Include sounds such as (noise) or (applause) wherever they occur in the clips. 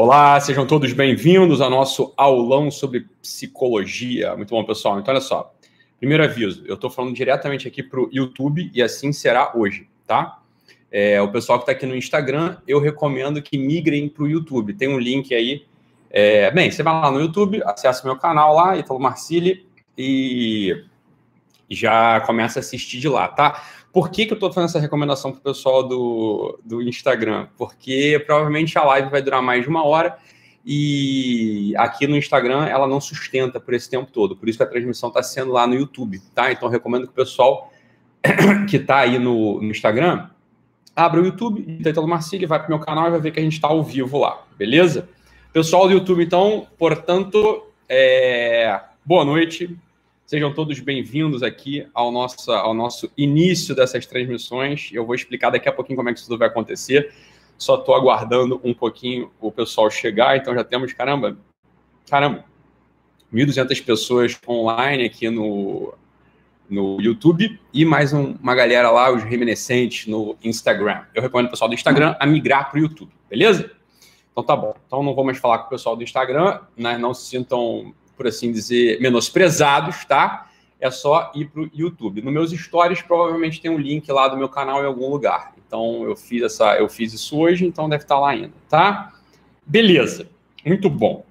Olá, sejam todos bem-vindos ao nosso aulão sobre psicologia. Muito bom, pessoal. Então, olha só. Primeiro aviso, eu estou falando diretamente aqui para o YouTube e assim será hoje, tá? É, o pessoal que está aqui no Instagram, eu recomendo que migrem para o YouTube. Tem um link aí. É, bem, você vai lá no YouTube, acessa meu canal lá, Italo Marcili, e já começa a assistir de lá, tá? Por que, que eu estou fazendo essa recomendação para o pessoal do, do Instagram? Porque provavelmente a live vai durar mais de uma hora e aqui no Instagram ela não sustenta por esse tempo todo. Por isso que a transmissão está sendo lá no YouTube, tá? Então recomendo que o pessoal (clears throat) que está aí no, no, Instagram abra o YouTube, Italo Marcílio, vai para o meu canal e vai ver que a gente está ao vivo lá, beleza? Pessoal do YouTube, então, portanto, é... boa noite, Sejam todos bem-vindos aqui ao nosso, ao nosso início dessas transmissões. Eu vou explicar daqui a pouquinho como é que isso tudo vai acontecer. Só estou aguardando um pouquinho o pessoal chegar, então já temos, caramba, caramba, 1.200 pessoas online aqui no, no YouTube e mais um, uma galera lá, os reminiscentes, no Instagram. Eu recomendo o pessoal do Instagram a migrar para o YouTube, beleza? Então tá bom. Então não vou mais falar com o pessoal do Instagram, né? não se sintam por assim dizer, menosprezados, tá? É só ir para o YouTube. Nos meus stories, provavelmente tem um link lá do meu canal em algum lugar. Então, eu fiz, essa, eu fiz isso hoje, então deve estar tá lá ainda, tá? Beleza, muito bom.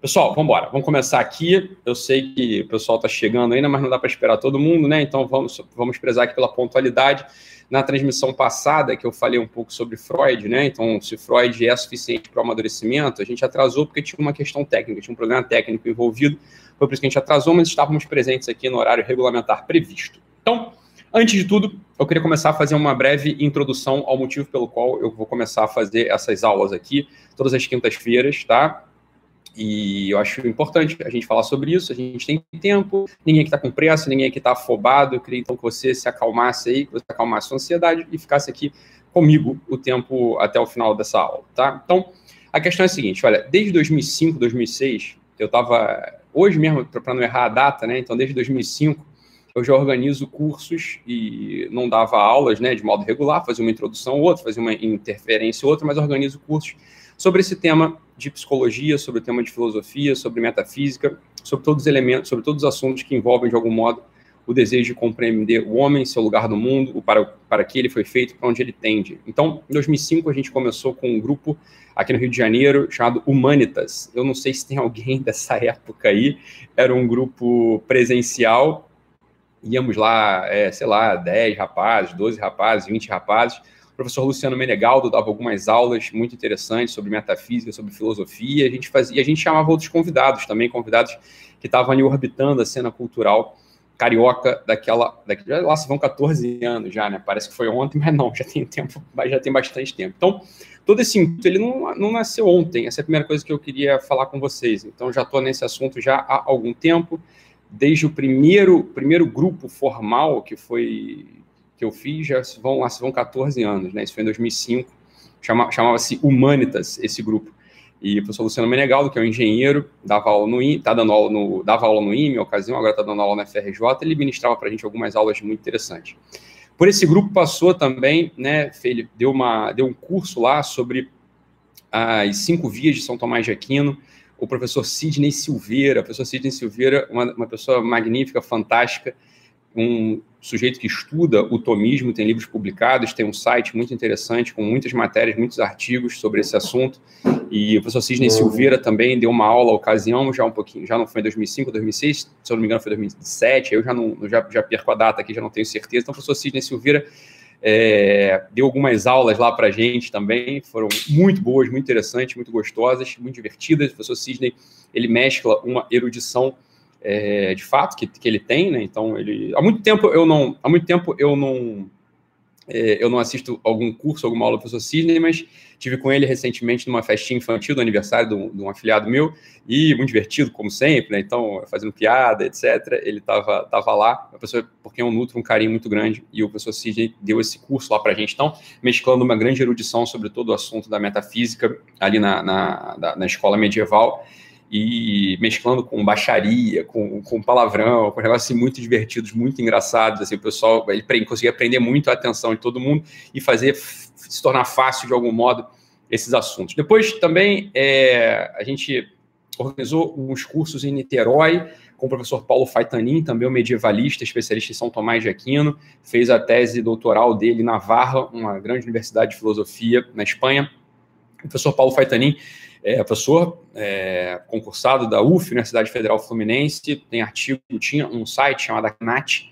Pessoal, vamos embora. Vamos começar aqui. Eu sei que o pessoal está chegando ainda, mas não dá para esperar todo mundo, né? Então, vamos, vamos prezar aqui pela pontualidade na transmissão passada, que eu falei um pouco sobre Freud, né? Então, se Freud é suficiente para o amadurecimento, a gente atrasou porque tinha uma questão técnica, tinha um problema técnico envolvido, foi por isso que a gente atrasou, mas estávamos presentes aqui no horário regulamentar previsto. Então, antes de tudo, eu queria começar a fazer uma breve introdução ao motivo pelo qual eu vou começar a fazer essas aulas aqui, todas as quintas-feiras, tá? E eu acho importante a gente falar sobre isso. A gente tem tempo, ninguém aqui está com pressa, ninguém aqui está afobado. Eu queria então que você se acalmasse aí, que você acalmasse a sua ansiedade e ficasse aqui comigo o tempo até o final dessa aula, tá? Então, a questão é a seguinte: olha, desde 2005, 2006, eu estava. Hoje mesmo, para não errar a data, né? Então, desde 2005, eu já organizo cursos e não dava aulas, né, de modo regular, fazia uma introdução ou outra, fazia uma interferência ou outra, mas organizo cursos sobre esse tema de psicologia, sobre o tema de filosofia, sobre metafísica, sobre todos os elementos, sobre todos os assuntos que envolvem de algum modo o desejo de compreender o homem, seu lugar no mundo, o para, para que ele foi feito, para onde ele tende. Então, em 2005, a gente começou com um grupo aqui no Rio de Janeiro chamado Humanitas. Eu não sei se tem alguém (laughs) dessa época aí, era um grupo presencial, íamos lá, é, sei lá, 10 rapazes, 12 rapazes, 20 rapazes, professor Luciano Menegaldo dava algumas aulas muito interessantes sobre metafísica, sobre filosofia, a gente fazia, e a gente chamava outros convidados também, convidados que estavam ali orbitando a cena cultural carioca daquela, daquela lá se vão 14 anos já, né? Parece que foi ontem, mas não, já tem tempo, já tem bastante tempo. Então, todo esse intuito, ele não, não nasceu ontem, essa é a primeira coisa que eu queria falar com vocês. Então, já estou nesse assunto já há algum tempo, desde o primeiro, primeiro grupo formal que foi que eu fiz já vão, lá, vão 14 anos, né? Isso foi em 2005. Chama, Chamava-se Humanitas, esse grupo. E o professor Luciano Menegaldo, que é um engenheiro, dava aula no IME, tá dando aula no, dava aula no IME, ocasião, agora está dando aula na FRJ, ele ministrava para a gente algumas aulas muito interessantes. Por esse grupo passou também, né, ele deu, uma, deu um curso lá sobre as cinco vias de São Tomás de Aquino, o professor Sidney Silveira, o professor Sidney Silveira, uma, uma pessoa magnífica, fantástica, um sujeito que estuda o tomismo, tem livros publicados, tem um site muito interessante com muitas matérias, muitos artigos sobre esse assunto. E o professor Sidney Silveira também deu uma aula à ocasião, já um pouquinho, já não foi em 2005, 2006, se eu não me engano foi 2007, eu já não já, já perco a data aqui, já não tenho certeza. Então o professor Sidney Silveira é, deu algumas aulas lá para gente também, foram muito boas, muito interessantes, muito gostosas, muito divertidas. O professor Sidney, ele mescla uma erudição é, de fato que, que ele tem, né? Então ele há muito tempo eu não há muito tempo eu não é, eu não assisto algum curso, alguma aula do professor Sidney, mas tive com ele recentemente numa festinha infantil do aniversário de um, de um afiliado meu e muito divertido, como sempre, né? Então, fazendo piada, etc. Ele estava tava lá, a pessoa, porque eu nutro um carinho muito grande e o professor Sidney deu esse curso lá para a gente. Então, mesclando uma grande erudição sobre todo o assunto da metafísica ali na, na, na escola medieval e mesclando com baixaria, com, com palavrão, com negócios assim, muito divertidos, muito engraçados, assim, o pessoal ele conseguia prender muito a atenção de todo mundo e fazer se tornar fácil de algum modo esses assuntos. Depois também é, a gente organizou uns cursos em Niterói com o professor Paulo Faitanin, também um medievalista, especialista em São Tomás de Aquino, fez a tese doutoral dele na Navarra, uma grande universidade de filosofia na Espanha. O professor Paulo Faitanin é professor é, concursado da UF, Universidade Federal Fluminense, tem artigo, tinha um site chamado Acnat,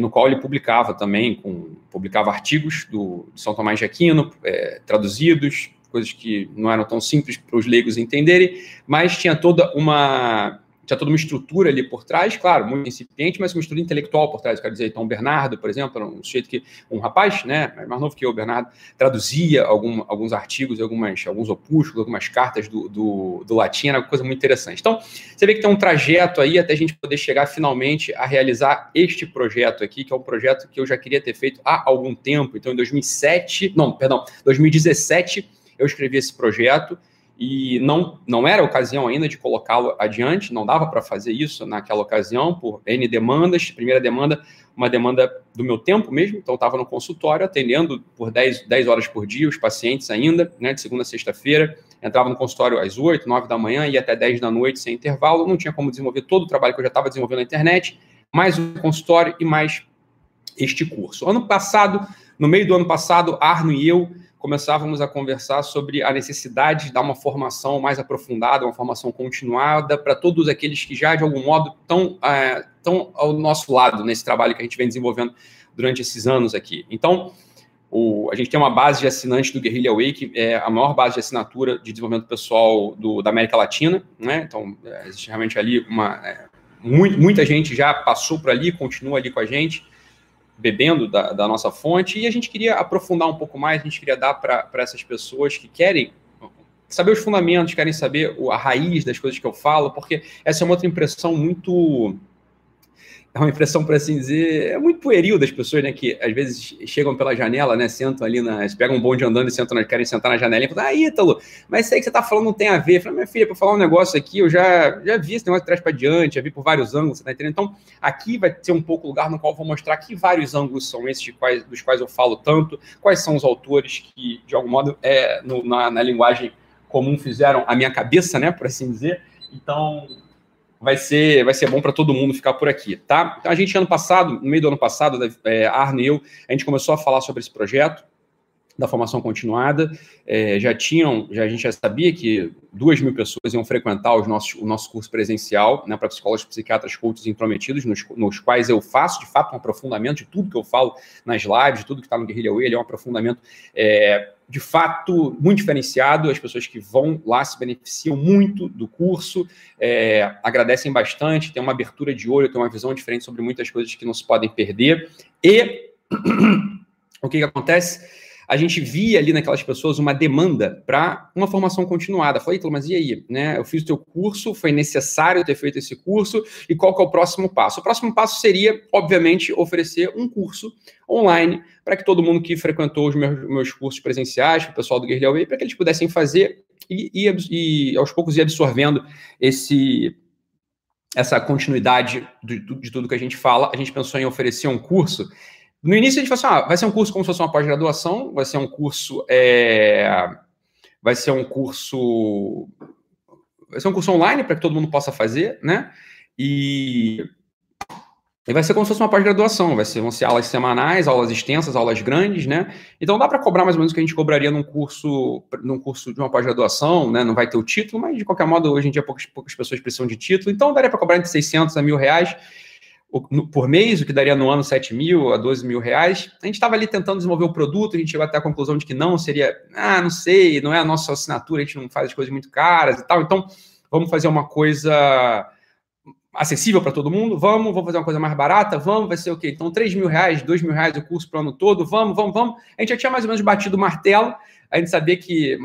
no qual ele publicava também, com, publicava artigos do, São Tomás de Aquino, é, traduzidos, coisas que não eram tão simples para os leigos entenderem, mas tinha toda uma tinha toda uma estrutura ali por trás, claro, muito incipiente, mas uma estrutura intelectual por trás. Quero dizer, então, o Bernardo, por exemplo, um sujeito que, um rapaz, né, mais novo que eu, o Bernardo, traduzia algum, alguns artigos, algumas, alguns opúsculos, algumas cartas do, do, do latim, era uma coisa muito interessante. Então, você vê que tem um trajeto aí até a gente poder chegar finalmente a realizar este projeto aqui, que é um projeto que eu já queria ter feito há algum tempo. Então, em 2007, não, perdão, 2017, eu escrevi esse projeto e não, não era ocasião ainda de colocá-lo adiante, não dava para fazer isso naquela ocasião, por N demandas. Primeira demanda, uma demanda do meu tempo mesmo, então estava no consultório atendendo por 10, 10 horas por dia os pacientes ainda, né, de segunda a sexta-feira. Entrava no consultório às 8, 9 da manhã e até 10 da noite sem intervalo. Não tinha como desenvolver todo o trabalho que eu já estava desenvolvendo na internet, mais o consultório e mais este curso. Ano passado, no meio do ano passado, Arno e eu começávamos a conversar sobre a necessidade de dar uma formação mais aprofundada, uma formação continuada para todos aqueles que já, de algum modo, estão, é, estão ao nosso lado nesse trabalho que a gente vem desenvolvendo durante esses anos aqui. Então, o, a gente tem uma base de assinantes do Guerrilla Way, que é a maior base de assinatura de desenvolvimento pessoal do, da América Latina, né? Então, é, existe realmente ali uma... É, muito, muita gente já passou por ali, continua ali com a gente, bebendo da, da, nossa fonte, e a gente queria aprofundar um pouco mais, a gente queria dar para essas pessoas que querem saber os fundamentos, querem saber a raiz das coisas que eu falo, porque essa é uma outra impressão muito é uma impressão, por assim dizer, é muito pueril das pessoas, né? Que às vezes chegam pela janela, né? Sentam ali, na, pegam um bonde andando e sentam, querem sentar na janela e falam, ah, Ítalo, mas isso aí que você tá falando não tem a ver. Eu minha filha, para falar um negócio aqui, eu já, já vi esse negócio de trás para diante, já vi por vários ângulos, você tá entendendo? Então, aqui vai ser um pouco lugar no qual eu vou mostrar que vários ângulos são esses quais, dos quais eu falo tanto, quais são os autores que, de algum modo, é, no, na, na linguagem comum fizeram a minha cabeça, né? Por assim dizer. Então, vai ser, vai ser bom para todo mundo ficar por aqui, tá? Então, a gente, ano passado, no meio do ano passado, é, Arne e eu, a gente começou a falar sobre esse projeto da formação continuada. É, já tinham, já, a gente já sabia que duas mil pessoas iam frequentar os nossos, o nosso curso presencial, né, para psicólogos, psiquiatras, coaches intrometidos, nos, nos, quais eu faço, de fato, um aprofundamento de tudo que eu falo nas lives, tudo que está no Guerrilha Way, ele é um aprofundamento é, de fato muito diferenciado. As pessoas que vão lá se beneficiam muito do curso, é, agradecem bastante, tem uma abertura de olho, tem uma visão diferente sobre muitas coisas que não se podem perder. E (clears throat) o que, que acontece? A gente via ali naquelas pessoas uma demanda para uma formação continuada. Falei, mas e aí? Né? Eu fiz o teu curso, foi necessário ter feito esse curso, e qual que é o próximo passo? O próximo passo seria, obviamente, oferecer um curso online para que todo mundo que frequentou os meus, meus cursos presenciais, o pessoal do Guerrilha Way, para que eles pudessem fazer e, e, e, aos poucos ir absorvendo esse essa continuidade de, de tudo que a gente fala. A gente pensou em oferecer um curso no início a gente falou assim, ah, vai ser um curso como se fosse uma pós-graduação, vai ser um curso, é, vai ser um curso, vai ser um curso online para que todo mundo possa fazer, né? E, e vai ser como se fosse uma pós-graduação, vai ser, vão ser aulas semanais, aulas extensas, aulas grandes, né? Então dá para cobrar mais ou menos o que a gente cobraria num curso, num curso de uma pós-graduação, né? Não vai ter o título, mas de qualquer modo hoje em dia poucas, poucas pessoas precisam de título, então daria para cobrar entre 600 a mil reais por mês, o que daria no ano 7 mil a 12 mil reais. A gente estava ali tentando desenvolver o produto, a gente chegou até a conclusão de que não, seria, ah, não sei, não é a nossa assinatura, a gente não faz as coisas muito caras e tal, então vamos fazer uma coisa acessível para todo mundo, vamos, vamos fazer uma coisa mais barata, vamos, vai ser o quê? Então, 3 mil reais, 2 mil reais o curso para o ano todo, vamos, vamos, vamos. A gente já tinha mais ou menos batido o martelo, a gente sabia que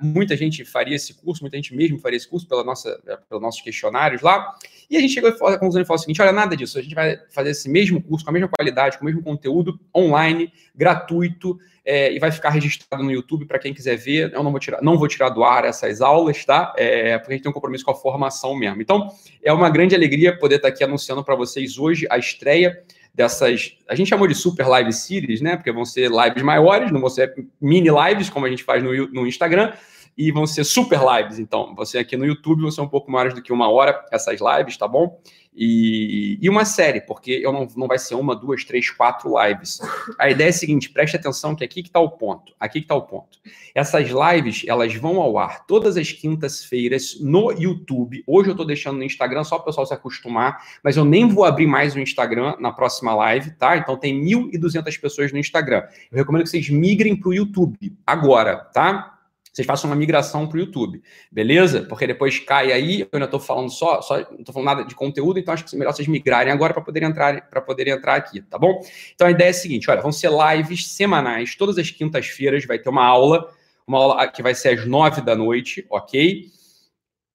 muita gente faria esse curso, muita gente mesmo faria esse curso pela nossa, pelos nossos questionários lá, e a gente chegou à conclusão e falou o seguinte: olha, nada disso, a gente vai fazer esse mesmo curso, com a mesma qualidade, com o mesmo conteúdo, online, gratuito, é, e vai ficar registrado no YouTube para quem quiser ver. Eu não vou tirar, não vou tirar do ar essas aulas, tá? É, porque a gente tem um compromisso com a formação mesmo. Então, é uma grande alegria poder estar aqui anunciando para vocês hoje a estreia dessas. A gente chamou de super live series, né? Porque vão ser lives maiores, não vão ser mini lives, como a gente faz no, no Instagram e vão ser super lives. Então, você aqui no YouTube vão ser um pouco maiores do que uma hora essas lives, tá bom? E, e uma série, porque eu não, não vai ser uma, duas, três, quatro lives. A ideia é a seguinte: preste atenção que aqui que está o ponto. Aqui que está o ponto. Essas lives elas vão ao ar todas as quintas-feiras no YouTube. Hoje eu estou deixando no Instagram só para o pessoal se acostumar, mas eu nem vou abrir mais o Instagram na próxima live, tá? Então tem 1.200 pessoas no Instagram. Eu recomendo que vocês migrem para o YouTube agora, tá? Vocês façam uma migração para o YouTube, beleza? Porque depois cai aí, eu ainda estou falando só, só não estou falando nada de conteúdo, então acho que é melhor vocês migrarem agora para poder entrar para poder entrar aqui, tá bom? Então a ideia é a seguinte, olha, vão ser lives semanais, todas as quintas-feiras vai ter uma aula, uma aula que vai ser às nove da noite, ok?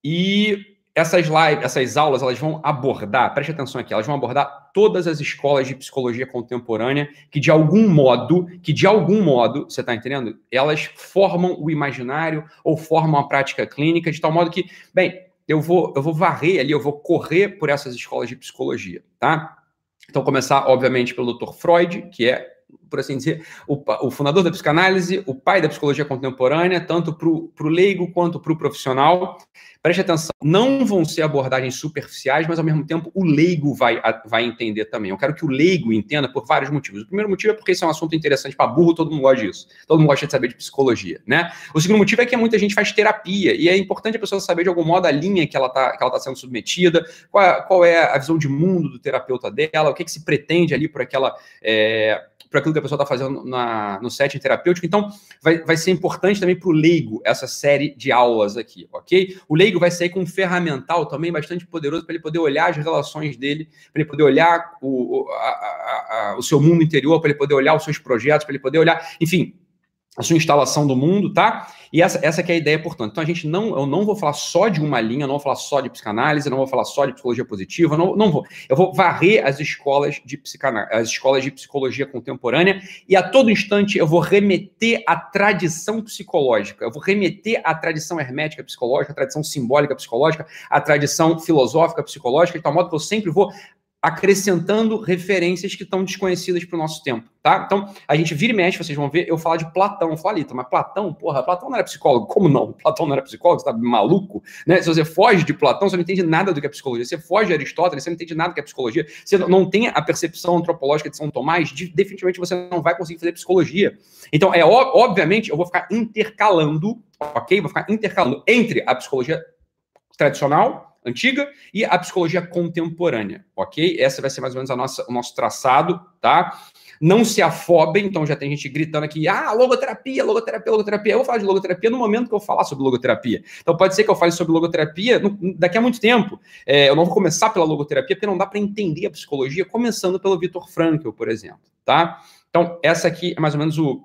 E essas lives, essas aulas, elas vão abordar, preste atenção aqui, elas vão abordar todas as escolas de psicologia contemporânea que de algum modo, que de algum modo, você está entendendo? Elas formam o imaginário ou formam a prática clínica de tal modo que, bem, eu vou, eu vou varrer ali, eu vou correr por essas escolas de psicologia, tá? Então, começar, obviamente, pelo Dr. Freud, que é por assim dizer, o, o, fundador da psicanálise, o pai da psicologia contemporânea, tanto para o leigo quanto para o profissional. Preste atenção, não vão ser abordagens superficiais, mas ao mesmo tempo o leigo vai, vai entender também. Eu quero que o leigo entenda por vários motivos. O primeiro motivo é porque esse é um assunto interessante para burro, todo mundo gosta disso. Todo mundo gosta de saber de psicologia, né? O segundo motivo é que muita gente faz terapia e é importante a pessoa saber de algum modo a linha que ela está tá sendo submetida, qual é, qual é, a visão de mundo do terapeuta dela, o que, que se pretende ali por aquela. É, para aquilo que a pessoa está fazendo na, no setting terapêutico. Então, vai, vai ser importante também para o leigo essa série de aulas aqui, ok? O leigo vai sair com um ferramental também bastante poderoso para ele poder olhar as relações dele, para ele poder olhar o, a, a, a, o seu mundo interior, para ele poder olhar os seus projetos, para ele poder olhar, enfim, a sua instalação do mundo, tá? E essa, essa que é a ideia, portanto. Então, a gente não, eu não vou falar só de uma linha, não vou falar só de psicanálise, não vou falar só de psicologia positiva, não, não vou. Eu vou varrer as escolas de psicanálise, as escolas de psicologia contemporânea, e a todo instante eu vou remeter à tradição psicológica, eu vou remeter à tradição hermética psicológica, à tradição simbólica psicológica, à tradição filosófica psicológica, de tal modo que eu sempre vou acrescentando referências que estão desconhecidas para o nosso tempo, tá? Então, a gente vira e mexe, vocês vão ver, eu falar de Platão, falo, mas Platão, porra, Platão não era psicólogo, como não? Platão não era psicólogo, você tá maluco? Né? Se você foge de Platão, você não entende nada do que é psicologia, você foge de Aristóteles, você não entende nada do que é psicologia, você não tem a percepção antropológica de São Tomás, de, definitivamente você não vai conseguir fazer psicologia. Então, é obviamente, eu vou ficar intercalando, ok? Vou ficar intercalando entre a psicologia tradicional antiga e a psicologia contemporânea, ok? Essa vai ser mais ou menos a nossa, o nosso traçado, tá? Não se afobem, então já tem gente gritando aqui, ah, logoterapia, logoterapia, logoterapia. Eu vou falar de logoterapia no momento que eu falar sobre logoterapia. Então pode ser que eu fale sobre logoterapia no, daqui a muito tempo. É, eu não vou começar pela logoterapia, porque não dá para entender a psicologia começando pelo Vitor Frankl, por exemplo, tá? Então, essa aqui é mais ou menos o,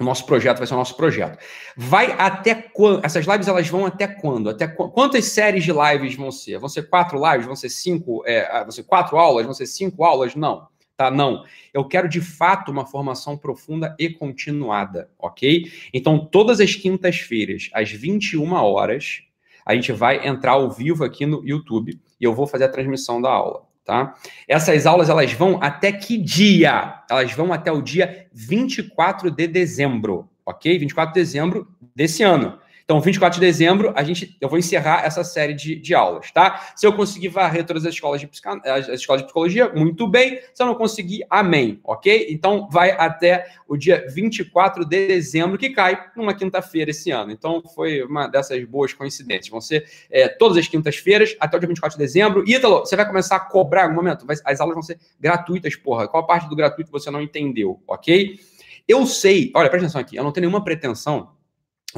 o nosso projeto vai ser o nosso projeto. Vai até quando? Essas lives elas vão até quando? Até qu quantas séries de lives vão ser? Vão ser quatro lives? Vão ser cinco? É, ah, vão ser quatro aulas? Vão ser cinco aulas? Não. Tá, não. Eu quero de fato uma formação profunda e continuada, ok? Então, todas as quintas-feiras, às 21 horas, a gente vai entrar ao vivo aqui no YouTube e eu vou fazer a transmissão da aula tá? Essas aulas elas vão até que dia? Elas vão até o dia 24 de dezembro, ok? 24 de dezembro desse ano. Então, 24 de dezembro, a gente, eu vou encerrar essa série de, de aulas, tá? Se eu conseguir varrer todas as escolas, de as, as escolas de psicologia, muito bem. Se eu não conseguir, amém, ok? Então, vai até o dia 24 de dezembro, que cai numa quinta-feira esse ano. Então, foi uma dessas boas coincidências. Vão ser é, todas as quintas-feiras até o dia 24 de dezembro. Ítalo, você vai começar a cobrar em um momento? As aulas vão ser gratuitas, porra. Qual a parte do gratuito você não entendeu, ok? Eu sei, olha, presta atenção aqui, eu não tenho nenhuma pretensão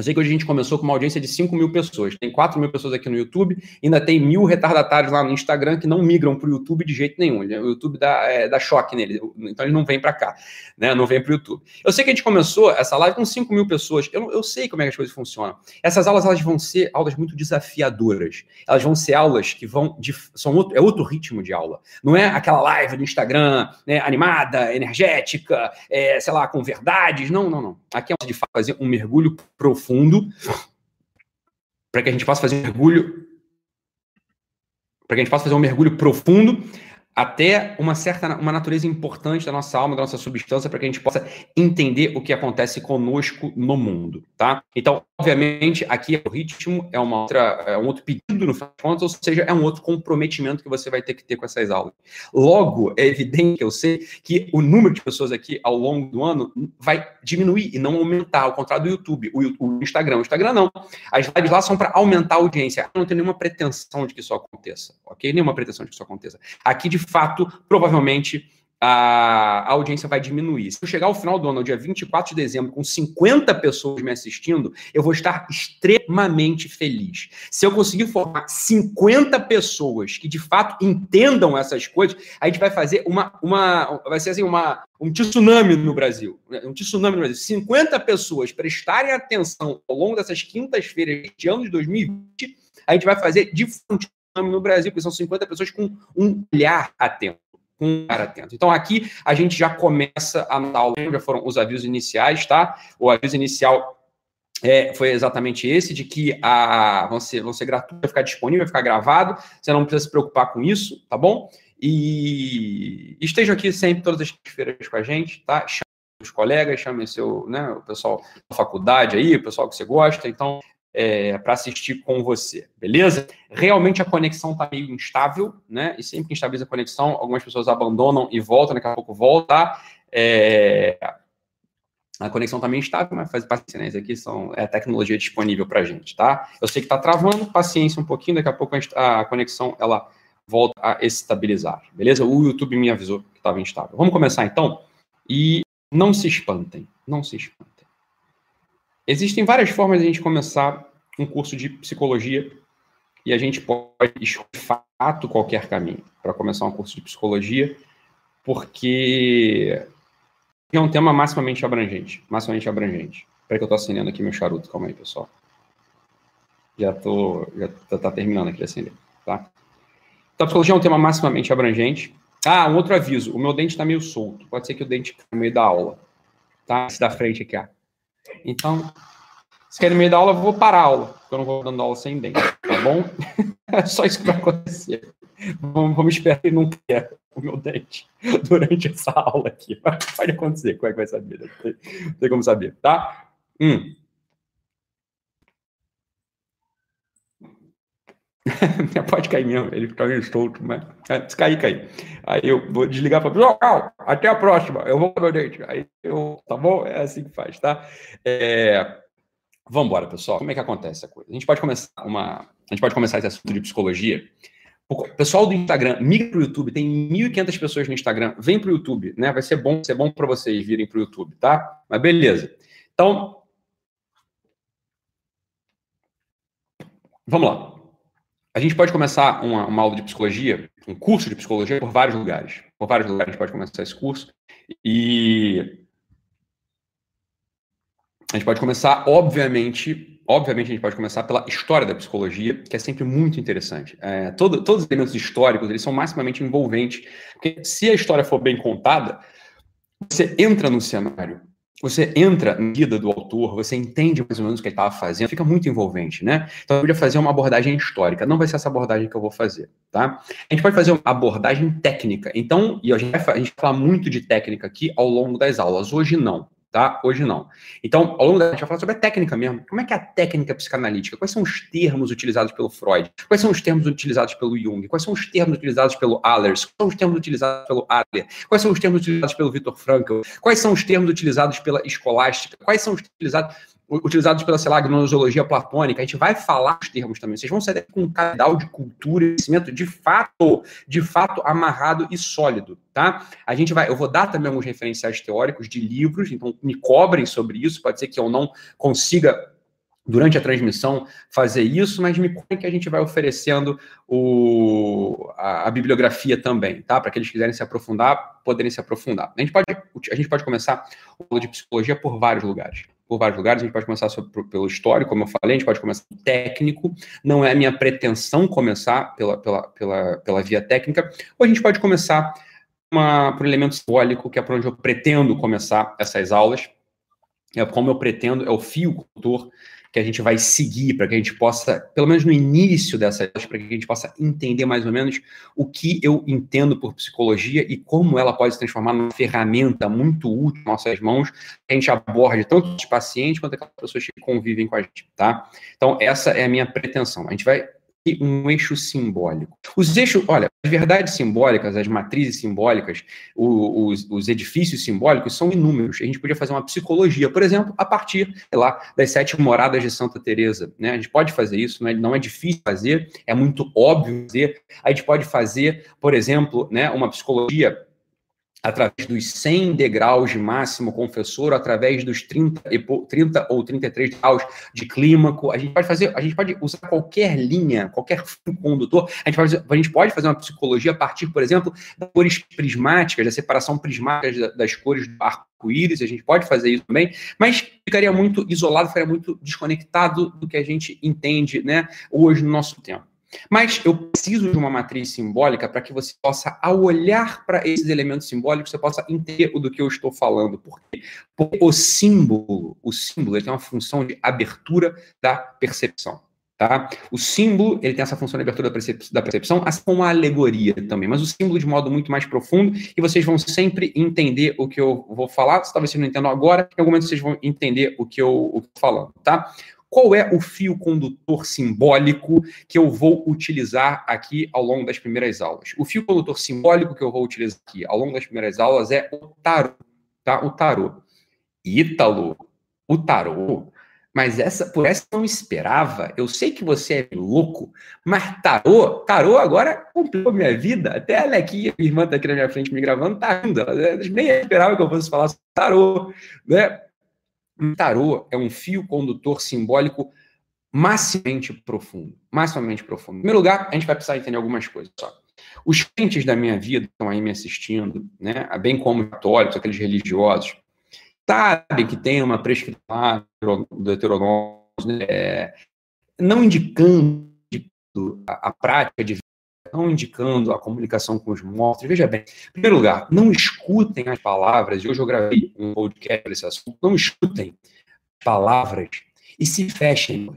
eu sei que hoje a gente começou com uma audiência de 5 mil pessoas. Tem 4 mil pessoas aqui no YouTube, ainda tem mil retardatários lá no Instagram que não migram para o YouTube de jeito nenhum. O YouTube dá, é, dá choque nele, então eles não vêm para cá, né? não vêm para o YouTube. Eu sei que a gente começou essa live com 5 mil pessoas. Eu, eu sei como é que as coisas funcionam. Essas aulas elas vão ser aulas muito desafiadoras. Elas vão ser aulas que vão. De, são outro, é outro ritmo de aula. Não é aquela live do Instagram né, animada, energética, é, sei lá, com verdades. Não, não, não. Aqui é de fazer um mergulho profundo profundo, para que a gente possa fazer um mergulho, para que a gente possa fazer um mergulho profundo até uma certa uma natureza importante da nossa alma, da nossa substância, para que a gente possa entender o que acontece conosco no mundo, tá? Então, obviamente, aqui é o ritmo, é uma outra, é um outro pedido no final de contas, ou seja, é um outro comprometimento que você vai ter que ter com essas aulas. Logo, é evidente que eu sei que o número de pessoas aqui ao longo do ano vai diminuir e não aumentar, ao contrário do YouTube, o, Instagram. O Instagram não. As lives lá são para aumentar a audiência. Eu não tenho nenhuma pretensão de que isso aconteça, ok? Nenhuma pretensão de que isso aconteça. Aqui, de fato, provavelmente a, audiência vai diminuir. Se eu chegar ao final do ano, no dia 24 de dezembro, com 50 pessoas me assistindo, eu vou estar extremamente feliz. Se eu conseguir formar 50 pessoas que de fato entendam essas coisas, a gente vai fazer uma. uma vai ser assim, uma, um tsunami no Brasil. Né? Um tsunami no Brasil. 50 pessoas prestarem atenção ao longo dessas quintas-feiras de ano de 2020, a gente vai fazer de um no Brasil, porque são 50 pessoas com um olhar atento um cara atento. Então aqui a gente já começa a aula, já foram os avisos iniciais, tá? O aviso inicial é, foi exatamente esse, de que a, vão, ser, vão ser gratuitos, vai ficar disponível, vai ficar gravado, você não precisa se preocupar com isso, tá bom? E estejam aqui sempre, todas as feiras com a gente, tá? Chame os colegas, chame seu, né, o pessoal da faculdade aí, o pessoal que você gosta, então é, para assistir com você, beleza? Realmente a conexão está meio instável, né? E sempre que instabiliza a conexão, algumas pessoas abandonam e voltam, daqui a pouco volta. É, a conexão está meio instável, mas faz paciência, né? Aqui são, é a tecnologia disponível para a gente, tá? Eu sei que está travando, paciência um pouquinho, daqui a pouco a, a conexão ela volta a estabilizar, beleza? O YouTube me avisou que estava instável. Vamos começar então? E não se espantem, não se espantem. Existem várias formas de a gente começar um curso de psicologia e a gente pode escolher de fato qualquer caminho para começar um curso de psicologia, porque é um tema maximamente abrangente, maximamente abrangente. Espera que eu estou acendendo aqui meu charuto, calma aí, pessoal. Já tô, já tá, tá terminando aqui de acender, tá? Então, a psicologia é um tema maximamente abrangente. Ah, um outro aviso, o meu dente está meio solto, pode ser que o dente caia no meio da aula, tá? Esse da frente aqui, ó. Então, se quer no meio da aula, eu vou parar a aula, porque eu não vou dando aula sem dente, tá bom? É (laughs) só isso que vai acontecer. Vamos, vamos esperar que não quer o meu dente durante essa aula aqui. Pode acontecer, como é que vai saber? Não tem, não tem como saber, tá? Hum. Pode cair mesmo, ele fica meio solto, mas é, se cair, cair. Aí eu vou desligar para até a próxima, eu vou o dente. Aí eu, tá bom? É assim que faz, tá? É, Vamos embora, pessoal. Como é que acontece a coisa? A gente pode começar uma, a gente pode começar esse assunto de psicologia. O pessoal do Instagram migra para o YouTube, tem 1.500 pessoas no Instagram, vem para o YouTube, né? Vai ser bom, ser bom para vocês virem para o YouTube, tá? Mas beleza. Então, vamos lá. A gente pode começar uma, uma aula de psicologia, um curso de psicologia por vários lugares. Por vários lugares a gente pode começar esse curso. E a gente pode começar, obviamente, obviamente a gente pode começar pela história da psicologia, que é sempre muito interessante. É, todo, todos os elementos históricos, eles são maximamente envolventes, porque se a história for bem contada, você entra no cenário, você entra na vida do autor, você entende mais ou menos o que ele estava fazendo, fica muito envolvente, né? Então eu podia fazer uma abordagem histórica, não vai ser essa abordagem que eu vou fazer, tá? A gente pode fazer uma abordagem técnica, então, e a gente vai, a gente vai falar muito de técnica aqui ao longo das aulas, hoje não, tá? Hoje não. Então, ao longo da a gente vai falar sobre a técnica mesmo. Como é que é a técnica psicanalítica? Quais são os termos utilizados pelo Freud? Quais são os termos utilizados pelo Jung? Quais são os termos utilizados pelo Allers? Quais são os termos utilizados pelo Adler? Quais são os termos utilizados pelo Viktor Frankl? Quais são os termos utilizados pela escolástica? Quais são os utilizados utilizados pela, sei lá, gnoseologia platônica, a gente vai falar os termos também. Vocês vão sair com um canal de cultura e conhecimento de fato, de fato amarrado e sólido, tá? A gente vai, eu vou dar também alguns referenciais teóricos de livros, então me cobrem sobre isso, pode ser que eu não consiga durante a transmissão fazer isso, mas me contem que a gente vai oferecendo o, a, a bibliografia também, tá? Para que quiserem se aprofundar, poderem se aprofundar. A gente pode, a gente pode começar o aula de psicologia por vários lugares por vários lugares. A gente pode começar sobre, pelo histórico, como eu falei, a gente pode começar pelo técnico. Não é minha pretensão começar pela, pela, pela, pela via técnica, ou a gente pode começar uma, por elemento simbólico, que é por onde eu pretendo começar essas aulas. É como eu pretendo, é o fio condutor que a gente vai seguir para que a gente possa, pelo menos no início dessa, para que a gente possa entender mais ou menos o que eu entendo por psicologia e como ela pode se transformar numa ferramenta muito útil em nossas mãos, que a gente aborde tanto os pacientes quanto aquelas pessoas que convivem com a gente, tá? Então, essa é a minha pretensão. A gente vai um eixo simbólico. Os eixos, olha, as verdades simbólicas, as matrizes simbólicas, os, os, edifícios simbólicos são inúmeros. A gente podia fazer uma psicologia, por exemplo, a partir lá das sete moradas de Santa Teresa. Né? A gente pode fazer isso, não é, não é difícil fazer, é muito óbvio fazer. A gente pode fazer, por exemplo, né, uma psicologia através dos 100 degraus de máximo confessor, através dos 30, 30 ou 33 graus de clímaco. A gente pode fazer, a gente pode usar qualquer linha, qualquer fio condutor. A gente, pode, a gente pode fazer uma psicologia a partir, por exemplo, das cores prismáticas, da separação prismática das cores do arco-íris. A gente pode fazer isso também, mas ficaria muito isolado, ficaria muito desconectado do que a gente entende, né, hoje no nosso tempo. Mas eu preciso de uma matriz simbólica para que você possa, ao olhar para esses elementos simbólicos, você possa entender o do que eu estou falando. Por quê? Porque o símbolo, o símbolo, ele tem uma função de abertura da percepção. Tá? O símbolo ele tem essa função de abertura da percepção, assim como a alegoria também, mas o símbolo de modo muito mais profundo, e vocês vão sempre entender o que eu vou falar. Talvez vocês não entendam agora, em algum momento vocês vão entender o que eu estou falando. Tá? Qual é o fio condutor simbólico que eu vou utilizar aqui ao longo das primeiras aulas? O fio condutor simbólico que eu vou utilizar aqui ao longo das primeiras aulas é o tarô, tá? O tarô. Ítalo, o tarô. Mas essa, por essa eu não esperava. Eu sei que você é louco, mas tarô, tarô agora complicou minha vida. Até a Alequinha, minha irmã tá aqui na minha frente me gravando, tá rindo. Nem esperava que eu fosse falar sobre tarô, né? Um tarô é um fio condutor simbólico maximamente profundo. Maximamente profundo. Em primeiro lugar, a gente vai precisar entender algumas coisas só. Os crentes da minha vida que estão aí me assistindo, né, bem como católicos, aqueles religiosos, sabem que tem uma prescrição do heteronômio, né, não indicando a prática de não indicando a comunicação com os mortos. Veja bem, em primeiro lugar, não escutem as palavras, hoje eu gravei um podcast nesse assunto, não escutem palavras e se fechem.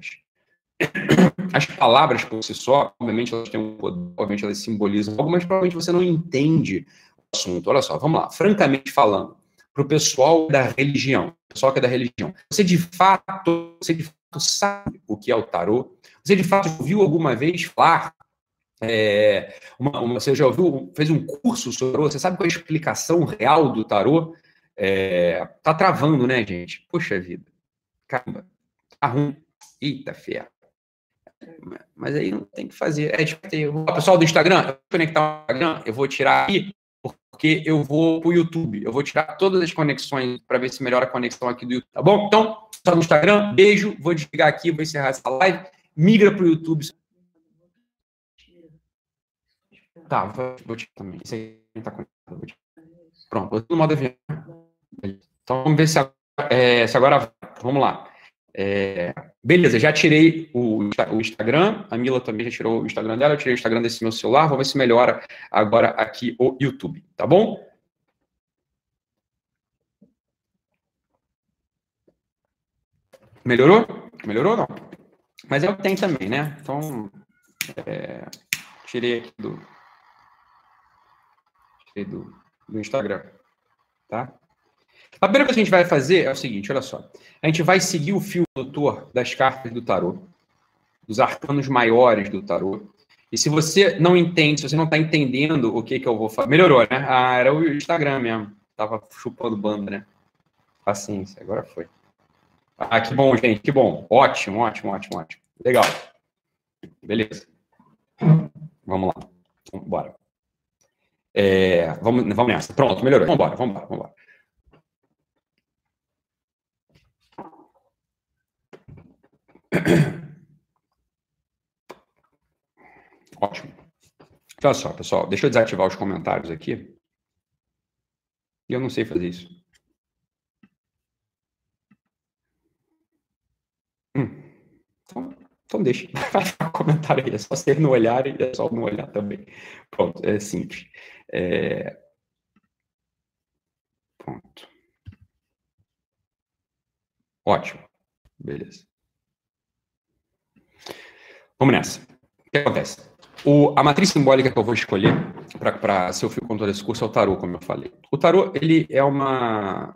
(coughs) As palavras por si só, obviamente elas têm um poder, obviamente elas simbolizam algo, mas provavelmente você não entende o assunto. Olha só, vamos lá, francamente falando, para o pessoal da religião, pessoal que é da religião, você de fato, você de fato sabe o que é o tarô? Você de fato viu alguma vez falar é, uma, uma, você já ouviu, fez um curso sobre tarô? Você sabe qual é a explicação real do tarô? É, tá travando, né, gente? Poxa vida. Caramba. Tá ruim. Eita, fé. Mas aí não tem que fazer. É, tipo, o pessoal do Instagram, eu vou conectar o Instagram, eu vou tirar aqui, porque eu vou pro YouTube. Eu vou tirar todas as conexões para ver se melhora a conexão aqui do YouTube. Tá bom? Então, só no Instagram, beijo. Vou desligar aqui, vou encerrar essa live. Migra pro YouTube. Tá, vou, vou te também. Isso aí tá. Pronto, no modo avião. Então vamos ver se agora, é, se agora vamos lá. É, beleza, já tirei o, o, Instagram, a Mila também já tirou o Instagram dela, eu tirei o Instagram desse meu celular, vou ver se melhora agora aqui o YouTube, tá bom? Melhorou? Melhorou não? Mas é o que tem também, né? Então, é, tirei aqui do, do, do Instagram. Tá? A primeira coisa que a gente vai fazer é o seguinte, olha só. A gente vai seguir o fio doutor das cartas do tarô, dos arcanos maiores do tarô. E se você não entende, se você não está entendendo o que, que eu vou fazer... Melhorou, né? Ah, era o Instagram mesmo. Tava chupando banda, né? Paciência, agora foi. Ah, que bom, gente, que bom. Ótimo, ótimo, ótimo, ótimo. Legal. Beleza. Vamos lá. Embora. É, vamos, vamos nessa. Pronto, melhorou. Vamos embora, vamos embora, vamos embora. Ótimo. Olha só, pessoal, deixa eu desativar os comentários aqui. Eu não sei fazer isso. Hum. Então, então deixa. (laughs) Vai comentário aí. É só você não olhar e é só não olhar também. Pronto, é simples. É... Pronto. Ótimo. Beleza. Vamos nessa. O que acontece? O, a matriz simbólica que eu vou escolher para ser o fio condutor desse curso é o tarô, como eu falei. O tarô, ele é uma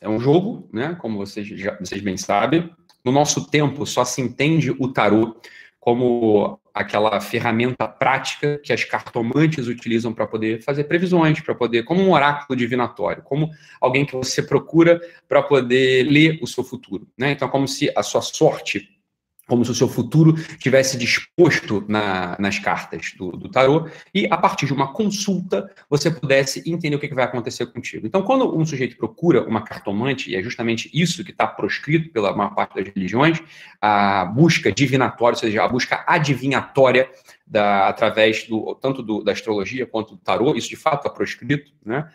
é um jogo, né? Como vocês, já, vocês bem sabem. No nosso tempo, só se entende o tarô como aquela ferramenta prática que as cartomantes utilizam para poder fazer previsões, para poder, como um oráculo divinatório, como alguém que você procura para poder ler o seu futuro. Né? Então, como se a sua sorte como se o seu futuro tivesse disposto na, nas cartas do, do, tarô, e a partir de uma consulta você pudesse entender o que, que, vai acontecer contigo. Então, quando um sujeito procura uma cartomante, e é justamente isso que está proscrito pela maior parte das religiões, a busca divinatória, ou seja, a busca adivinhatória da, através do tanto do, da astrologia quanto do tarô, isso de fato é proscrito, né?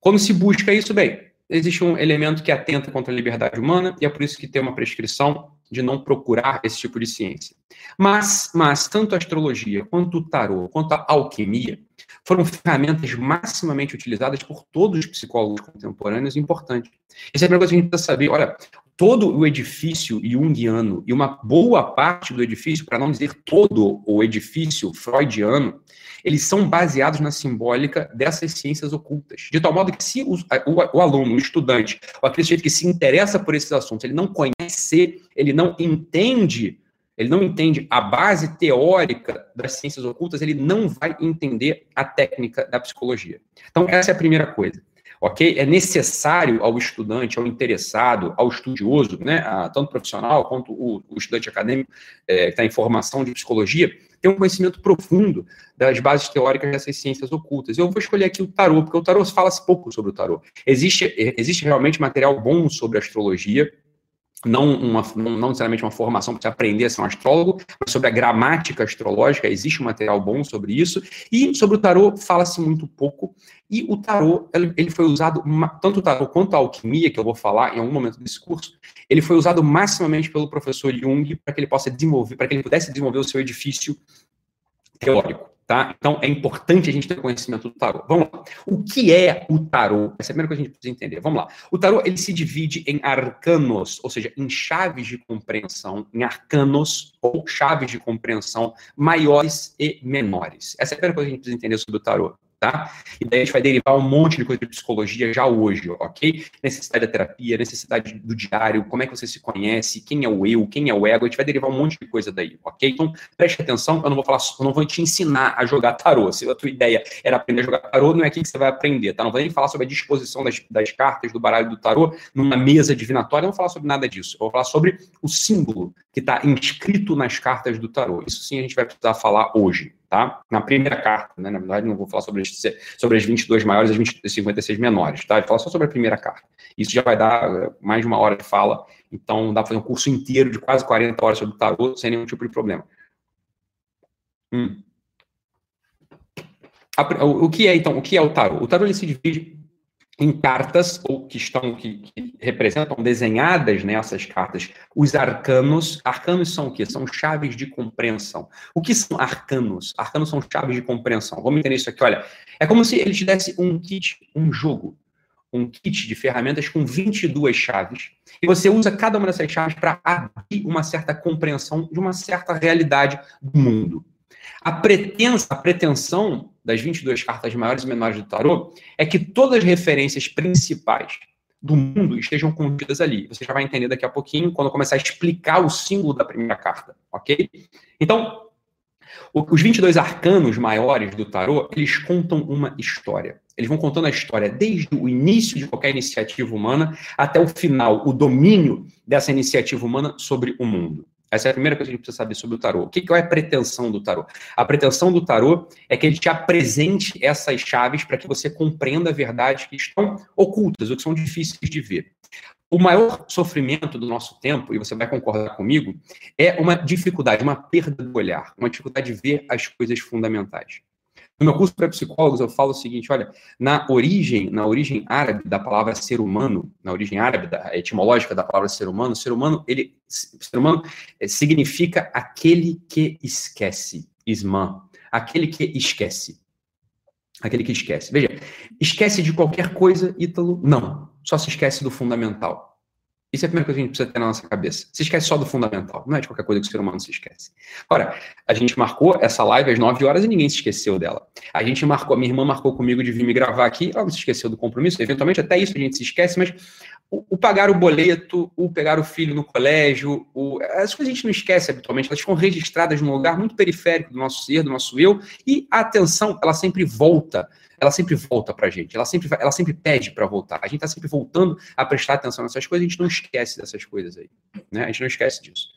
Quando se busca isso, bem, existe um elemento que atenta contra a liberdade humana, e é por isso que tem uma prescrição de não procurar esse tipo de ciência. Mas, mas tanto a astrologia, quanto o tarô, quanto a alquimia, foram ferramentas maximamente utilizadas por todos os psicólogos contemporâneos importantes. Essa é a primeira coisa que a gente precisa saber. Olha, todo o edifício junguiano e uma boa parte do edifício, para não dizer todo o edifício freudiano, eles são baseados na simbólica dessas ciências ocultas. De tal modo que se o, o, o aluno, o estudante, ou aquele sujeito que se interessa por esses assuntos, ele não conhece, ele não entende, ele não entende a base teórica das ciências ocultas, ele não vai entender a técnica da psicologia. Então, essa é a primeira coisa ok? É necessário ao estudante, ao interessado, ao estudioso, né, a, tanto profissional quanto o, o estudante acadêmico é, que está em formação de psicologia, ter um conhecimento profundo das bases teóricas dessas ciências ocultas. Eu vou escolher aqui o tarô, porque o tarô fala-se pouco sobre o tarô. Existe, existe realmente material bom sobre astrologia, não, uma, não necessariamente uma formação para você aprender a ser um astrólogo, mas sobre a gramática astrológica, existe um material bom sobre isso, e sobre o tarô fala-se muito pouco, e o tarô, ele foi usado, tanto o tarô quanto a alquimia, que eu vou falar em algum momento desse curso, ele foi usado maximamente pelo professor Jung para que ele possa desenvolver, para que ele pudesse desenvolver o seu edifício teórico. Tá? Então, é importante a gente ter conhecimento do tarô. Vamos lá. O que é o tarô? Essa é a primeira coisa que a gente precisa entender. Vamos lá. O tarô, ele se divide em arcanos, ou seja, em chaves de compreensão, em arcanos ou chaves de compreensão maiores e menores. Essa é a primeira coisa que a gente precisa entender sobre o tarô tá? E daí a gente vai derivar um monte de coisa de psicologia já hoje, ok? Necessidade da terapia, necessidade do diário, como é que você se conhece, quem é o eu, quem é o ego, a gente vai derivar um monte de coisa daí, ok? Então, preste atenção, eu não vou falar, eu não vou te ensinar a jogar tarô. Se a tua ideia era aprender a jogar tarô, não é aqui que você vai aprender, tá? Não vou nem falar sobre a disposição das, das cartas do baralho do tarô numa mesa divinatória, não vou falar sobre nada disso. Eu vou falar sobre o símbolo que está inscrito nas cartas do tarô. Isso sim a gente vai precisar falar hoje, tá? Na primeira carta, né? Na verdade, não vou falar sobre as, sobre as 22 maiores e as 20, 56 menores, tá? Vou falar só sobre a primeira carta. Isso já vai dar eh, mais de uma hora de fala, então dá para fazer um curso inteiro de quase 40 horas sobre o tarô sem nenhum tipo de problema. Hum. O que é, então, o que é o tarô? O tarô ele se divide em cartas, ou que estão, que, que, representam desenhadas nessas cartas, os arcanos. Arcanos são o quê? São chaves de compreensão. O que são arcanos? Arcanos são chaves de compreensão. Vamos entender isso aqui, olha. É como se ele te desse um kit, um jogo, um kit de ferramentas com 22 chaves, e você usa cada uma dessas chaves para abrir uma certa compreensão de uma certa realidade do mundo. A, pretensa, a pretensão das 22 cartas maiores e menores do tarô é que todas as referências principais do mundo estejam contidas ali. Você já vai entender daqui a pouquinho quando eu começar a explicar o símbolo da primeira carta, ok? Então, os 22 arcanos maiores do tarô, eles contam uma história. Eles vão contando a história desde o início de qualquer iniciativa humana até o final, o domínio dessa iniciativa humana sobre o mundo. Essa é a primeira coisa que a gente precisa saber sobre o tarô. O que, é a pretensão do tarô? A pretensão do tarô é que ele te apresente essas chaves para que você compreenda verdades que estão ocultas ou que são difíceis de ver. O maior sofrimento do nosso tempo, e você vai concordar comigo, é uma dificuldade, uma perda do olhar, uma dificuldade de ver as coisas fundamentais. No meu curso para psicólogos, eu falo o seguinte: olha, na origem, na origem árabe da palavra ser humano, na origem árabe da, etimológica da palavra ser humano, ser humano, ele, ser humano é, significa aquele que esquece, ismã, aquele que esquece. Aquele que esquece. Veja, esquece de qualquer coisa, Ítalo? Não. Só se esquece do fundamental. Isso é a primeira coisa que a gente precisa ter na nossa cabeça. Se esquece só do fundamental, não é de qualquer coisa que o ser humano se esquece. Ora, a gente marcou essa live às 9 horas e ninguém se esqueceu dela. A gente marcou, minha irmã marcou comigo de vir me gravar aqui, ela não se esqueceu do compromisso, eventualmente até isso a gente se esquece, mas o, o pagar o boleto, o pegar o filho no colégio, o, as coisas a gente não esquece habitualmente, elas ficam registradas num lugar muito periférico do nosso ser, do nosso eu, e a atenção, ela sempre volta ela sempre volta para a gente, ela sempre, ela sempre pede para voltar. A gente está sempre voltando a prestar atenção nessas coisas, a gente não esquece dessas coisas aí. Né? A gente não esquece disso.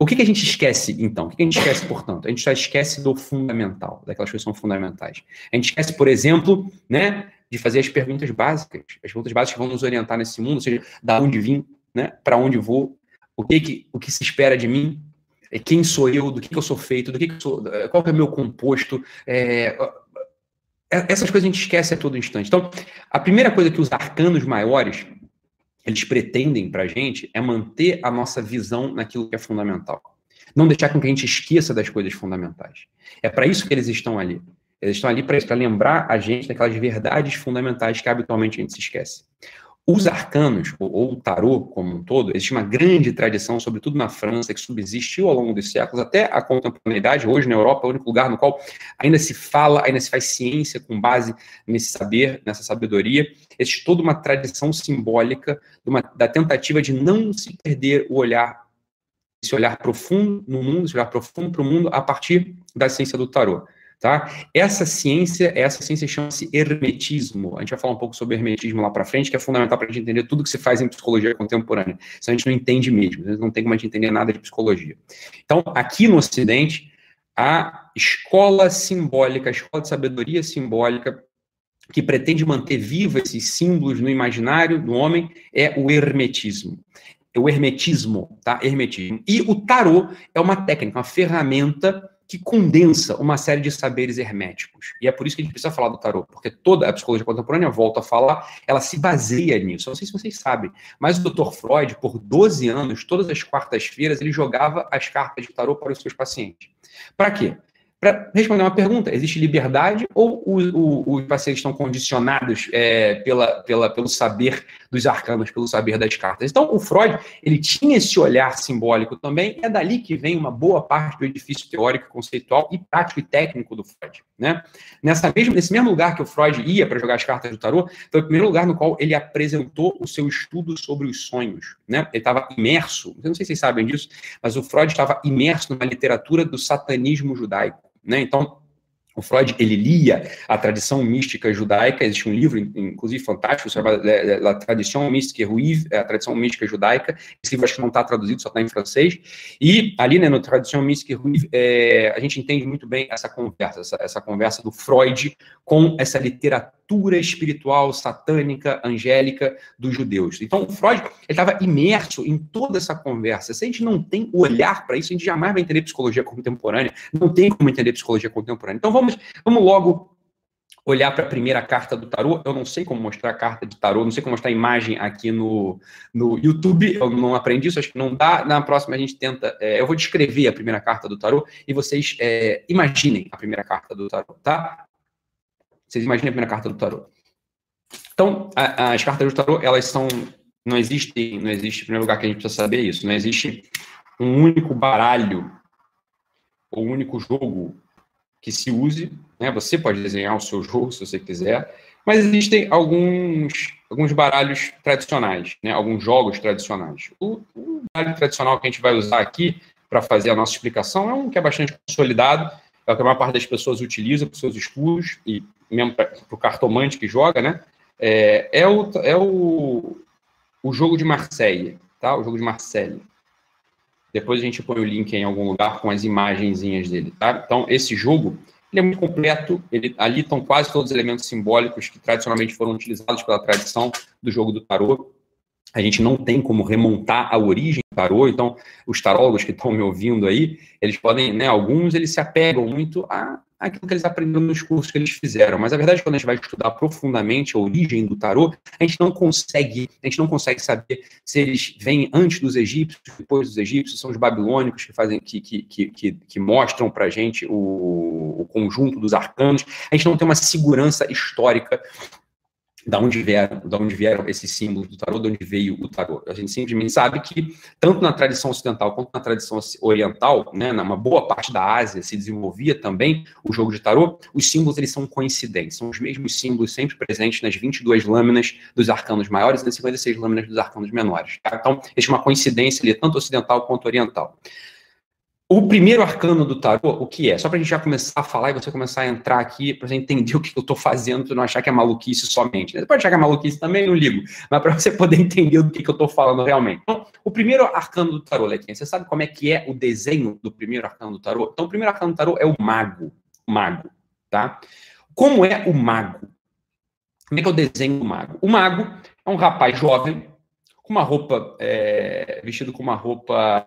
O que, que a gente esquece, então? O que, que a gente esquece, portanto? A gente só esquece do fundamental, daquelas coisas que são fundamentais. A gente esquece, por exemplo, né, de fazer as perguntas básicas, as perguntas básicas que vão nos orientar nesse mundo, ou seja, da onde vim, né, para onde vou, o que, que, o que se espera de mim, é, quem sou eu, do que, que eu sou feito, do que, que eu sou, qual que é o meu composto, é, é, essas coisas a gente esquece a todo instante. Então, a primeira coisa que os arcanos maiores eles pretendem para a gente é manter a nossa visão naquilo que é fundamental. Não deixar com que a gente esqueça das coisas fundamentais. É para isso que eles estão ali. Eles estão ali para lembrar a gente daquelas verdades fundamentais que habitualmente a gente se esquece. Os arcanos, ou, o tarô como um todo, existe uma grande tradição, sobretudo na França, que subsistiu ao longo dos séculos, até a contemporaneidade. Hoje, na Europa, é o único lugar no qual ainda se fala, ainda se faz ciência com base nesse saber, nessa sabedoria. Existe toda uma tradição simbólica uma, da tentativa de não se perder o olhar, esse olhar profundo no mundo, esse olhar profundo para o mundo a partir da ciência do tarô. Tá? Essa ciência, essa ciência chama-se hermetismo. A gente vai falar um pouco sobre hermetismo lá para frente, que é fundamental para a gente entender tudo que se faz em psicologia contemporânea. Senão a gente não entende mesmo, gente não tem como a gente entender nada de psicologia. Então, aqui no Ocidente, a escola simbólica, a escola de sabedoria simbólica, que pretende manter vivos esses símbolos no imaginário do homem, é o hermetismo. É o hermetismo, tá? Hermetismo. E o tarô é uma técnica, uma ferramenta que condensa uma série de saberes herméticos. E é por isso que a gente precisa falar do tarô, porque toda a psicologia contemporânea, volta a falar, ela se baseia nisso. Eu não sei se vocês sabem, mas o Dr. Freud, por 12 anos, todas as quartas-feiras, ele jogava as cartas de tarô para os seus pacientes. Para quê? Para responder uma pergunta, existe liberdade ou os pacientes estão condicionados é, pela, pela, pelo saber dos arcanos, pelo saber das cartas? Então, o Freud, ele tinha esse olhar simbólico também, é dali que vem uma boa parte do edifício teórico, conceitual e prático e técnico do Freud. Né? Nessa mesma, nesse mesmo lugar que o Freud ia para jogar as cartas do tarô, foi o primeiro lugar no qual ele apresentou o seu estudo sobre os sonhos. Né? Ele estava imerso, não sei se vocês sabem disso, mas o Freud estava imerso numa literatura do satanismo judaico. Né? Então, o Freud ele lia a tradição mística judaica, existe um livro, inclusive fantástico, chamado A Tradição Mística Juive, a Tradição Mística Judaica. Esse livro acho que não está traduzido, só está em francês. E ali, né, no Tradição Mística Juive, é, a gente entende muito bem essa conversa, essa, essa conversa do Freud com essa literatura espiritual, satânica, angélica dos judeus. Então, Freud estava imerso em toda essa conversa. Se a gente não tem o olhar para isso, a gente jamais vai entender psicologia contemporânea. Não tem como entender psicologia contemporânea. Então, vamos, vamos logo olhar para a primeira carta do tarô. Eu não sei como mostrar a carta de tarô, não sei como mostrar a imagem aqui no, no YouTube. Eu não aprendi isso, acho que não dá. Na próxima a gente tenta. É, eu vou descrever a primeira carta do tarô e vocês é, imaginem a primeira carta do tarô, tá? Vocês imaginem a primeira carta do tarô. Então, a, as cartas do tarô, elas são. Não existe, não existe, em primeiro lugar, que a gente precisa saber isso, não existe um único baralho ou um único jogo que se use. Né? Você pode desenhar o seu jogo se você quiser, mas existem alguns, alguns baralhos tradicionais, né? alguns jogos tradicionais. O, o baralho tradicional que a gente vai usar aqui para fazer a nossa explicação é um que é bastante consolidado, é o que a maior parte das pessoas utiliza para seus estudos e mesmo para o cartomante que joga, né? É, é, o, é o, o jogo de Marseille, tá? O jogo de Marseille. Depois a gente põe o link em algum lugar com as imagenzinhas dele, tá? Então, esse jogo, ele é muito completo, ele, ali estão quase todos os elementos simbólicos que tradicionalmente foram utilizados pela tradição do jogo do tarô. A gente não tem como remontar a origem do tarô, então os tarólogos que estão me ouvindo aí, eles podem, né, alguns eles se apegam muito a aquilo que eles aprenderam nos cursos que eles fizeram. Mas a verdade é que quando a gente vai estudar profundamente a origem do tarô, a gente não consegue, a gente não consegue saber se eles vêm antes dos egípcios, depois dos egípcios, são os babilônicos que fazem, que, que, que, que mostram para gente o, o conjunto dos arcanos. A gente não tem uma segurança histórica da onde vieram, da onde vieram esses símbolos do tarô, de onde veio o tarô. A gente simplesmente sabe que tanto na tradição ocidental quanto na tradição oriental, né, numa boa parte da Ásia se desenvolvia também o jogo de tarô, os símbolos eles são coincidentes, são os mesmos símbolos sempre presentes nas 22 lâminas dos arcanos maiores e nas 56 lâminas dos arcanos menores. Tá? Então, existe uma coincidência ali, tanto ocidental quanto oriental. O primeiro arcano do tarô, o que é? Só para a gente já começar a falar e você começar a entrar aqui, para você entender (laughs) o que eu estou fazendo, para não achar que é maluquice somente. Né? Você pode achar que é maluquice também, não ligo, mas para você poder (laughs) entender do que, que eu estou falando realmente. Então, o primeiro arcano do tarô, Lequinha, você sabe como é que é o desenho do primeiro arcano do tarô? Então, o primeiro arcano do tarô é o mago. Mago, tá? Como é o mago? Como é que é o desenho do mago? O mago é um rapaz jovem, com uma roupa, é, vestido com uma roupa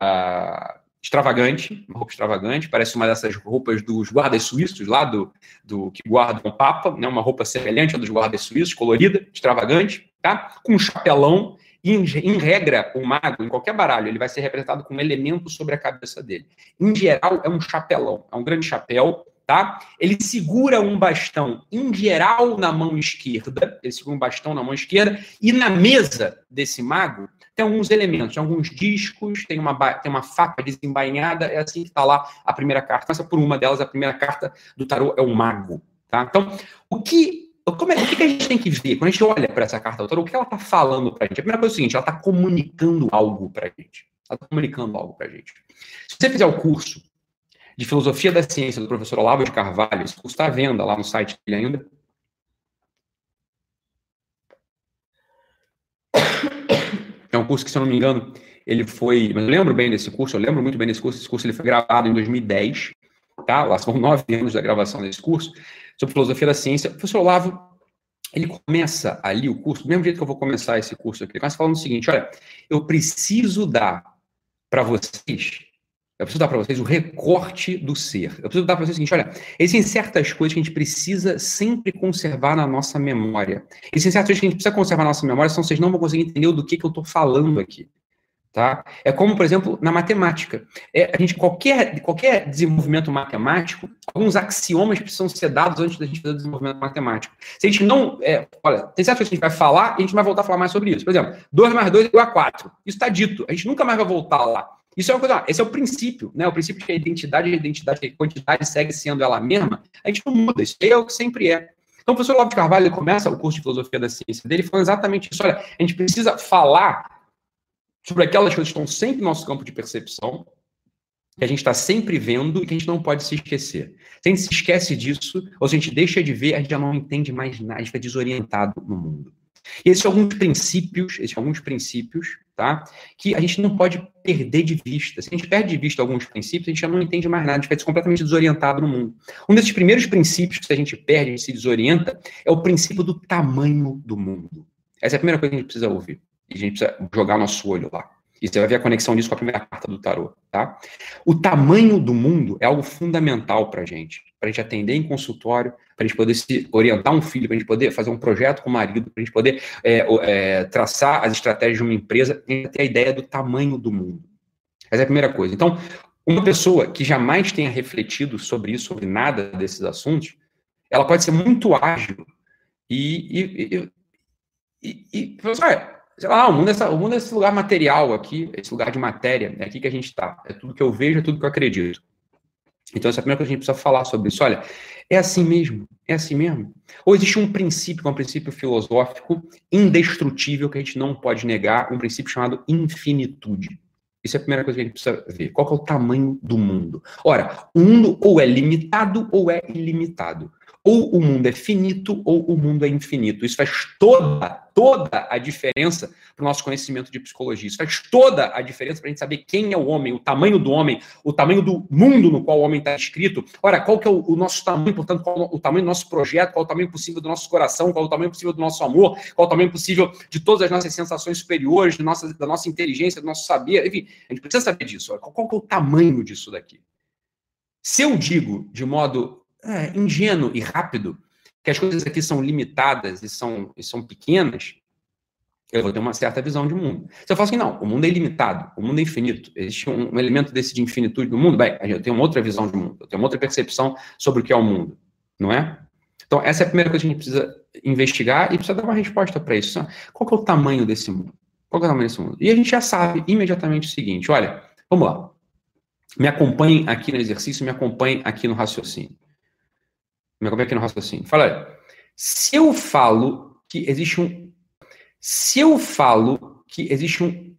extravagante, uma roupa extravagante, parece uma dessas roupas dos guardas suíços lá do, do que guardam o Papa, né? Uma roupa semelhante à dos guardas suíços, colorida, extravagante, tá? Com um chapelão. E, em, em, regra, o mago, em qualquer baralho, ele vai ser representado com um elemento sobre a cabeça dele. Em geral, é um chapelão, é um grande chapéu, tá? Ele segura um bastão, em geral, na mão esquerda, ele segura um bastão na mão esquerda, e na mesa desse mago tem alguns elementos, alguns discos, tem uma, tem uma faca desembainhada, é assim que está lá a primeira carta. Começa por uma delas, a primeira carta do tarô é o mago, tá? Então, o que como é, o que a gente tem que ver? Quando a gente olha para essa carta do tarô, o que ela está falando para a gente? A primeira coisa é o seguinte, ela está comunicando algo para a gente. Ela está comunicando algo para a gente. Se você fizer o curso de Filosofia da Ciência do professor Olavo de Carvalho, esse curso está à venda lá no site dele ainda, É um curso que, se eu não me engano, ele foi. Eu lembro bem desse curso, eu lembro muito bem desse curso. Esse curso ele foi gravado em 2010, tá? Lá são (laughs) nove anos da gravação desse curso, sobre filosofia da ciência. O professor Olavo, ele começa ali o curso, do mesmo jeito que eu vou começar esse curso aqui, ele começa falando o seguinte: olha, eu preciso dar para vocês eu preciso dar para vocês o recorte do ser. Eu preciso dar para vocês o seguinte: olha, existem certas coisas que a gente precisa sempre conservar na nossa memória. Existem certas coisas que a gente precisa conservar na nossa memória, senão vocês não vão conseguir entender do que, que eu estou falando aqui. Tá? É como, por exemplo, na matemática. É, a gente, qualquer, qualquer desenvolvimento matemático, alguns axiomas precisam ser dados antes da gente fazer o desenvolvimento matemático. Se a gente não. É, olha, tem certas coisas que a gente vai falar e a gente vai voltar a falar mais sobre isso. Por exemplo, 2 mais 2 é igual a 4. Isso está dito. A gente nunca mais vai voltar lá. Isso é uma coisa, esse é o princípio, né? O princípio de que a identidade a identidade, que a quantidade segue sendo ela mesma, a gente não muda, isso é o que sempre é. Então, o professor Lopes Carvalho começa o curso de filosofia da ciência dele falando exatamente isso. Olha, a gente precisa falar sobre aquelas coisas que estão sempre no nosso campo de percepção, que a gente está sempre vendo e que a gente não pode se esquecer. Se a gente se esquece disso, ou se a gente deixa de ver, a gente já não entende mais nada, a gente fica desorientado no mundo. E são alguns princípios, são alguns princípios, tá? Que a gente não pode perder de vista. Se a gente perde de vista alguns princípios, a gente já não entende mais nada, a gente fica completamente desorientado no mundo. Um desses primeiros princípios que a gente perde, a gente se desorienta, é o princípio do tamanho do mundo. Essa é a primeira coisa que a gente precisa ouvir. E a gente precisa jogar nosso olho lá. E você vai ver a conexão disso com a primeira carta do tarô, tá? O tamanho do mundo é algo fundamental para a gente. Para a gente atender em consultório, para a gente poder se orientar um filho, para a gente poder fazer um projeto com o marido, para a gente poder é, é, traçar as estratégias de uma empresa, a gente ter a ideia do tamanho do mundo. Essa é a primeira coisa. Então, uma pessoa que jamais tenha refletido sobre isso, sobre nada desses assuntos, ela pode ser muito ágil e, e, e, e, e sei lá, o mundo, é, o mundo é esse lugar material aqui, esse lugar de matéria, é aqui que a gente está. É tudo que eu vejo, é tudo que eu acredito. Então, essa é a primeira coisa que a gente precisa falar sobre isso. Olha, é assim mesmo? É assim mesmo? Ou existe um princípio, que é um princípio filosófico indestrutível que a gente não pode negar, um princípio chamado infinitude. Isso é a primeira coisa que a gente precisa ver. Qual é o tamanho do mundo? Ora, o mundo ou é limitado ou é ilimitado. Ou o mundo é finito ou o mundo é infinito. Isso faz toda, toda a diferença para o nosso conhecimento de psicologia. Isso faz toda a diferença para a gente saber quem é o homem, o tamanho do homem, o tamanho do mundo no qual o homem está escrito. Ora, qual que é o, o nosso tamanho, portanto, qual o tamanho do nosso projeto, qual o tamanho possível do nosso coração, qual o tamanho possível do nosso amor, qual o tamanho possível de todas as nossas sensações superiores, nossa, da nossa inteligência, do nosso saber. Enfim, a gente precisa saber disso. Qual, qual que é o tamanho disso daqui? Se eu digo de modo é, ingênuo e rápido, que as coisas aqui são limitadas e são, e são pequenas, eu vou ter uma certa visão de mundo. Se eu falo assim, não, o mundo é ilimitado, o mundo é infinito, existe um, um elemento desse de infinitude no mundo, bem, eu tenho outra visão de mundo, eu tenho outra percepção sobre o que é o mundo, não é? Então, essa é a primeira coisa que a gente precisa investigar e precisa dar uma resposta para isso. Qual é o tamanho desse mundo? Qual é o tamanho desse mundo? E a gente já sabe imediatamente o seguinte: olha, vamos lá. Me acompanhem aqui no exercício, me acompanhem aqui no raciocínio. Me acompanhem aqui no raciocínio. Fala, olha, se eu falo que existe um. Se eu falo que existe um,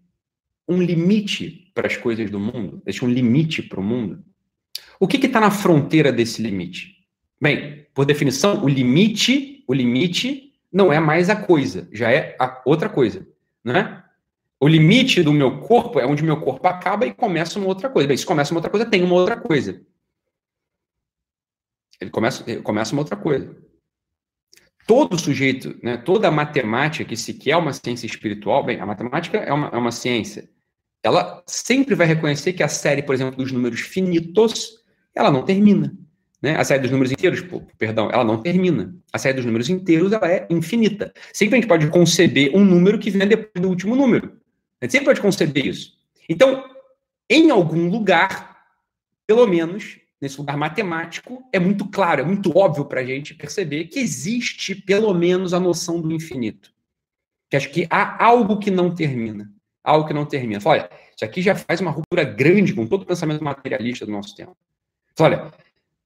um limite para as coisas do mundo, existe um limite para o mundo, o que está na fronteira desse limite? Bem, por definição, o limite, o limite não é mais a coisa, já é outra coisa, né? O limite do meu corpo é onde meu corpo acaba e começa uma outra coisa. Bem, se começa uma outra coisa, tem uma outra coisa. Ele começa, ele começa uma outra coisa. Todo sujeito, né, toda matemática que se quer uma ciência espiritual, bem, a matemática é uma, é uma ciência, ela sempre vai reconhecer que a série, por exemplo, dos números finitos, ela não termina. Né? A série dos números inteiros, pô, perdão, ela não termina. A série dos números inteiros ela é infinita. Sempre a gente pode conceber um número que vem depois do último número. A gente sempre pode conceber isso. Então, em algum lugar, pelo menos nesse lugar matemático, é muito claro, é muito óbvio para a gente perceber que existe pelo menos a noção do infinito. Que acho que há algo que não termina. Algo que não termina. Fala, olha, isso aqui já faz uma ruptura grande com todo o pensamento materialista do nosso tempo. Fala, olha,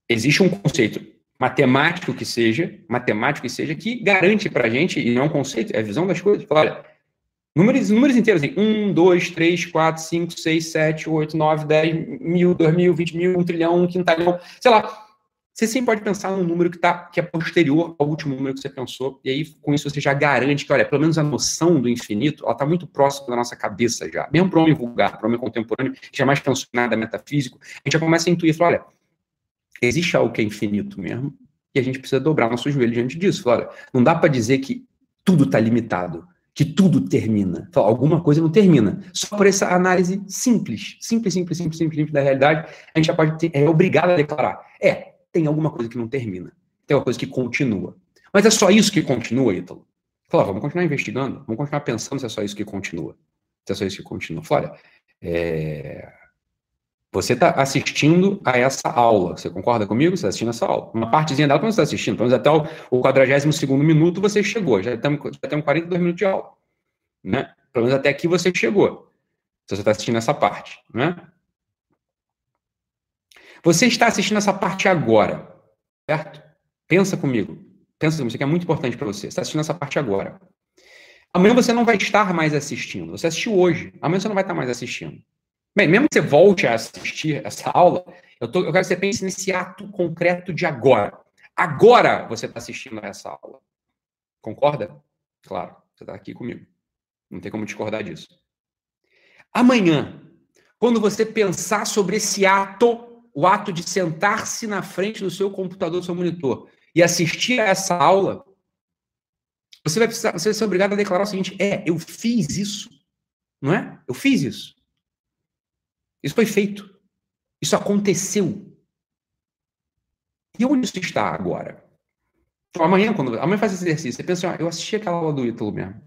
existe um conceito matemático que seja, matemático que seja, que garante para a gente, e não é um conceito, é a visão das coisas. Fala, olha, números, números inteiros, assim, 1, 2, 3, 4, 5, 6, 7, 8, 9, 10, mil, 2 mil, 20 mil, um trilhão, um quintalhão, sei lá. Você sempre pode pensar num número que, tá, que é posterior ao último número que você pensou, e aí com isso você já garante que, olha, pelo menos a noção do infinito, ela está muito próxima da nossa cabeça já. Mesmo para o homem vulgar, para o homem contemporâneo, que jamais pensou em nada metafísico, a gente já começa a intuir, fala, olha, existe algo que é infinito mesmo, e a gente precisa dobrar nosso joelho diante disso. Olha, não dá para dizer que tudo está limitado, que tudo termina. Alguma coisa não termina. Só por essa análise simples, simples, simples, simples, simples, simples da realidade, a gente já pode ter, é obrigado a declarar. É, tem alguma coisa que não termina. Tem uma coisa que continua. Mas é só isso que continua, Ítalo? Fala, vamos continuar investigando, vamos continuar pensando se é só isso que continua. Se é só isso que continua. Fala, olha, é, você está assistindo a essa aula. Você concorda comigo? Você está assistindo essa aula. Uma partezinha dela você está assistindo. Pelo menos até o, 42 minuto você chegou. Já temos, já temos 42 minutos de aula. Né? Pelo menos até aqui você chegou. Se você está assistindo essa parte. Né? Você está assistindo essa parte agora. Certo? Pensa comigo. Pensa comigo. Isso aqui é muito importante para você. Você está assistindo essa parte agora. Amanhã você não vai estar mais assistindo. Você assistiu hoje. Amanhã você não vai estar mais assistindo. Bem, mesmo que você volte a assistir essa aula, eu, tô, eu quero que você pense nesse ato concreto de agora. Agora você está assistindo a essa aula. Concorda? Claro, você está aqui comigo. Não tem como discordar disso. Amanhã, quando você pensar sobre esse ato, o ato de sentar-se na frente do seu computador, do seu monitor, e assistir a essa aula, você vai, precisar, você vai ser obrigado a declarar o seguinte: é, eu fiz isso. Não é? Eu fiz isso. Isso foi feito. Isso aconteceu. E onde isso está agora? Então, amanhã, quando amanhã faz esse exercício, você pensa assim, ah, eu assisti aquela aula do Ítalo mesmo.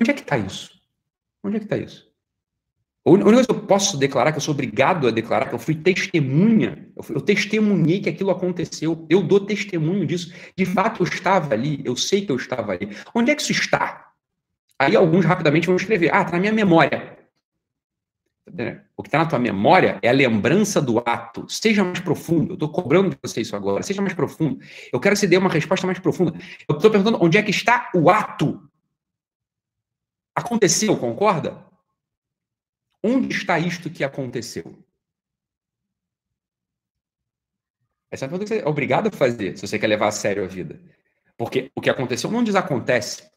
Onde é que está isso? Onde é que está isso? A única coisa que eu posso declarar, que eu sou obrigado a declarar, que eu fui testemunha, eu, fui, eu testemunhei que aquilo aconteceu, eu dou testemunho disso. De fato, eu estava ali, eu sei que eu estava ali. Onde é que isso está? Aí alguns rapidamente vão escrever, ah, está na minha memória. O que está na tua memória é a lembrança do ato. Seja mais profundo. Eu estou cobrando de você isso agora. Seja mais profundo. Eu quero que você dê uma resposta mais profunda. Eu estou perguntando onde é que está o ato. Aconteceu, concorda? Onde está isto que aconteceu? Essa é a pergunta que você é obrigado a fazer se você quer levar a sério a vida. Porque o que aconteceu não desacontece.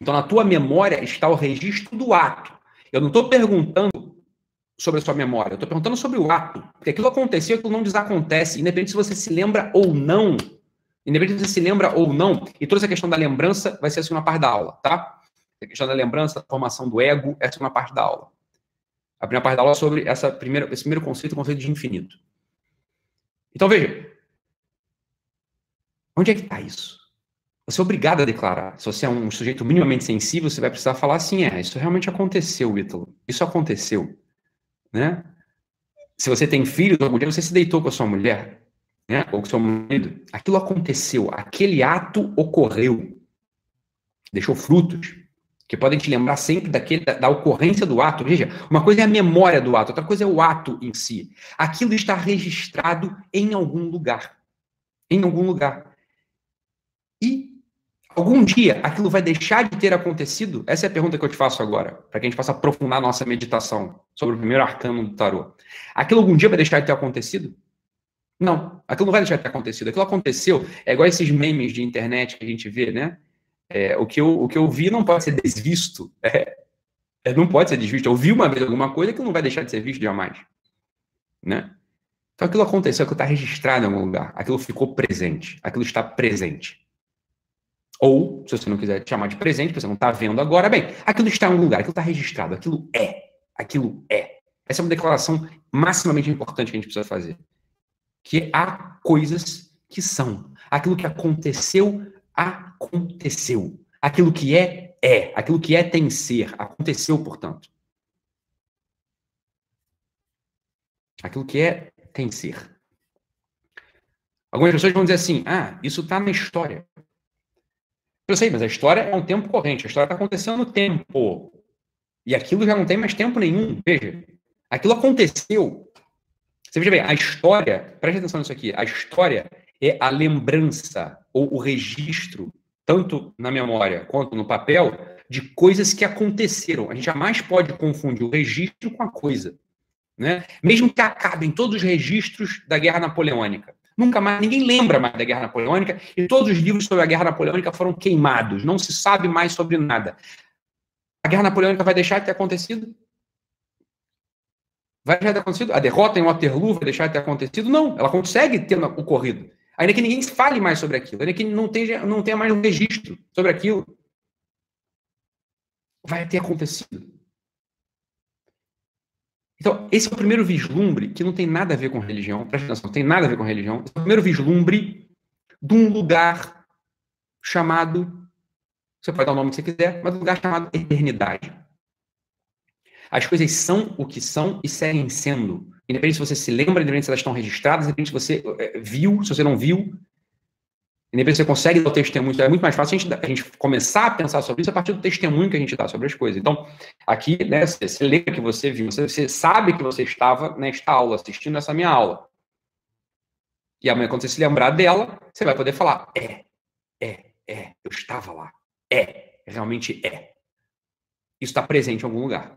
Então, na tua memória está o registro do ato. Eu não estou perguntando sobre a sua memória. Eu estou perguntando sobre o ato. Porque aquilo aconteceu, aquilo não desacontece, independente se você se lembra ou não. Independente se você se lembra ou não. E toda essa questão da lembrança vai ser a segunda parte da aula, tá? A questão da lembrança, da formação do ego, é a segunda parte da aula. A primeira parte da aula é sobre essa primeira, esse primeiro conceito, o conceito de infinito. Então, veja. Onde é que está isso? Você é obrigado a declarar. Se você é um sujeito minimamente sensível, você vai precisar falar assim: é, isso realmente aconteceu, Ítalo. Isso aconteceu né? Se você tem filhos, algum dia você se deitou com a sua mulher. né, ou com seu marido, aquilo aconteceu, aquele ato ocorreu, deixou frutos que podem te lembrar sempre daquele, da, da, ocorrência do ato. Veja, uma coisa é a memória do ato, outra coisa é o ato em si. Aquilo está registrado em algum lugar. Em algum lugar. E algum dia aquilo vai deixar de ter acontecido? Essa é a pergunta que eu te faço agora, para que a gente possa aprofundar nossa meditação sobre o primeiro arcano do tarô. Aquilo algum dia vai deixar de ter acontecido? Não, aquilo não vai deixar de ter acontecido. Aquilo aconteceu, é igual esses memes de internet que a gente vê, né? É, o, que eu, o que eu vi não pode ser desvisto. É, é, não pode ser desvisto. Eu vi uma vez alguma coisa que não vai deixar de ser visto jamais. Né? Então aquilo aconteceu, aquilo está registrado em algum lugar. Aquilo ficou presente. Aquilo está presente. Ou, se você não quiser chamar de presente, porque você não está vendo agora, bem, aquilo está em um lugar, aquilo está registrado, aquilo é. Aquilo é. Essa é uma declaração maximamente importante que a gente precisa fazer. Que há coisas que são. Aquilo que aconteceu aconteceu. Aquilo que é, é. Aquilo que é tem ser. Aconteceu, portanto. Aquilo que é tem ser. Algumas pessoas vão dizer assim: ah, isso está na história. Eu sei, mas a história é um tempo corrente. A história está acontecendo no tempo. E aquilo já não tem mais tempo nenhum. Veja, aquilo aconteceu. Você veja bem, a história, preste atenção nisso aqui, a história é a lembrança ou o registro, tanto na memória quanto no papel, de coisas que aconteceram. A gente jamais pode confundir o registro com a coisa. Né? Mesmo que acabem todos os registros da Guerra Napoleônica. Nunca mais, ninguém lembra mais da Guerra Napoleônica e todos os livros sobre a Guerra Napoleônica foram queimados. Não se sabe mais sobre nada. A Guerra Napoleônica vai deixar de ter acontecido? Vai deixar de ter acontecido? A derrota em Waterloo vai deixar de ter acontecido? Não, ela consegue ter ocorrido. Ainda que ninguém fale mais sobre aquilo, ainda que não tenha, não tenha mais um registro sobre aquilo. Vai ter acontecido. Então, esse é o primeiro vislumbre que não tem nada a ver com religião, presta atenção, não tem nada a ver com religião. Esse é o primeiro vislumbre de um lugar chamado, você pode dar o nome que você quiser, mas um lugar chamado eternidade. As coisas são o que são e seguem sendo. Independente se você se lembra, independente se elas estão registradas, independente se você eh, viu, se você não viu, independente você consegue dar o testemunho, é muito mais fácil a gente, a gente, começar a pensar sobre isso a partir do testemunho que a gente dá sobre as coisas. Então, aqui, né, você, você que você viu, você, você sabe que você estava nesta aula, assistindo essa minha aula. E amanhã, quando você se lembrar dela, você vai poder falar: é, é, é, eu estava lá. É, realmente é. Isso está presente em algum lugar.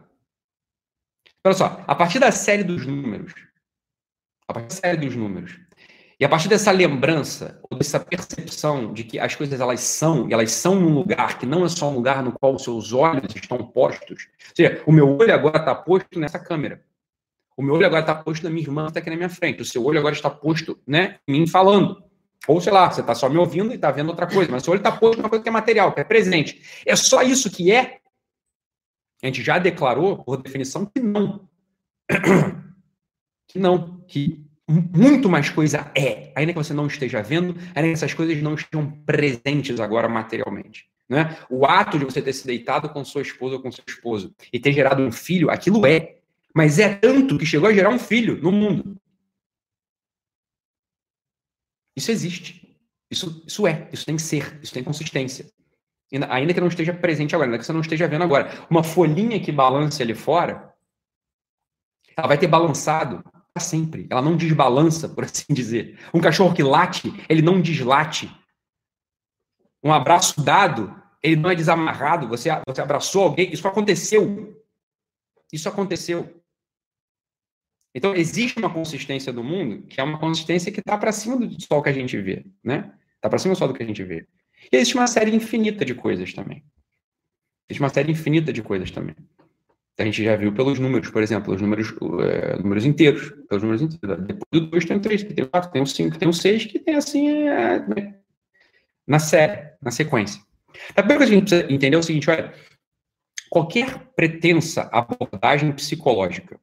Olha só, a partir da série dos números, a partir da série dos números, e a partir dessa lembrança, ou dessa percepção de que as coisas elas são, e elas são num lugar que não é só um lugar no qual os seus olhos estão postos. Ou seja, o meu olho agora está posto nessa câmera. O meu olho agora está posto na minha irmã que está aqui na minha frente. O seu olho agora está posto, né, em mim falando. Ou sei lá, você está só me ouvindo e está vendo outra coisa, mas o seu olho está posto numa coisa que é material, que é presente. É só isso que é? A gente já declarou, por definição, que não. (clears throat) Que não. Que muito mais coisa é, ainda que você não esteja vendo, ainda que essas coisas não estejam presentes agora materialmente. Né? O ato de você ter se deitado com sua esposa ou com seu esposo e ter gerado um filho, aquilo é. Mas é tanto que chegou a gerar um filho no mundo. Isso existe. Isso, isso é. Isso tem que ser. Isso tem consistência ainda que não esteja presente agora, ainda que você não esteja vendo agora. Uma folhinha que balance ali fora, ela vai ter balançado sempre. Ela não desbalança, por assim dizer. Um cachorro que late, ele não deslate. Um abraço dado, ele não é desamarrado. Você, você abraçou alguém, isso aconteceu. Isso aconteceu. Então, existe uma consistência do mundo que é uma consistência que está para cima do sol que a gente vê, né? Está para cima só do que a gente vê. E existe uma série infinita de coisas também. Existe uma série infinita de coisas também. A gente já viu pelos números, por exemplo, os números, é, números inteiros. Pelos números inteiros. Depois do 2 tem o 3, tem o 4, tem o 5, tem o 6, que tem assim é, né, na série, na sequência. A primeira coisa que a gente precisa entender é o seguinte: olha, qualquer pretensa abordagem psicológica,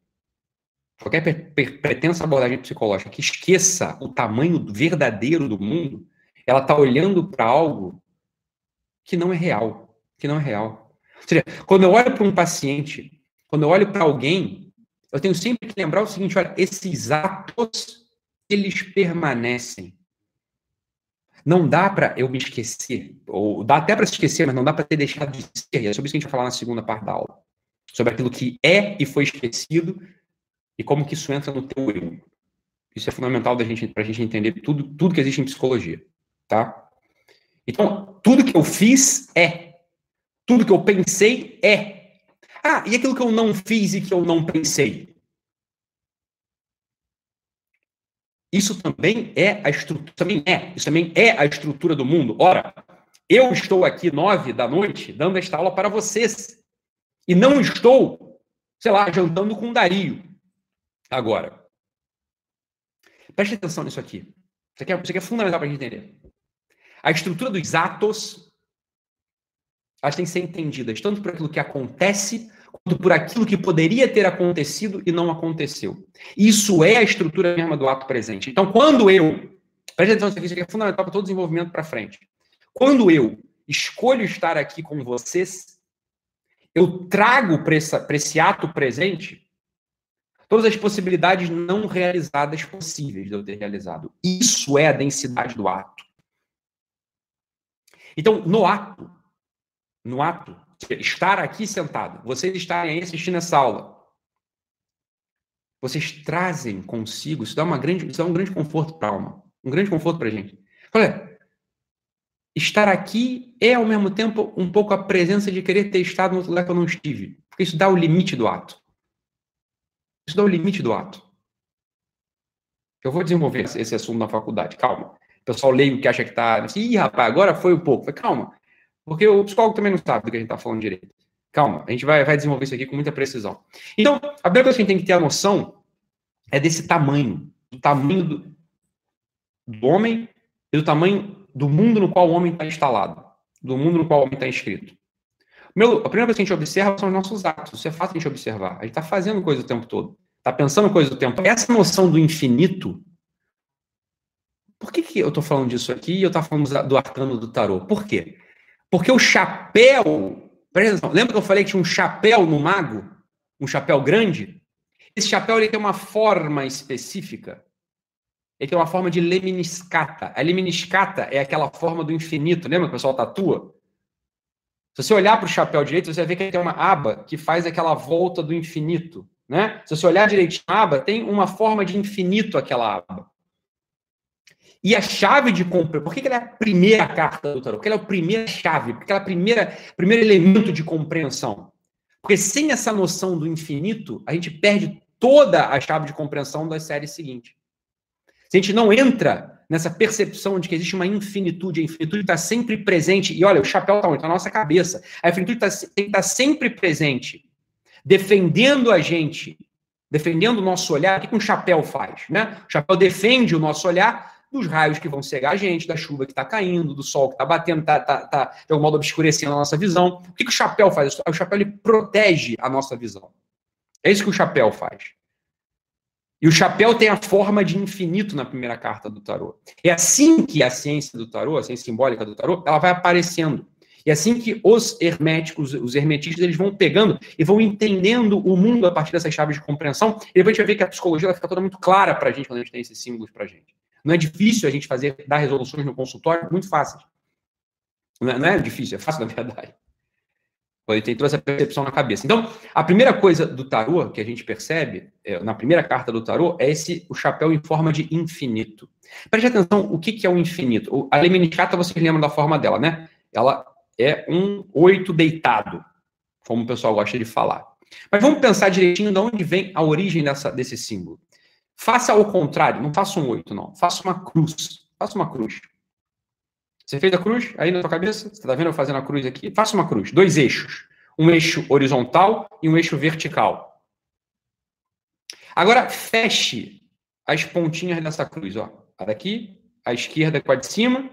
qualquer pretensa abordagem psicológica que esqueça o tamanho verdadeiro do mundo, ela está olhando para algo que não é real, que não é real. Ou seja, quando eu olho para um paciente, quando eu olho para alguém, eu tenho sempre que lembrar o seguinte, olha, esses atos eles permanecem. Não dá para eu me esquecer, ou dá até para se esquecer, mas não dá para ter deixado de ser. E é sobre isso que a gente vai falar na segunda parte da aula. Sobre aquilo que é e foi esquecido e como que isso entra no teu eu. Isso é fundamental da gente, para a gente entender tudo, tudo que existe em psicologia, tá? Então, tudo que eu fiz é. Tudo que eu pensei é. Ah, e aquilo que eu não fiz e que eu não pensei? Isso também é a estrutura, também é, isso também é a estrutura do mundo. Ora, eu estou aqui nove da noite dando esta aula para vocês e não estou, sei lá, jantando com o Dario. Agora, Preste atenção nisso aqui. Isso aqui é, isso aqui é fundamental para a gente entender. A estrutura dos atos, elas têm que ser entendidas tanto por aquilo que acontece, por aquilo que poderia ter acontecido e não aconteceu. Isso é a estrutura mesma do ato presente. Então, quando eu. Preste atenção nisso aqui, isso aqui é fundamental para todo desenvolvimento para frente. Quando eu escolho estar aqui com vocês, eu trago para esse ato presente todas as possibilidades não realizadas possíveis de eu ter realizado. Isso é a densidade do ato. Então, no ato, no ato, estar aqui sentado, vocês estarem aí assistindo essa aula, vocês trazem consigo, isso dá, uma grande, isso dá um grande conforto para a alma, um grande conforto para a gente. Olha, estar aqui é, ao mesmo tempo, um pouco a presença de querer ter estado no outro lugar que eu não estive, porque isso dá o limite do ato. Isso dá o limite do ato. Eu vou desenvolver esse assunto na faculdade, calma. O pessoal leigo que acha que está. Ih, rapaz, agora foi um pouco. calma. Porque o psicólogo também não sabe do que a gente está falando direito. Calma, a gente vai, vai desenvolver isso aqui com muita precisão. Então, a primeira coisa que a gente tem que ter a noção é desse tamanho. Do tamanho do, do homem e do tamanho do mundo no qual o homem está instalado. Do mundo no qual o homem está inscrito. Meu, a primeira coisa que a gente observa são os nossos atos. Isso é fácil a gente observar. A gente está fazendo coisa o tempo todo. Está pensando coisa o tempo todo. Essa noção do infinito. Por que, que eu estou falando disso aqui e eu estou falando do arcano do tarô? Por quê? Porque o chapéu. Presta atenção. Lembra que eu falei que tinha um chapéu no mago? Um chapéu grande? Esse chapéu ele tem uma forma específica. Ele tem uma forma de lemniscata. A lemniscata é aquela forma do infinito. Lembra que o pessoal tatua? Se você olhar para o chapéu direito, você vai ver que tem uma aba que faz aquela volta do infinito. Né? Se você olhar direitinho a aba, tem uma forma de infinito aquela aba. E a chave de compra, por que, que ela é a primeira carta do tarot? Porque ela é a primeira chave, porque ela é o primeiro elemento de compreensão. Porque sem essa noção do infinito, a gente perde toda a chave de compreensão das séries seguintes. Se a gente não entra nessa percepção de que existe uma infinitude, a infinitude está sempre presente, e olha, o chapéu está onde? Está na nossa cabeça. A infinitude tá, estar tá sempre presente, defendendo a gente, defendendo o nosso olhar. O que, que um chapéu faz? Né? O chapéu defende o nosso olhar dos raios que vão cegar a gente, da chuva que está caindo, do sol que está batendo, está tá, tá, de algum modo obscurecendo a nossa visão. O que, que o chapéu faz? O chapéu ele protege a nossa visão. É isso que o chapéu faz. E o chapéu tem a forma de infinito na primeira carta do tarô. É assim que a ciência do tarô, a ciência simbólica do tarô, ela vai aparecendo. E é assim que os herméticos, os hermetistas, eles vão pegando e vão entendendo o mundo a partir dessas chaves de compreensão. E depois a gente vai ver que a psicologia vai ficar toda muito clara para a gente quando a gente tem esses símbolos para a gente. Não é difícil a gente fazer, dar resoluções no consultório, muito fácil. Não é, não é difícil, é fácil (laughs) na verdade. Ele tem toda essa percepção na cabeça. Então, a primeira coisa do tarô que a gente percebe, é, na primeira carta do tarô, é esse o chapéu em forma de infinito. Preste atenção, o que, que é o infinito? A Lemniscata, vocês lembram da forma dela, né? Ela é um oito deitado, como o pessoal gosta de falar. Mas vamos pensar direitinho de onde vem a origem dessa, desse símbolo. Faça ao contrário, não faça um oito, não. Faça uma cruz. Faça uma cruz. Você fez a cruz aí na sua cabeça? Você está vendo eu fazendo a cruz aqui? Faça uma cruz, dois eixos. Um eixo horizontal e um eixo vertical. Agora, feche as pontinhas dessa cruz. Ó. A daqui, a esquerda com a de cima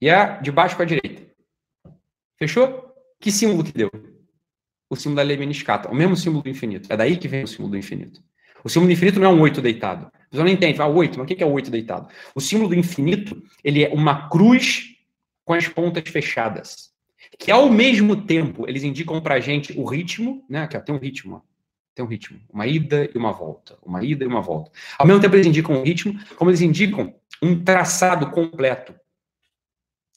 e a de baixo com a direita. Fechou? Que símbolo que deu? O símbolo da lei meniscata. O mesmo símbolo do infinito. É daí que vem o símbolo do infinito. O símbolo do infinito não é um oito deitado. Você não entende. Ah, oito, mas o que é o oito deitado? O símbolo do infinito, ele é uma cruz com as pontas fechadas. Que ao mesmo tempo, eles indicam pra gente o ritmo, né? Aqui, ó, tem um ritmo, ó. tem um ritmo, uma ida e uma volta, uma ida e uma volta. Ao mesmo tempo eles indicam um ritmo, como eles indicam um traçado completo,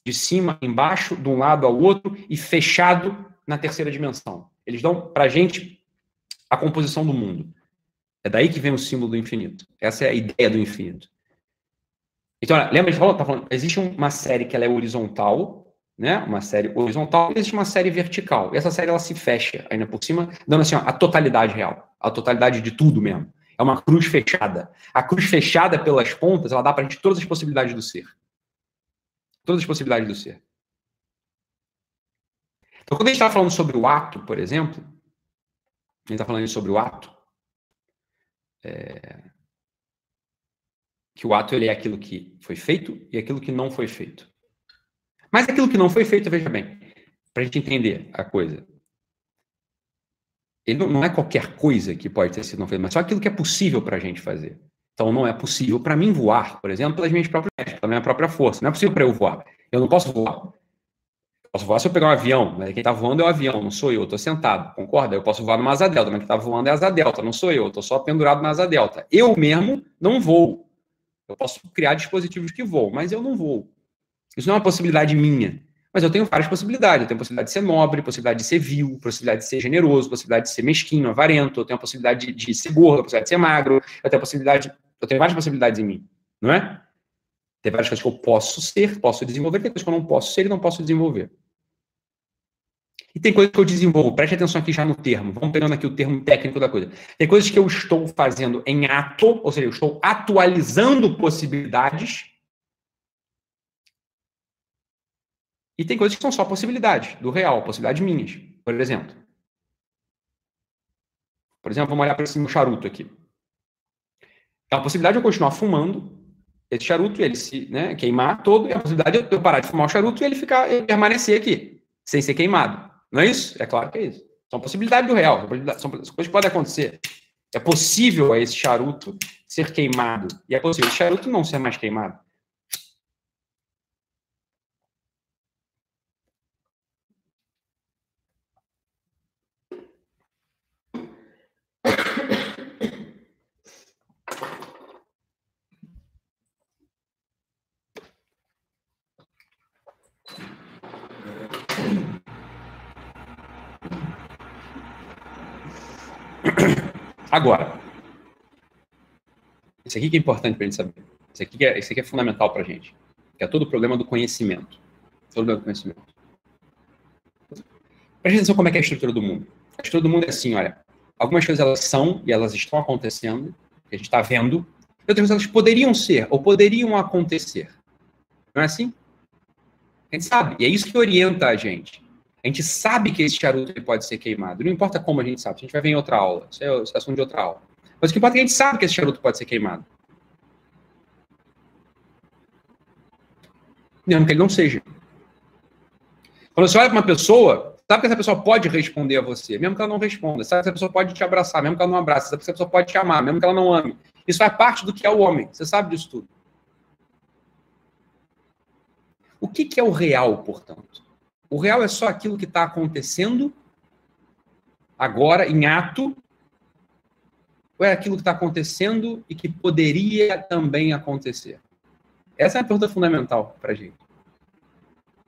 de cima, embaixo, de um lado ao outro e fechado na terceira dimensão. Eles dão para a gente a composição do mundo. É daí que vem o símbolo do infinito. Essa é a ideia do infinito. Então, lembra de falar, tá falando, existe uma série que ela é horizontal, né? Uma série horizontal, e existe uma série vertical. E essa série ela se fecha ainda por cima, dando assim, ó, a totalidade real, a totalidade de tudo mesmo. É uma cruz fechada. A cruz fechada pelas pontas, ela dá para a gente todas as possibilidades do ser. Todas as possibilidades do ser. Então, quando a gente está falando sobre o ato, por exemplo, a gente está falando sobre o ato, é, que o ato ele é aquilo que foi feito e aquilo que não foi feito. Mas aquilo que não foi feito, veja bem, para a gente entender a coisa. Ele não, não, é qualquer coisa que pode ter sido não feito, mas só aquilo que é possível para a gente fazer. Então não é possível para mim voar, por exemplo, pelas minhas próprias pela minha própria força. Não é possível para eu voar. Eu não posso voar. Posso voar se eu pegar um avião, mas quem está voando é o avião, não sou eu, estou sentado, concorda? Eu posso voar numa asa delta, mas quem está voando é a asa delta, não sou eu, eu estou só pendurado na asa delta. Eu mesmo não vou. Eu posso criar dispositivos que voam, mas eu não vou. Isso não é uma possibilidade minha. Mas eu tenho várias possibilidades. Eu tenho a possibilidade de ser nobre, possibilidade de ser vil, possibilidade de ser generoso, possibilidade de ser mesquinho, avarento, eu tenho a possibilidade de, de ser gordo, a possibilidade de ser magro, eu tenho a possibilidade. Eu tenho várias possibilidades em mim, não é? Tem várias coisas que eu posso ser, posso desenvolver, tem coisas que eu não posso ser e não posso desenvolver. E tem coisas que eu desenvolvo, preste atenção aqui já no termo, vamos pegando aqui o termo técnico da coisa. Tem coisas que eu estou fazendo em ato, ou seja, eu estou atualizando possibilidades. E tem coisas que são só possibilidades, do real, possibilidades minhas. Por exemplo. Por exemplo, vamos olhar para esse meu charuto aqui. É uma possibilidade de eu continuar fumando, esse charuto ele se né, queimar todo, e a possibilidade de eu parar de fumar o charuto e ele ficar, ele permanecer aqui, sem ser queimado. Não é isso? É claro que é isso. São possibilidades do real, são coisas que podem acontecer. É possível esse charuto ser queimado, e é possível esse charuto não ser mais queimado. Agora, isso aqui que é importante para a gente saber. Isso aqui, que é, isso aqui é fundamental para a gente. Que é todo o problema do conhecimento. Todo o problema do conhecimento. Presta atenção como é que é a estrutura do mundo. A estrutura do mundo é assim, olha. Algumas coisas elas são e elas estão acontecendo, que a gente está vendo. Outras coisas elas poderiam ser ou poderiam acontecer. Não é assim? A gente sabe. E é isso que orienta a gente. A gente sabe que esse charuto pode ser queimado. Não importa como a gente sabe. A gente vai ver em outra aula. Isso é assunto de outra aula. Mas o que importa é que a gente sabe que esse charuto pode ser queimado. Mesmo que ele não seja. Quando você olha para uma pessoa, sabe que essa pessoa pode responder a você, mesmo que ela não responda. Sabe que essa pessoa pode te abraçar, mesmo que ela não abrace. Sabe que essa pessoa pode te amar, mesmo que ela não ame. Isso faz parte do que é o homem. Você sabe disso tudo. O que, que é o real, portanto? O real é só aquilo que está acontecendo agora, em ato, ou é aquilo que está acontecendo e que poderia também acontecer? Essa é a pergunta fundamental para a gente.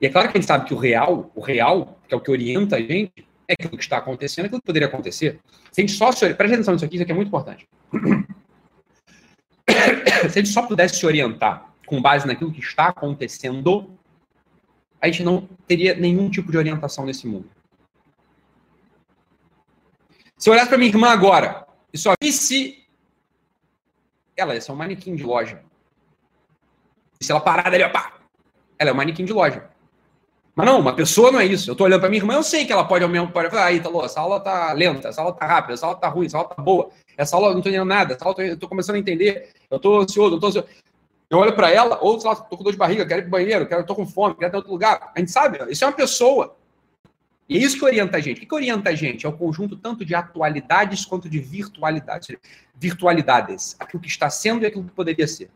E é claro que a gente sabe que o real, o real, que é o que orienta a gente, é aquilo que está acontecendo, é aquilo que poderia acontecer. Se a gente só se... Preste atenção nisso aqui, isso aqui é muito importante. (coughs) se a gente só pudesse se orientar com base naquilo que está acontecendo, a gente não teria nenhum tipo de orientação nesse mundo. Se eu olhasse para minha irmã agora e só visse ela ia ser um manequim de loja. E se ela parar ali, pá, ela é um manequim de loja. Mas não, uma pessoa não é isso. Eu tô olhando para minha irmã, eu sei que ela pode ao mesmo pode falar, ah, Italo, essa aula tá lenta, essa aula tá rápida, essa aula tá ruim, essa aula tá boa, essa aula eu não tô entendendo nada, essa aula eu tô começando a entender, eu tô ansioso, eu tô ansioso. Eu olho para ela, ou sei lá, tô com dor de barriga, quero ir pro banheiro, quero, tô com fome, quero ir para outro lugar. A gente sabe, isso é uma pessoa. E é isso que orienta a gente. O que, que orienta a gente? É o conjunto tanto de atualidades quanto de virtualidades. Virtualidades. Aquilo que está sendo e aquilo que poderia ser.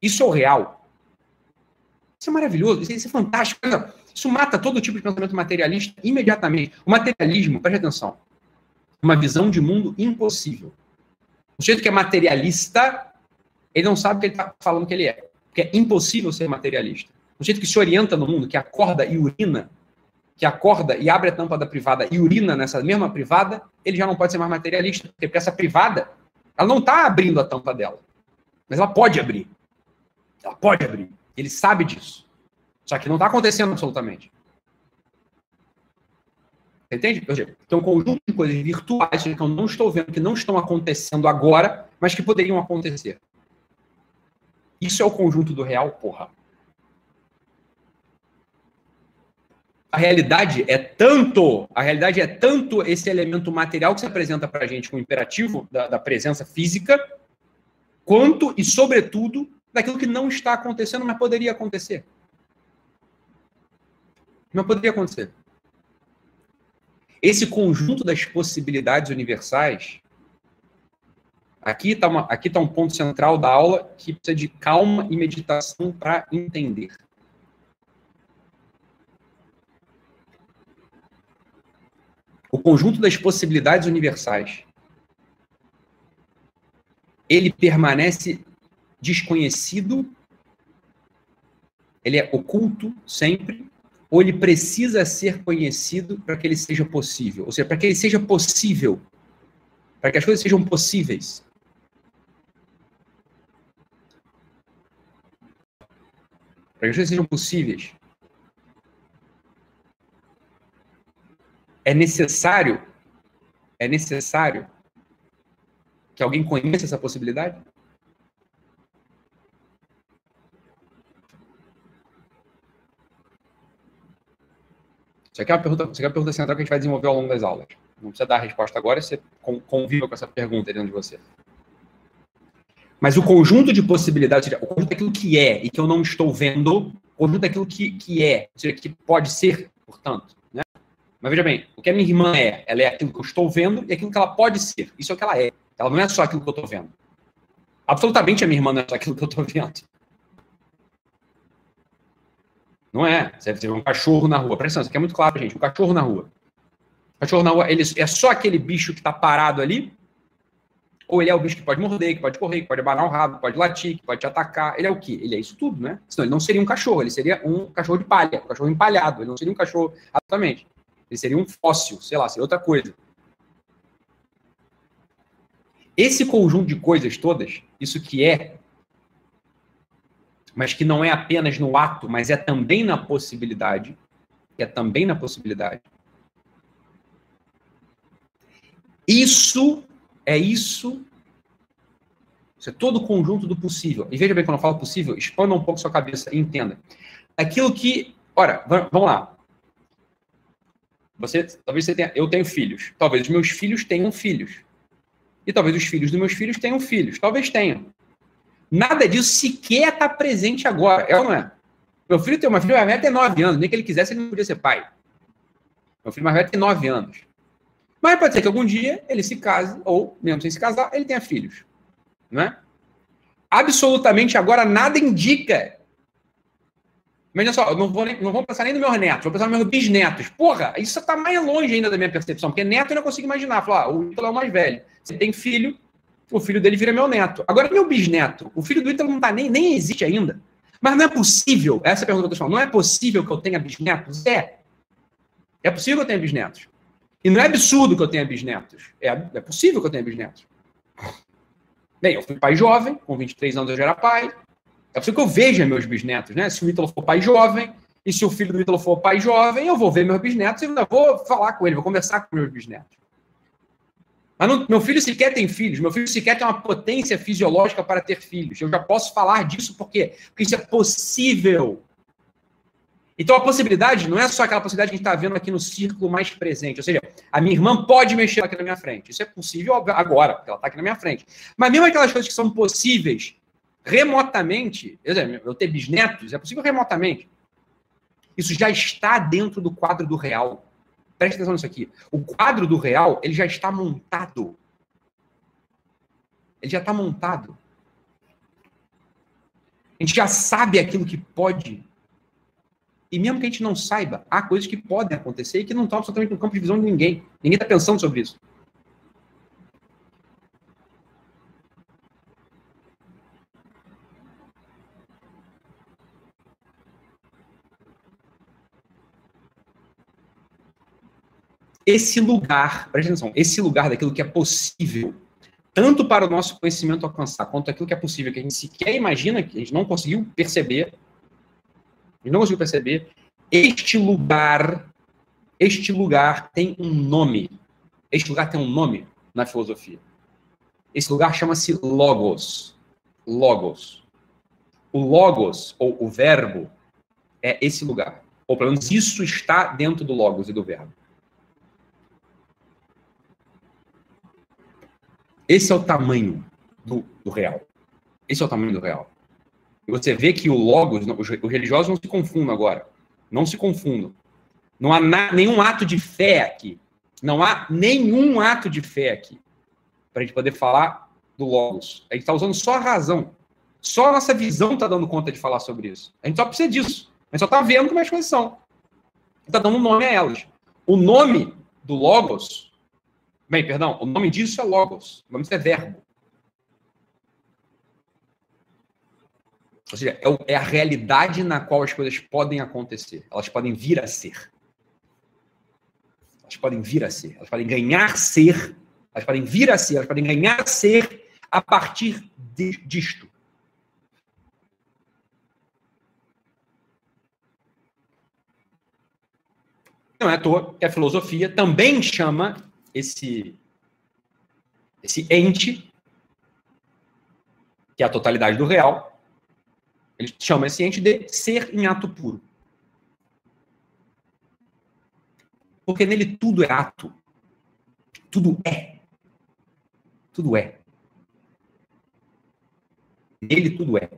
Isso é o real. Isso é maravilhoso, isso é, é fantástico. Isso mata todo tipo de pensamento materialista imediatamente. O materialismo, preste atenção. uma visão de mundo impossível. O sujeito que é materialista, ele não sabe o que ele está falando que ele é. Porque é impossível ser materialista. O sujeito que se orienta no mundo, que acorda e urina, que acorda e abre a tampa da privada e urina nessa mesma privada, ele já não pode ser mais materialista, porque essa privada, ela não está abrindo a tampa dela. Mas ela pode abrir. Ela pode abrir. Ele sabe disso. Só que não está acontecendo absolutamente. Entende? Tem um conjunto de coisas virtuais que eu não estou vendo, que não estão acontecendo agora, mas que poderiam acontecer. Isso é o conjunto do real, porra. A realidade é tanto, a realidade é tanto esse elemento material que se apresenta para a gente com o imperativo da, da presença física, quanto e, sobretudo, daquilo que não está acontecendo, mas poderia acontecer. Mas poderia acontecer. Esse conjunto das possibilidades universais, aqui está tá um ponto central da aula que precisa de calma e meditação para entender. O conjunto das possibilidades universais, ele permanece desconhecido, ele é oculto sempre, ou ele precisa ser conhecido para que ele seja possível? Ou seja, para que ele seja possível, para que as coisas sejam possíveis. Para que as coisas sejam possíveis. É necessário, é necessário que alguém conheça essa possibilidade? Isso aqui é uma pergunta, isso aqui é uma pergunta central que a gente vai desenvolver ao longo das aulas. Não precisa dar a resposta agora, você conviva com essa pergunta dentro de você. Mas o conjunto de possibilidades, seja, o conjunto daquilo que é e que eu não estou vendo, o conjunto daquilo que, que é, ou seja, que pode ser, portanto. Né? Mas veja bem, o que a minha irmã é, ela é aquilo que eu estou vendo e aquilo que ela pode ser. Isso é o que ela é. Ela não é só aquilo que eu estou vendo. Absolutamente a minha irmã não é só aquilo que eu estou vendo. Não é. Você vê um cachorro na rua. Presta atenção, isso aqui é muito claro, gente. Um cachorro na rua. O cachorro na rua, ele é só aquele bicho que está parado ali? Ou ele é o bicho que pode morder, que pode correr, que pode abanar o rabo, que pode latir, que pode te atacar? Ele é o quê? Ele é isso tudo, né? Senão ele não seria um cachorro, ele seria um cachorro de palha, um cachorro empalhado. Ele não seria um cachorro, absolutamente. Ele seria um fóssil, sei lá, seria outra coisa. Esse conjunto de coisas todas, isso que é mas que não é apenas no ato, mas é também na possibilidade, que é também na possibilidade. Isso é isso. Isso é todo o conjunto do possível. E veja bem, quando eu falo possível, expanda um pouco sua cabeça e entenda. Aquilo que. Ora, vamos lá. Você, talvez você tenha. Eu tenho filhos. Talvez os meus filhos tenham filhos. E talvez os filhos dos meus filhos tenham filhos. Talvez tenham. Nada disso sequer está presente agora, é ou não é? Meu filho tem uma filha mais velha tem nove anos, nem que ele quisesse, ele não podia ser pai. Meu filho mais velho tem nove anos. Mas pode ser que algum dia ele se case, ou mesmo sem se casar, ele tenha filhos. Não é? Absolutamente agora nada indica. Imagina só, eu não vou, nem, não vou pensar nem nos meus netos, vou pensar nos meus bisnetos. Porra, isso está mais longe ainda da minha percepção, porque neto eu não consigo imaginar. Falar, ah, o Ítalo é o mais velho. Você tem filho, o filho dele vira meu neto. Agora, meu bisneto, o filho do Ítalo não tá nem, nem existe ainda. Mas não é possível, essa é a pergunta que eu estou falando, não é possível que eu tenha bisnetos? É. É possível que eu tenha bisnetos. E não é absurdo que eu tenha bisnetos. É, é possível que eu tenha bisnetos. Bem, eu fui pai jovem, com 23 anos eu já era pai. É possível que eu veja meus bisnetos, né? Se o Ítalo for pai jovem, e se o filho do Ítalo for pai jovem, eu vou ver meus bisnetos e ainda vou falar com ele, vou conversar com meus bisnetos. Mas não, meu filho sequer tem filhos, meu filho sequer tem uma potência fisiológica para ter filhos. Eu já posso falar disso por quê? Porque isso é possível. Então a possibilidade não é só aquela possibilidade que a gente está vendo aqui no círculo mais presente. Ou seja, a minha irmã pode mexer aqui na minha frente. Isso é possível agora, porque ela está aqui na minha frente. Mas mesmo aquelas coisas que são possíveis remotamente, eu ter bisnetos, é possível remotamente. Isso já está dentro do quadro do real. Preste atenção nisso aqui. O quadro do real, ele já está montado. Ele já está montado. A gente já sabe aquilo que pode. E mesmo que a gente não saiba, há coisas que podem acontecer e que não estão absolutamente no campo de visão de ninguém. Ninguém está pensando sobre isso. Esse lugar, preste atenção, esse lugar daquilo que é possível tanto para o nosso conhecimento alcançar, quanto aquilo que é possível, que a gente sequer imagina, que a gente não conseguiu perceber, gente não conseguiu perceber, este lugar, este lugar tem um nome. Este lugar tem um nome na filosofia. Esse lugar chama-se Logos. Logos. O Logos, ou o verbo, é esse lugar. Ou pelo menos isso está dentro do Logos e do verbo. Esse é o tamanho do, do real. Esse é o tamanho do real. Você vê que o Logos, os religiosos não se confundam agora. Não se confundam. Não há na, nenhum ato de fé aqui. Não há nenhum ato de fé aqui. Para a gente poder falar do Logos. A gente está usando só a razão. Só a nossa visão está dando conta de falar sobre isso. A gente só precisa disso. A gente só está vendo como as coisas são. Está dando um nome a elas. O nome do Logos Bem, perdão, o nome disso é logos. O nome disso é verbo. Ou seja, é, é, a realidade na qual as coisas podem acontecer. Elas podem vir a ser. Elas podem vir a ser. Elas podem ganhar ser. Elas podem vir a ser. Elas podem ganhar ser a partir de, disto. Não é à toa que a filosofia também chama esse, esse ente, que é a totalidade do real, ele chama esse ente de ser em ato puro. Porque nele tudo é ato. Tudo é. Tudo é. Nele tudo é.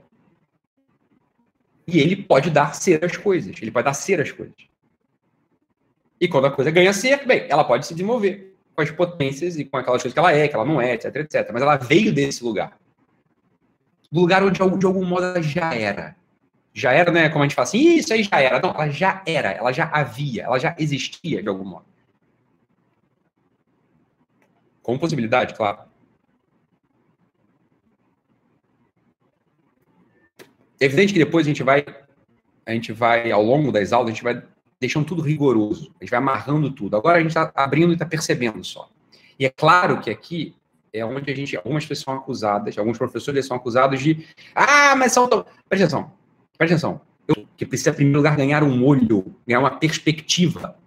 E ele pode dar ser às coisas. Ele pode dar ser às coisas. E quando a coisa ganha ser, bem, ela pode se desenvolver com as potências e com aquelas coisas que ela é, que ela não é, etc, etc. Mas ela veio desse lugar. Do lugar onde, de algum modo, ela já era. Já era, né? Como a gente fala assim, isso aí já era. Não, ela já era, ela já havia, ela já existia de algum modo. Com possibilidade, claro. É evidente que depois a gente vai, a gente vai, ao longo das aulas, a gente vai deixando tudo rigoroso, a gente vai amarrando tudo. Agora a gente está abrindo e está percebendo só. E é claro que aqui é onde a gente, algumas pessoas são acusadas, alguns professores são acusados de, ah, mas são. Presta atenção, presta atenção. Eu, que precisa, em primeiro lugar, ganhar um olho, ganhar uma perspectiva.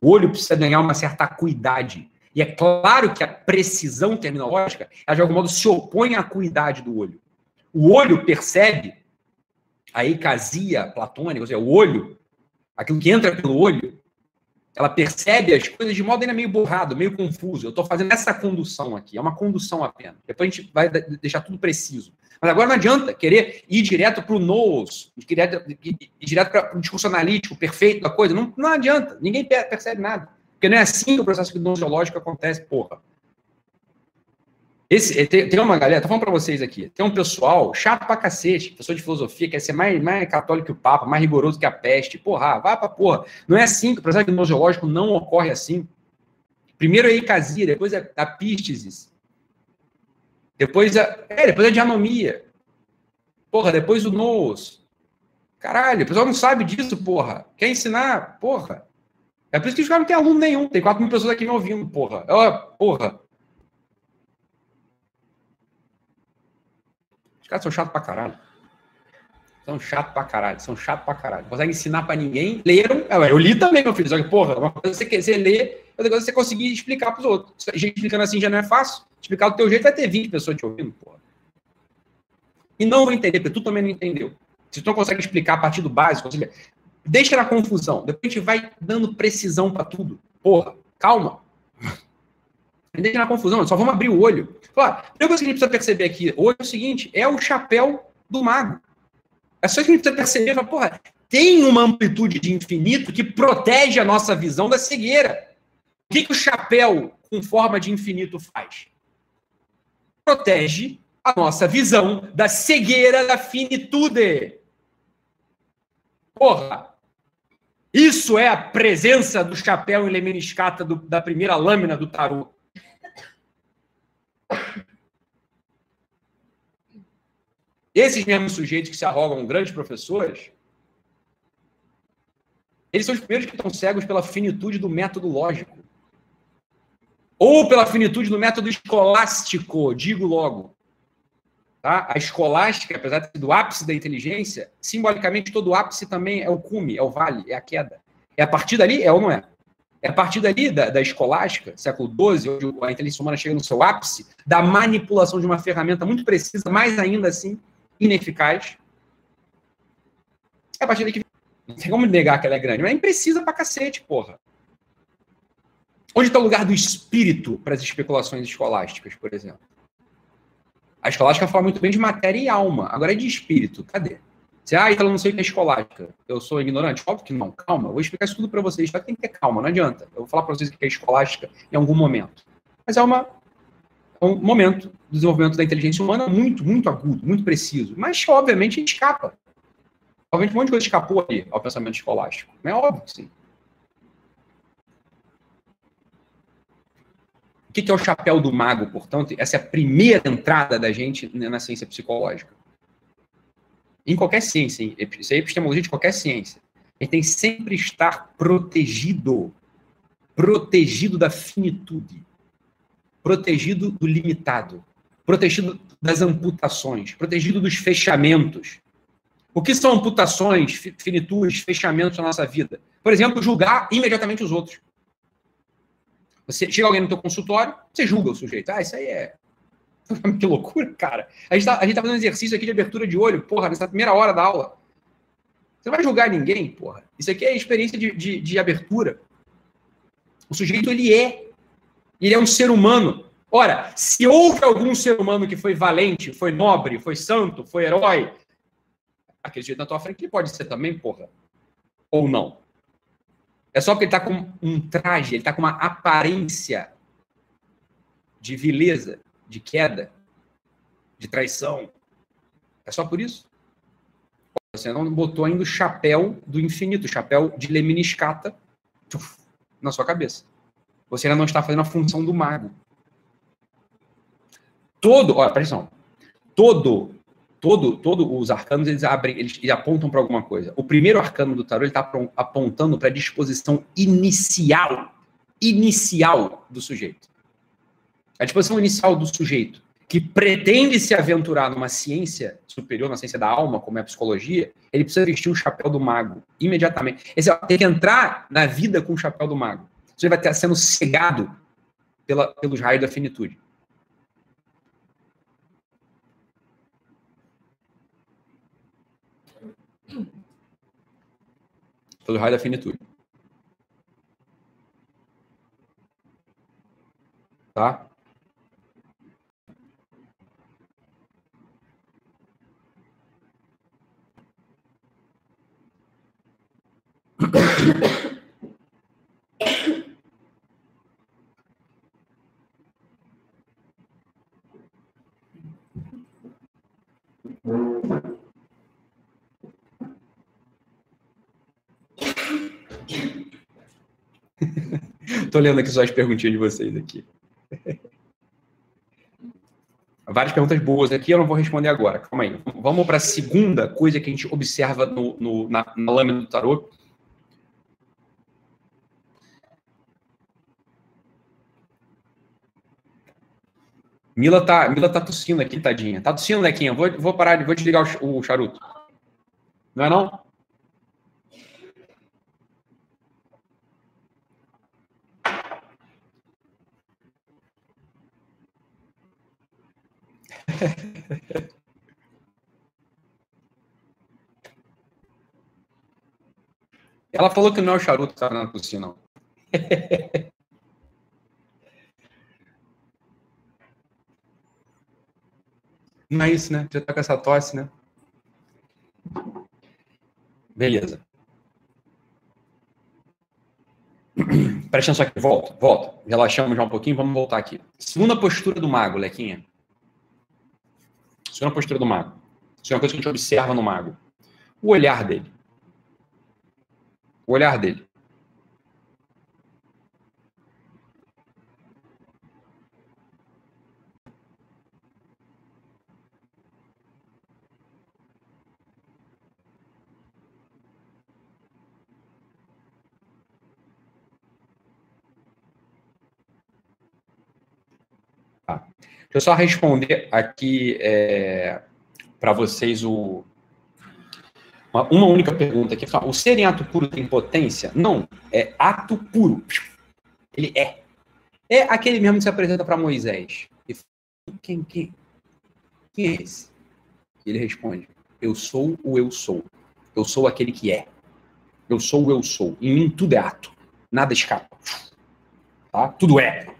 O olho precisa ganhar uma certa acuidade. E é claro que a precisão terminológica, ela de algum modo se opõe à acuidade do olho. O olho percebe a eicasia platônica, ou seja, o olho aquilo que entra pelo olho, ela percebe as coisas de modo ainda meio borrado, meio confuso. Eu estou fazendo essa condução aqui, é uma condução apenas. Depois a gente vai deixar tudo preciso. Mas agora não adianta querer ir direto para o nose, ir direto para o discurso analítico perfeito da coisa. Não, não adianta, ninguém percebe nada. Porque não é assim que o processo gnoseológico acontece, porra. Esse, tem, tem, uma galera, tô falando para vocês aqui, tem um pessoal chato pra cacete, professor de filosofia, quer ser mais, mais católico que o Papa, mais rigoroso que a peste. Porra, vai pra porra. Não é assim, o processo gnoseológico não ocorre assim. Primeiro é a eicasia, depois é a pístesis. Depois a, é, depois a dianomia. Porra, depois o nous. Caralho, o pessoal não sabe disso, porra. Quer ensinar? Porra. É por isso que os caras não tem aluno nenhum. Tem 4 mil pessoas aqui me ouvindo, porra. porra. Os caras são chatos pra caralho. São chatos pra caralho, são chatos pra caralho. Não conseguem ensinar pra ninguém. Leram. Eu li também, meu filho. Só que, porra, uma coisa você, você lê, outra coisa você conseguir explicar pros outros. Gente explicando assim já não é fácil. Explicar do teu jeito vai ter 20 pessoas te ouvindo, porra. E não vão entender, porque tu também não entendeu. Se tu não consegue explicar a partir do básico, seja, deixa na confusão. Depois a gente vai dando precisão pra tudo. Porra, calma. Deixa na confusão, só vamos abrir o olho. Claro, a primeira coisa que a gente precisa perceber aqui hoje é o seguinte: é o chapéu do mago. É só que a gente precisa perceber. Fala, porra, tem uma amplitude de infinito que protege a nossa visão da cegueira. O que, que o chapéu com forma de infinito faz? Protege a nossa visão da cegueira da finitude. Porra! Isso é a presença do chapéu em Lemeniscata da primeira lâmina do tarô. Esses mesmos sujeitos que se arrogam grandes professores, eles são os primeiros que estão cegos pela finitude do método lógico. Ou pela finitude do método escolástico, digo logo. Tá? A escolástica, apesar de ser do ápice da inteligência, simbolicamente todo ápice também é o cume, é o vale, é a queda. É a partir dali, é ou não é? É a partir dali, da, da escolástica, século XII, onde a inteligência humana chega no seu ápice, da manipulação de uma ferramenta muito precisa, mas ainda assim ineficaz. É a partir daí que. Não tem como negar que ela é grande, mas é imprecisa pra cacete, porra. Onde está o lugar do espírito para as especulações escolásticas, por exemplo? A escolástica fala muito bem de matéria e alma. Agora é de espírito. Cadê? Você, ah, então não sei o que é escolástica. Eu sou ignorante? Óbvio que não. Calma, eu vou explicar isso tudo para vocês. Só que tem que ter calma, não adianta. Eu vou falar para vocês o que é escolástica em algum momento. Mas é, uma, é um momento do desenvolvimento da inteligência humana muito, muito agudo, muito preciso. Mas, obviamente, escapa. Obviamente, um monte de coisa escapou ali ao pensamento escolástico. É óbvio que sim. O que é o chapéu do mago, portanto? Essa é a primeira entrada da gente na ciência psicológica em qualquer ciência, isso é epistemologia de qualquer ciência. Ele tem sempre estar protegido, protegido da finitude, protegido do limitado, protegido das amputações, protegido dos fechamentos. O que são amputações, finitudes, fechamentos na nossa vida? Por exemplo, julgar imediatamente os outros. Você chega alguém no teu consultório, você julga o sujeito. Ah, isso aí é (laughs) que loucura, cara. A gente, tá, a gente tá fazendo um exercício aqui de abertura de olho, porra, nessa primeira hora da aula. Você não vai julgar ninguém, porra. Isso aqui é experiência de, de, de abertura. O sujeito, ele é. Ele é um ser humano. Ora, se houve algum ser humano que foi valente, foi nobre, foi santo, foi herói, jeito na tua frente ele pode ser também, porra. Ou não. É só porque ele tá com um traje, ele tá com uma aparência de vileza, de queda, de traição. É só por isso. Você não botou ainda o chapéu do infinito, o chapéu de Lemniscata na sua cabeça. Você ainda não está fazendo a função do mago. Todo, olha, presta atenção. Todo, todo, todo os arcanos eles abrem, eles, eles apontam para alguma coisa. O primeiro arcano do tarô ele está apontando para a disposição inicial, inicial do sujeito a disposição inicial do sujeito que pretende se aventurar numa ciência superior, na ciência da alma, como é a psicologia, ele precisa vestir o chapéu do mago imediatamente. Esse, tem que entrar na vida com o chapéu do mago. Você vai estar sendo cegado pela, pelos raios da finitude. Pelo raio da finitude. Tá? (clears throat) Tô lendo aqui só as perguntinhas de vocês aqui. (laughs) Várias perguntas boas aqui, eu não vou responder agora. Calma aí. Vamos para a segunda coisa que a gente observa no, no na, na lâmina do tarô, Mila tá, Mila tá tossindo aqui, tadinha. Tá tossindo, Lequinha? Vou, vou parar, vou desligar o, o charuto. Não é não? (laughs) Ela falou que não é o charuto que tá na tossir, não. (laughs) Não é isso, né? Já tá com essa tosse, né? Beleza. (clears throat) Presta atenção aqui, volta, volta. Relaxamos já um pouquinho, vamos voltar aqui. Segunda postura do mago, Lequinha. Segunda postura do mago. Isso é uma coisa que a gente observa no mago. O olhar dele. O olhar dele. Tá. Deixa eu só responder aqui é, para vocês o, uma, uma, única pergunta aqui. O ser em ato puro tem potência? Não, é ato puro. Ele é. É aquele mesmo que se apresenta para Moisés. E quem, quem, quem é esse? Ele responde: Eu sou o eu sou. Eu sou aquele que é. Eu sou o eu sou. Em mim tudo é ato. Nada escapa. Tá? Tudo é.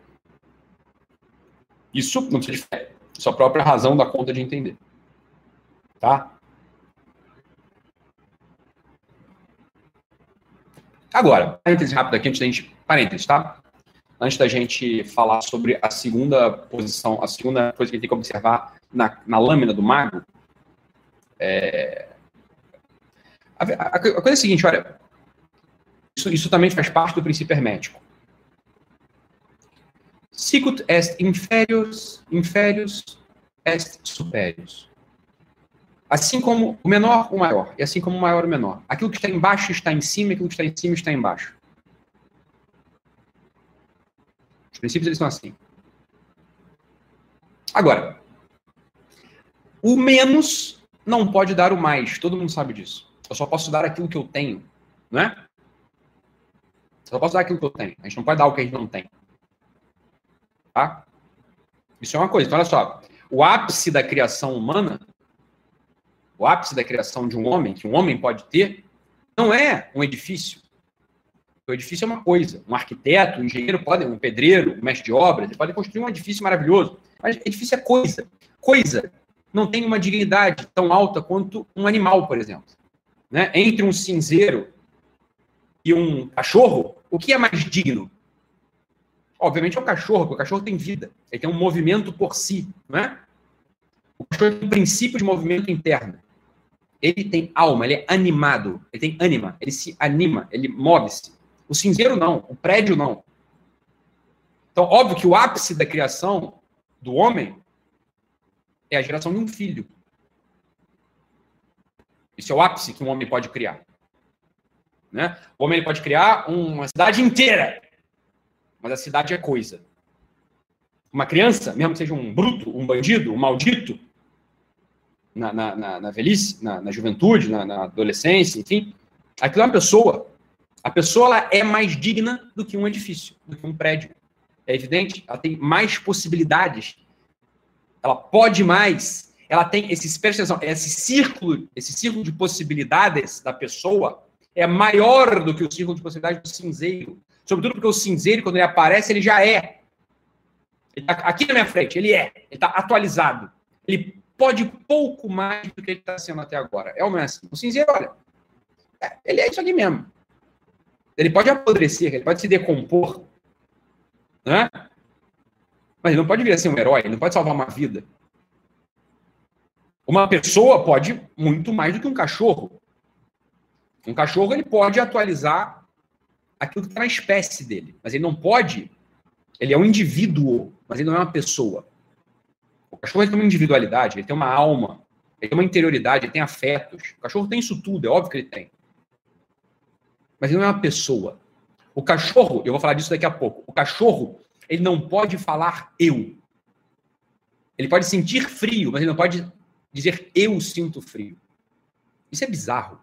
Isso não precisa de fé. Isso é própria razão da conta de entender. Tá? Agora, parênteses rápido aqui antes da gente. Parênteses, tá? Antes da gente falar sobre a segunda posição, a segunda coisa que a gente tem que observar na, na lâmina do mago. É... A, a, a, coisa é a seguinte, olha. Isso, isso também faz parte do princípio hermético. Sicut est inferius, inferius est superius. Assim como o menor, o maior, e assim como o maior, o menor. Aquilo que está embaixo está em cima, aquilo que está em cima está embaixo. Os princípios eles são assim. Agora, o menos não pode dar o mais. Todo mundo sabe disso. Eu só posso dar aquilo que eu tenho, não é? Eu só posso dar aquilo que eu tenho. A gente não pode dar o que a gente não tem. Tá? Isso é uma coisa. Então, olha só. O ápice da criação humana, o ápice da criação de um homem, que um homem pode ter, não é um edifício. O edifício é uma coisa. Um arquiteto, um engenheiro, pode, um pedreiro, um mestre de obras, ele pode construir um edifício maravilhoso. Mas edifício é coisa. Coisa não tem uma dignidade tão alta quanto um animal, por exemplo. Né? Entre um cinzeiro e um cachorro, o que é mais digno? Obviamente é o cachorro, porque o cachorro tem vida. Ele tem um movimento por si, é? O cachorro tem um princípio de movimento interno. Ele tem alma, ele é animado, ele tem ânima, ele se anima, ele move-se. O cinzeiro não, o prédio não. Então, óbvio que o ápice da criação do homem é a geração de um filho. Isso é o ápice que um homem pode criar. Né? O homem pode criar uma cidade inteira mas a cidade é coisa. Uma criança, mesmo que seja um bruto, um bandido, um maldito, na, na, na, na velhice, na, na juventude, na, na, adolescência, enfim, aquilo é uma pessoa. A pessoa ela é mais digna do que um edifício, do que um prédio. É evidente, ela tem mais possibilidades. Ela pode mais. Ela tem esse, esse círculo, esse círculo de possibilidades da pessoa é maior do que o círculo de possibilidades do cinzeiro. Sobretudo porque o cinzeiro, quando ele aparece, ele já é. Ele tá aqui na minha frente, ele é. Ele está atualizado. Ele pode pouco mais do que ele está sendo até agora. É o mesmo. O cinzeiro, olha, é, ele é isso aqui mesmo. Ele pode apodrecer, ele pode se decompor, né? Mas ele não pode vir a ser um herói, ele não pode salvar uma vida. Uma pessoa pode muito mais do que um cachorro. Um cachorro ele pode atualizar aquilo que está na espécie dele. Mas ele não pode. Ele é um indivíduo, mas ele não é uma pessoa. O cachorro tem uma individualidade, ele tem uma alma, ele tem uma interioridade, ele tem afetos. O cachorro tem isso tudo, é óbvio que ele tem. Mas ele não é uma pessoa. O cachorro, eu vou falar disso daqui a pouco. O cachorro, ele não pode falar eu. Ele pode sentir frio, mas ele não pode dizer eu sinto frio. Isso é bizarro.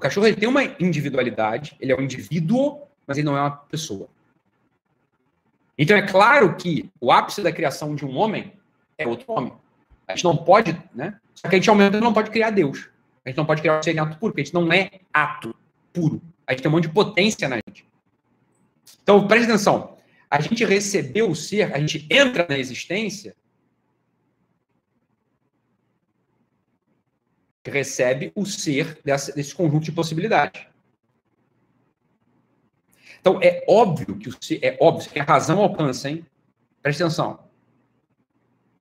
O cachorro ele tem uma individualidade, ele é um indivíduo, mas ele não é uma pessoa. Então é claro que o ápice da criação de um homem é outro homem. A gente não pode, né? Só que a gente ao mesmo tempo não pode criar Deus. A gente não pode criar o ser ato puro, porque a gente não é ato puro. A gente tem um monte de potência na gente. Então, preste atenção. A gente recebeu o ser, a gente entra na existência recebe o ser dessa, desse conjunto de possibilidades. Então, é óbvio que o ser, é óbvio que a razão alcança, hein? Presta atenção.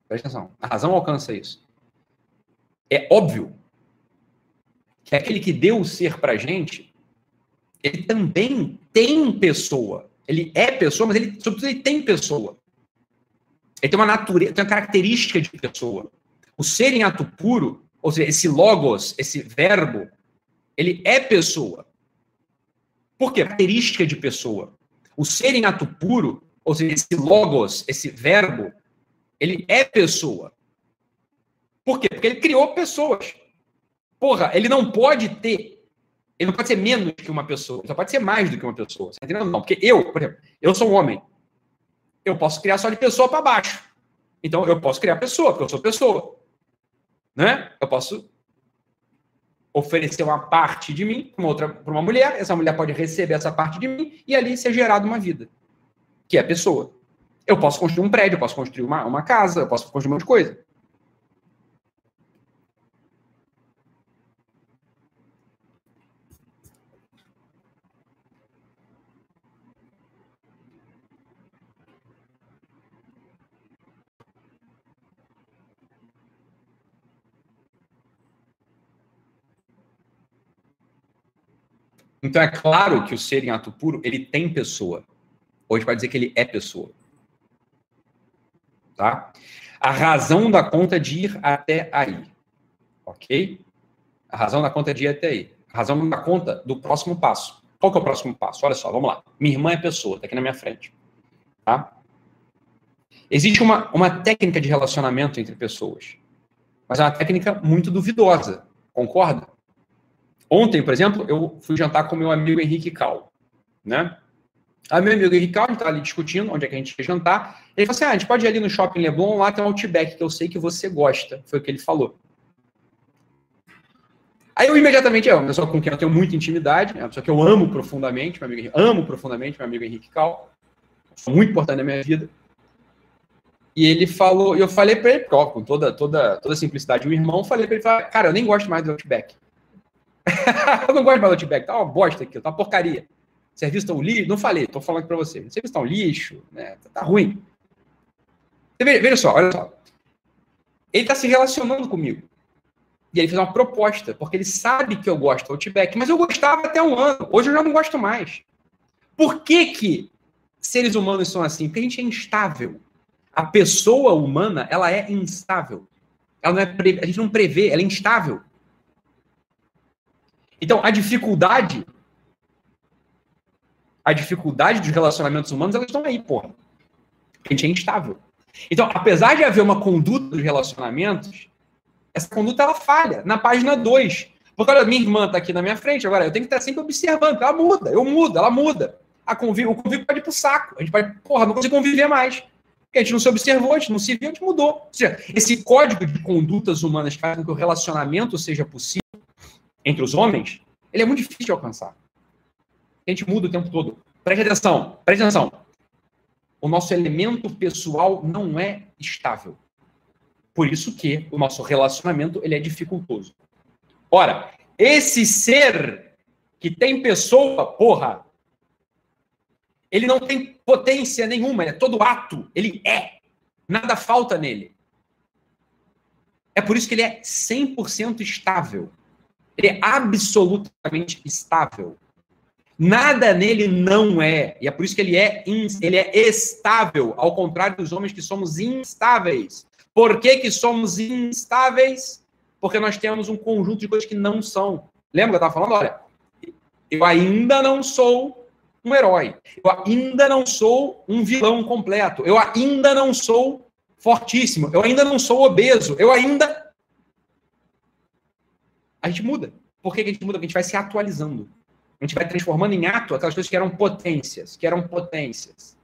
Presta atenção. A razão alcança isso. É óbvio que aquele que deu o ser pra gente, ele também tem pessoa. Ele é pessoa, mas ele, sobretudo, ele tem pessoa. Ele tem uma natureza, tem uma característica de pessoa. O ser em ato puro ou seja, esse logos, esse verbo, ele é pessoa. Por quê? Característica de pessoa. O ser em ato puro, ou seja, esse logos, esse verbo, ele é pessoa. Por quê? Porque ele criou pessoas. Porra, ele não pode ter, ele não pode ser menos que uma pessoa, ele só pode ser mais do que uma pessoa. Você tá? Não, porque eu, por exemplo, eu sou um homem. Eu posso criar só de pessoa para baixo. Então eu posso criar pessoa, porque eu sou pessoa. Né? Eu posso oferecer uma parte de mim para uma outra para uma mulher, essa mulher pode receber essa parte de mim e ali ser gerada uma vida, que é a pessoa. Eu posso construir um prédio, eu posso construir uma, uma casa, eu posso construir um monte de coisa. Então é claro que o ser em ato puro, ele tem pessoa. Hoje vai dizer que ele é pessoa. Tá? A razão da conta de ir até aí. Ok? A razão da conta de ir até aí. A razão da conta do próximo passo. Qual que é o próximo passo? Olha só, vamos lá. Minha irmã é pessoa, está aqui na minha frente. Tá? Existe uma, uma técnica de relacionamento entre pessoas, mas é uma técnica muito duvidosa. Concorda? Ontem, por exemplo, eu fui jantar com meu amigo Henrique Cal, né? Aí meu amigo Henrique Cal, a gente tá ali discutindo onde é que a gente ia jantar. Ele falou assim: ah, a gente pode ir ali no Shopping Leblon, lá tem um Outback, que eu sei que você gosta. Foi o que ele falou. Aí eu imediatamente, é uma pessoa com quem eu tenho muita intimidade, é uma pessoa que eu amo profundamente, meu amigo, amo profundamente meu amigo Henrique Cal, muito importante na minha vida. E ele falou, eu falei para ele, com toda, toda, toda simplicidade, o irmão, falei para ele, cara, eu nem gosto mais do Outback. (laughs) eu não gosto de Outback, tá uma bosta aqui, tá uma porcaria. Serviço tão lixo, não falei, tô falando para você. Serviço tão lixo, né? Tá, tá ruim. Veja, veja só, olha só. Ele tá se relacionando comigo. E ele fez uma proposta, porque ele sabe que eu gosto do Outback, mas eu gostava até um ano. Hoje eu já não gosto mais. Por que que seres humanos são assim? Porque a gente é instável. A pessoa humana, ela é instável. Ela não é pre... A gente não prevê, ela é instável. Então, a dificuldade, a dificuldade dos relacionamentos humanos, elas estão aí, porra. A gente é instável. Então, apesar de haver uma conduta dos relacionamentos, essa conduta ela falha. Na página 2. Porque, olha, minha irmã está aqui na minha frente, agora eu tenho que estar sempre observando. Ela muda, eu mudo, ela muda. A convívio, o convívio pode ir pro saco. A gente vai, porra, não consigo conviver mais. Porque a gente não se observou, a gente não se viu, a gente mudou. Ou seja, esse código de condutas humanas que faz com que o relacionamento seja possível, entre os homens, ele é muito difícil de alcançar. A gente muda o tempo todo. Preste atenção, preste atenção. O nosso elemento pessoal não é estável. Por isso que o nosso relacionamento ele é dificultoso. Ora, esse ser que tem pessoa, porra, ele não tem potência nenhuma, é todo ato, ele é. Nada falta nele. É por isso que ele é 100% estável. Ele é absolutamente estável. Nada nele não é. E é por isso que ele é, ele é estável, ao contrário dos homens que somos instáveis. Por que, que somos instáveis? Porque nós temos um conjunto de coisas que não são. Lembra que eu estava falando? Olha, eu ainda não sou um herói. Eu ainda não sou um vilão completo. Eu ainda não sou fortíssimo. Eu ainda não sou obeso. Eu ainda a gente muda. Por que a gente muda? Porque a gente vai se atualizando. A gente vai transformando em ato aquelas coisas que eram potências, que eram potências.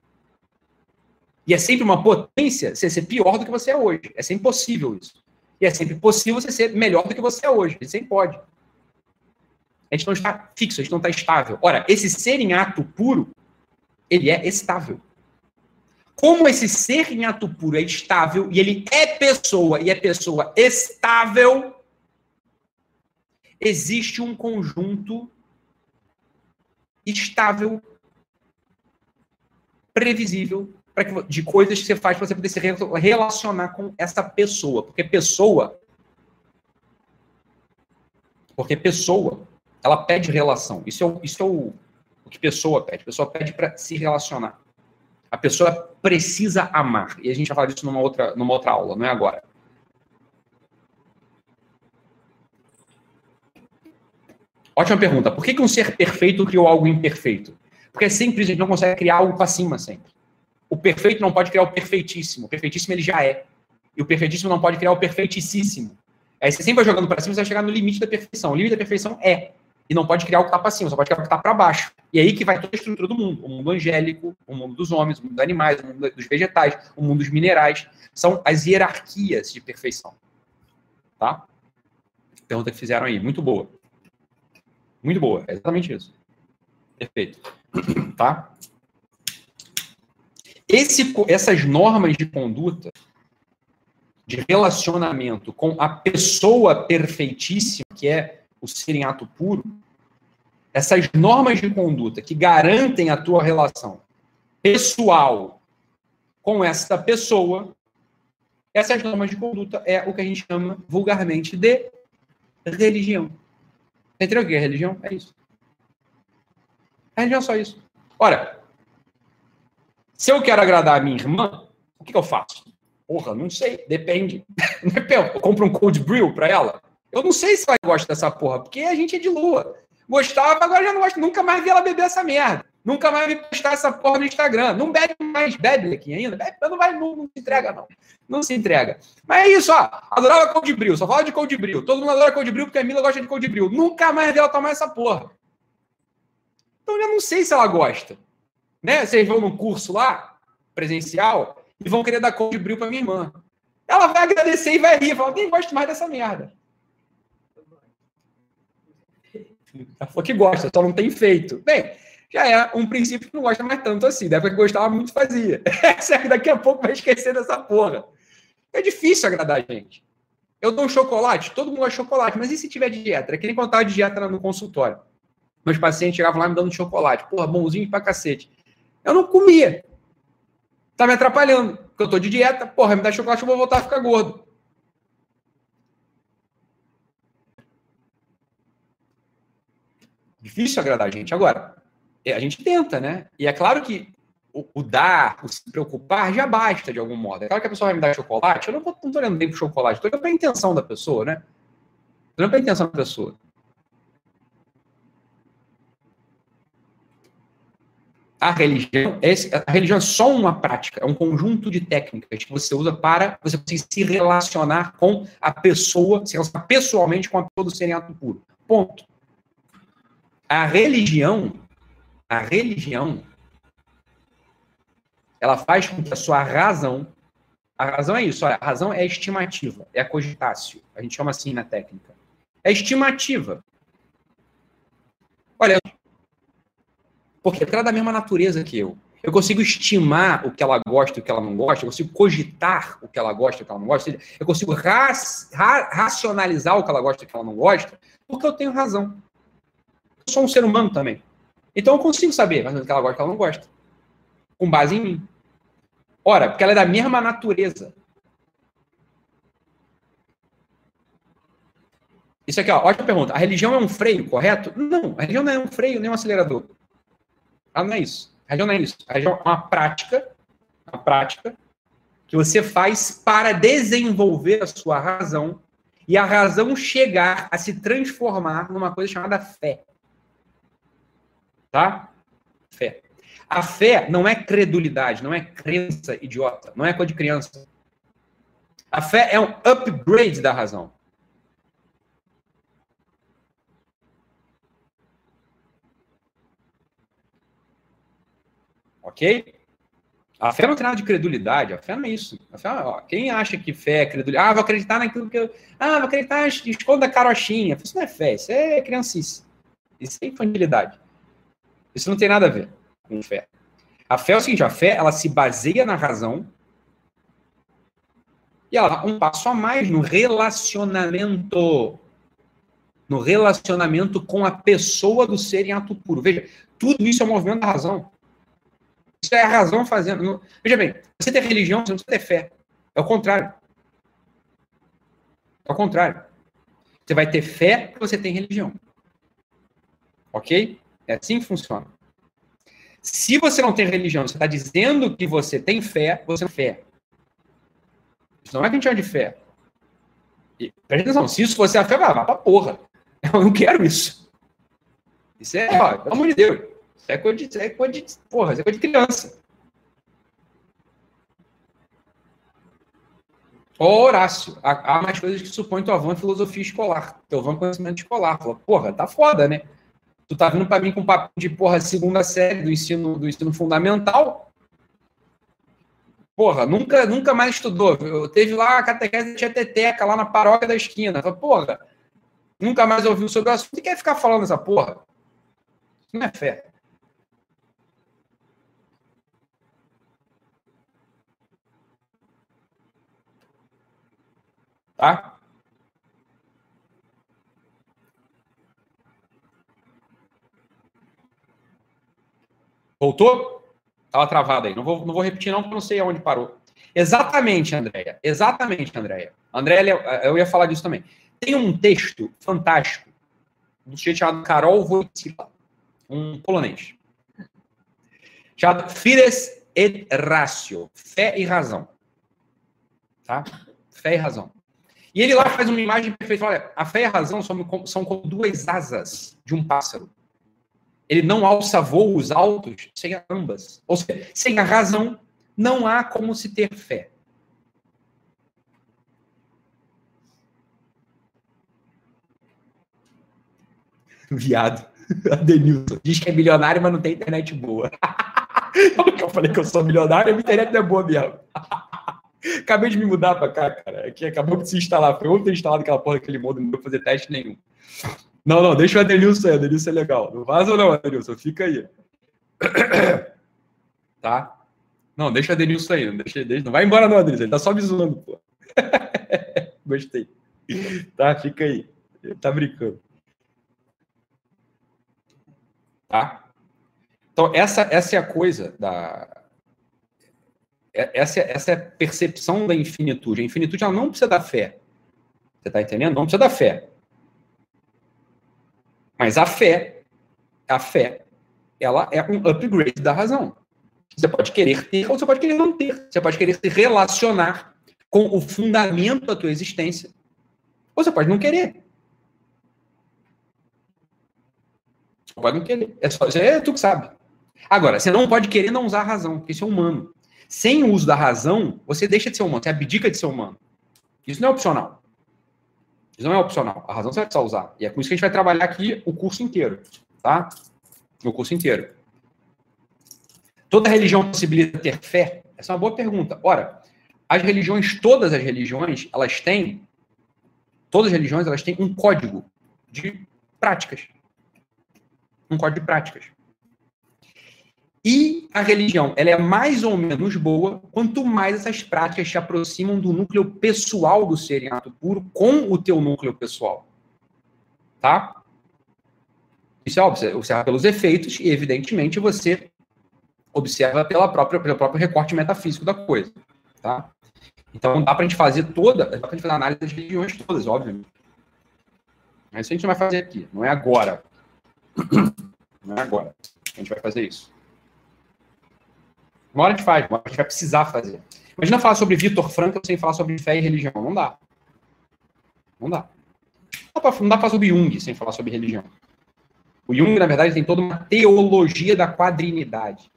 E é sempre uma potência você ser pior do que você é hoje. É sempre possível isso. E é sempre possível você ser melhor do que você é hoje. Você sempre pode. A gente não está fixo, a gente não está estável. Ora, esse ser em ato puro, ele é estável. Como esse ser em ato puro é estável e ele é pessoa e é pessoa estável, existe um conjunto estável, previsível, de coisas que você faz para você poder se relacionar com essa pessoa. Porque pessoa. Porque pessoa, ela pede relação. Isso é, o, isso é o, o que pessoa pede. Pessoa pede para se relacionar. A pessoa precisa amar. E a gente vai falar disso numa outra, numa outra aula, não é agora. Ótima pergunta. Por que, que um ser perfeito criou algo imperfeito? Porque é simples, a gente não consegue criar algo para cima sempre. o perfeito não pode criar o perfeitíssimo. O perfeitíssimo ele já é. E o perfeitíssimo não pode criar o perfeitíssimo. Aí você sempre vai jogando para cima, você vai chegar no limite da perfeição. O limite da perfeição é. E não pode criar o que está para cima, só pode criar o que está para baixo. E aí que vai toda a estrutura do mundo. O mundo angélico, o mundo dos homens, o mundo dos animais, o mundo dos vegetais, o mundo dos minerais. São as hierarquias de perfeição. Tá? Pergunta que fizeram aí. Muito boa. Muito boa. É exatamente isso. Perfeito. Tá? Esse, essas normas de conduta, de relacionamento com a pessoa perfeitíssima, que é o ser em ato puro, essas normas de conduta que garantem a tua relação pessoal com essa pessoa, essas normas de conduta é o que a gente chama vulgarmente de religião. Entendeu o que é religião? É isso. A religião é só isso. Ora, se eu quero agradar a minha irmã, o que, que eu faço? Porra, não sei, depende. (laughs) Eu compro um cold brew para ela. Eu não sei se ela gosta dessa porra, porque a gente é de lua. Gostava, agora já não gosto. Nunca mais vi ela beber essa merda. Nunca mais vi postar essa porra no Instagram. Não bebe mais, bebe aqui ainda. Bebe, não, vai, não, não se entrega, não. Não se entrega. Mas é isso, ó. Adorava cold brew, só fala de cold brew. Todo mundo adora cold brew porque a Mila gosta de cold brew. Nunca mais vi ela tomar essa porra. Então eu não sei se ela gosta. Né? Vocês vão num curso lá, presencial, e vão querer dar cold brew pra minha irmã. Ela vai agradecer e vai rir. Falar, nem gosto mais dessa merda. Ela falou que gosta, só não tem feito. Bem, já é um princípio que não gosta mais tanto assim. Da época que gostava muito, fazia. (laughs) Será daqui a pouco vai esquecer dessa porra? É difícil agradar a gente. Eu dou chocolate, todo mundo gosta de chocolate, mas e se tiver dieta? É que nem contar de dieta no consultório. Meus pacientes chegavam lá me dando chocolate. Porra, bonzinho pra cacete. Eu não comia. Tá me atrapalhando. Porque eu tô de dieta. Porra, me dá chocolate, eu vou voltar a ficar gordo. Difícil agradar a gente. Agora, a gente tenta, né? E é claro que o, o, dar, o se preocupar já basta de algum modo. É claro que a pessoa vai me dar chocolate, eu não, não tô olhando bem pro chocolate, tô olhando pra intenção da pessoa, né? Tô olhando pra intenção da pessoa. A religião, é, a religião é só uma prática, é um conjunto de técnicas que você usa para você se relacionar com a pessoa, se relacionar pessoalmente com a pessoa do serenato puro. Ponto a religião, a religião, ela faz com que a sua razão, a razão é isso, olha, a razão é estimativa, é a cogitácio, a gente chama assim na técnica. É estimativa. Olha, porque ela é da mesma natureza que eu. Eu consigo estimar o que ela gosta e o que ela não gosta, eu consigo cogitar o que ela gosta e o que ela não gosta, eu consigo ra ra racionalizar o que ela gosta e o que ela não gosta, porque eu tenho razão sou um ser humano também. Então eu consigo saber mais ou o que ela gosta e o que ela não gosta. Com base em mim. Ora, porque ela é da mesma natureza. Isso aqui, ó, ótima pergunta. A religião é um freio, correto? Não, a religião não é um freio nem um acelerador. Ela não é isso. A religião não é isso. A religião é uma prática, uma prática que você faz para desenvolver a sua razão e a razão chegar a se transformar numa coisa chamada fé. Tá? Fé. A fé não é credulidade, não é crença idiota, não é coisa de criança. A fé é um upgrade da razão. Ok? A fé não tem nada de credulidade, a fé não é isso. Fé, ó, quem acha que fé é credulidade, ah, vou acreditar naquilo que eu. Ah, vou acreditar, esconda a carochinha. Isso não é fé, isso é criancice. Isso é infantilidade. Isso não tem nada a ver com fé. A fé é o seguinte, a fé, ela se baseia na razão e ela um passo a mais no relacionamento. No relacionamento com a pessoa do ser em ato puro. Veja, tudo isso é um movimento da razão. Isso é a razão fazendo. Veja bem, você tem religião, você não precisa ter fé. É o contrário. É o contrário. Você vai ter fé porque você tem religião. Ok? É assim que funciona. Se você não tem religião, você está dizendo que você tem fé, você não tem fé. Isso não é que a gente chama de fé. E, presta atenção, se isso fosse a fé, vai, vai pra porra. (laughs) Eu não quero isso. Isso é, ó, pelo amor de Deus. Isso é coisa de, isso é coisa de, porra, isso é coisa de criança. Ô, Horácio, há, mais coisas que supõe tua avó em filosofia escolar. Teu avô em conhecimento escolar. Fala, porra, tá foda, né? Tu tá vindo para mim com papo de porra segunda série do ensino, do ensino fundamental. Porra, nunca, nunca mais estudou. Eu teve lá a catequese de teteca lá na paróquia da esquina. Porra, nunca mais ouviu sobre o assunto e quer ficar falando essa porra. Isso não é fé. Tá? Voltou? Estava travado aí. Não vou, não vou repetir, não, porque eu não sei aonde parou. Exatamente, Andréia. Exatamente, Andréia. Andréia, eu ia falar disso também. Tem um texto fantástico do sujeito chamado Karol Wojtyla, um polonês. Chamado Fides et Ratio, Fé e Razão. Tá? Fé e Razão. E ele lá faz uma imagem perfeita. Olha, a fé e a razão são, são como duas asas de um pássaro. Ele não alça voos altos sem ambas. Ou seja, sem a razão, não há como se ter fé. (laughs) Viado. Adenilson. Diz que é milionário, mas não tem internet boa. (laughs) eu falei que eu sou milionário, minha internet não é boa mesmo. (laughs) Acabei de me mudar pra cá, cara. Aqui acabou de se instalar. Foi ontem instalado aquela porra daquele modo, não deu fazer teste nenhum. Não, não, deixa o Adenilson aí, o é legal. Não vaza não, Adenilson, fica aí. (clears throat) Tá? Não, deixa o Adenilson aí, não, deixa, deixa, não vai embora não, Adenilson, ele tá só zoando, pô. (laughs) Gostei. Tá, fica aí. Ele tá brincando. Tá? Então, essa, essa é a coisa da... É, essa, essa é a percepção da infinitude. A infinitude ela não precisa da fé. Você tá entendendo? Não precisa da fé. Mas a fé, a fé, ela é um upgrade da razão. Você pode querer ter ou você pode querer não ter. Você pode querer se relacionar com o fundamento da tua existência. Ou você pode não querer. Você pode não querer. É, só, é tu que sabe. Agora, você não pode querer não usar a razão, porque isso é humano. Sem o uso da razão, você deixa de ser humano, você abdica de ser humano. Isso não é opcional. Isso não é opcional. A razão você vai precisar usar. E é com isso que a gente vai trabalhar aqui o curso inteiro, tá? O curso inteiro. Toda religião possibilita ter fé? Essa é uma boa pergunta. Ora, as religiões, todas as religiões, elas têm, todas as religiões, elas têm um código de práticas. Um código de práticas. E a religião, ela é mais ou menos boa quanto mais essas práticas te aproximam do núcleo pessoal do ser em ato puro com o teu núcleo pessoal. Tá? Isso é óbvio, você observa pelos efeitos e, evidentemente, você observa pela própria, pelo próprio recorte metafísico da coisa. Tá? Então, dá para a gente fazer toda, dá para a gente fazer análise das religiões todas, óbvio. Mas isso a gente não vai fazer aqui, não é agora. (clears throat) Não é agora. A gente vai fazer isso. Uma hora a gente faz, uma hora a gente vai precisar fazer. Imagina falar sobre Vitor Franco sem falar sobre fé e religião. Não dá. Não dá. Não dá para falar sobre Jung sem falar sobre religião. O Jung, na verdade, tem toda uma teologia da quadrinidade.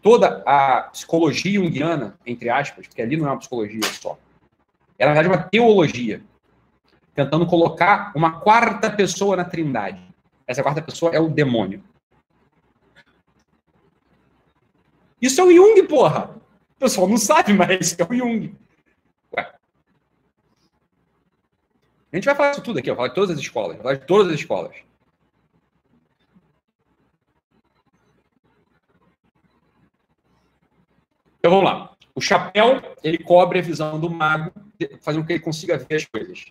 Toda a psicologia junguiana, entre aspas, porque ali não é uma psicologia só, é, na verdade, uma teologia, tentando colocar uma quarta pessoa na trindade. Essa quarta pessoa é o demônio. Isso é o Jung, porra. O pessoal não sabe, mas é o Jung. Ué. A gente vai falar isso tudo aqui, vai falar de todas as escolas, falar de todas as escolas. Então vamos lá. O chapéu, ele cobre a visão do mago, fazendo com que ele consiga ver as coisas.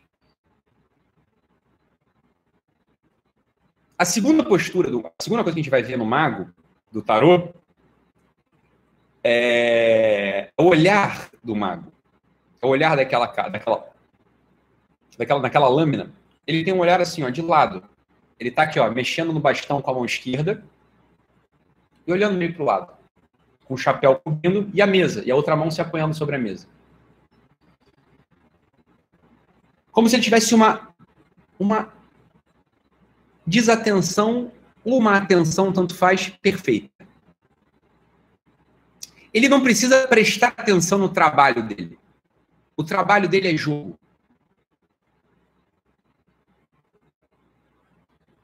A segunda postura, do, a segunda coisa que a gente vai ver no mago, do tarô, é, o olhar do mago, o olhar daquela, daquela, daquela, daquela lâmina, ele tem um olhar assim, ó, de lado. Ele tá aqui, ó, mexendo no bastão com a mão esquerda e olhando meio pro lado, com o chapéu cobrindo e a mesa, e a outra mão se apoiando sobre a mesa. Como se ele tivesse uma, uma desatenção ou uma atenção, tanto faz, perfeita ele não precisa prestar atenção no trabalho dele. o trabalho dele é jogo.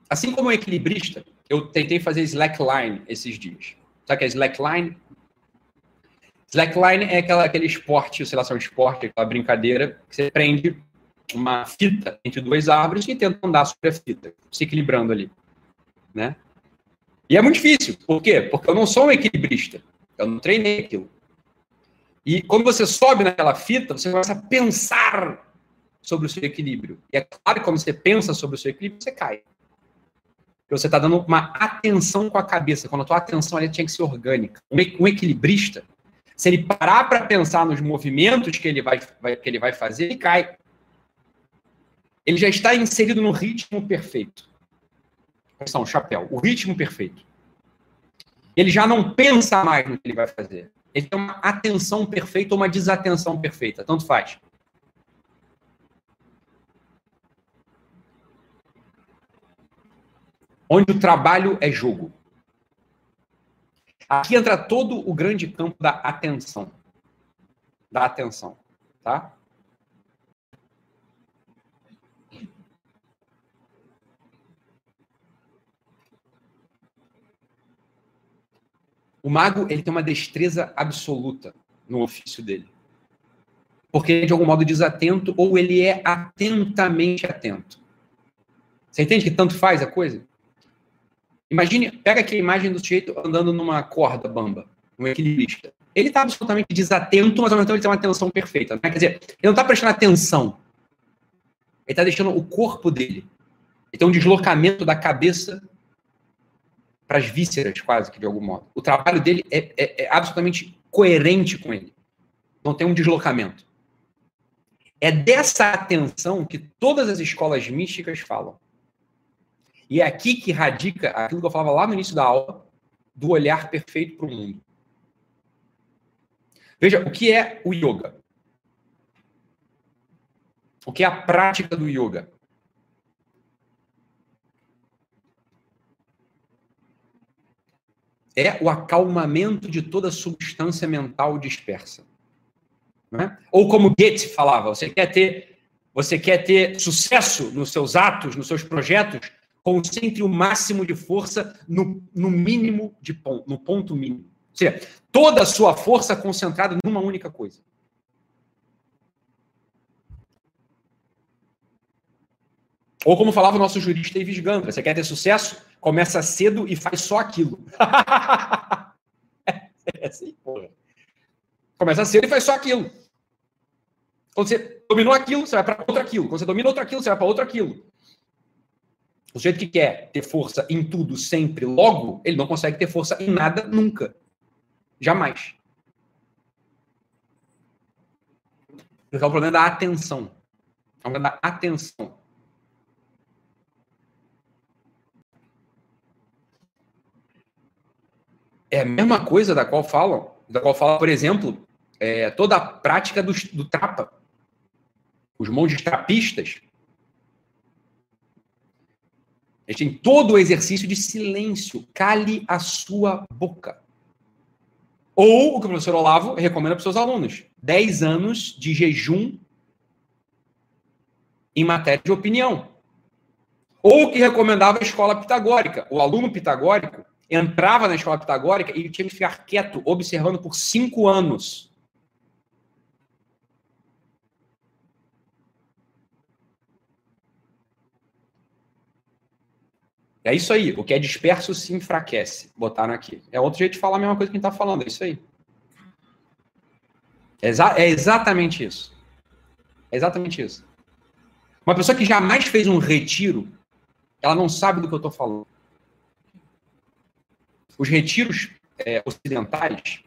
Assim como o equilibrista, eu tentei fazer slackline esses dias. Sabe o que é slackline? Slackline é aquela, aquele esporte, sei lá se é um esporte, aquela brincadeira que você prende uma fita entre duas árvores e tenta andar sobre a fita, se equilibrando ali, né? E é muito difícil. Por quê? Porque eu não sou um equilibrista. Eu não treinei aquilo. E quando você sobe naquela fita, você começa a pensar sobre o seu equilíbrio. E é claro que quando você pensa sobre o seu equilíbrio, você cai. Porque você está dando uma atenção com a cabeça. Quando a tua atenção ali tinha que ser orgânica. Um equilibrista, se ele parar para pensar nos movimentos que ele vai, vai, que ele vai fazer, ele cai. Ele já está inserido no ritmo perfeito. Atenção, chapéu. O ritmo perfeito. Ele já não pensa mais no que ele vai fazer. Ele tem uma atenção perfeita ou uma desatenção perfeita. Tanto faz. Onde o trabalho é jogo. Aqui entra todo o grande campo da atenção. Da atenção, tá? O mago ele tem uma destreza absoluta no ofício dele. Porque ele de algum modo desatento ou ele é atentamente atento. Você entende que tanto faz a coisa? Imagine, pega aqui a imagem do sujeito andando numa corda bamba, um equilibrista. Ele está absolutamente desatento, mas ao mesmo tempo ele tem uma atenção perfeita. Né? Quer dizer, ele não está prestando atenção. Ele está deixando o corpo dele. Ele tem um deslocamento da cabeça para as vísceras, quase que de algum modo. O trabalho dele é, é, é absolutamente coerente com ele. Não tem um deslocamento. É dessa atenção que todas as escolas místicas falam. E é aqui que radica aquilo que eu falava lá no início da aula, do olhar perfeito para o mundo. Veja, o que é o yoga? O que é a prática do yoga? É o acalmamento de toda substância mental dispersa. Né? Ou como Goethe falava, você quer ter você quer ter sucesso nos seus atos, nos seus projetos, concentre o máximo de força no, no mínimo de ponto, no ponto mínimo. Ou seja, toda a sua força concentrada numa única coisa. Ou como falava o nosso jurista Ives Gandra, você quer ter sucesso? Começa cedo e faz só aquilo. (laughs) é assim, porra. Começa cedo e faz só aquilo. Quando você dominou aquilo, você vai para outro aquilo. Quando você domina outro aquilo, você vai para outro aquilo. O jeito que quer ter força em tudo, sempre, logo, ele não consegue ter força em nada nunca. Jamais. Porque é o problema da atenção. É o problema da atenção. É a mesma coisa da qual falam, da qual fala, por exemplo, é, toda a prática do, do trapa. Os monges trapistas. Eles têm todo o exercício de silêncio. Cale a sua boca. Ou o que o professor Olavo recomenda para os seus alunos: 10 anos de jejum em matéria de opinião. Ou o que recomendava a escola pitagórica. O aluno pitagórico entrava na escola pitagórica e tinha que ficar quieto, observando por cinco anos. É isso aí. O que é disperso se enfraquece. Botaram aqui. É outro jeito de falar a mesma coisa que a gente está falando. É isso aí. É, exa exatamente isso. É exatamente isso. Uma pessoa que jamais fez um retiro, ela não sabe do que eu estou falando. Os retiros é, ocidentais,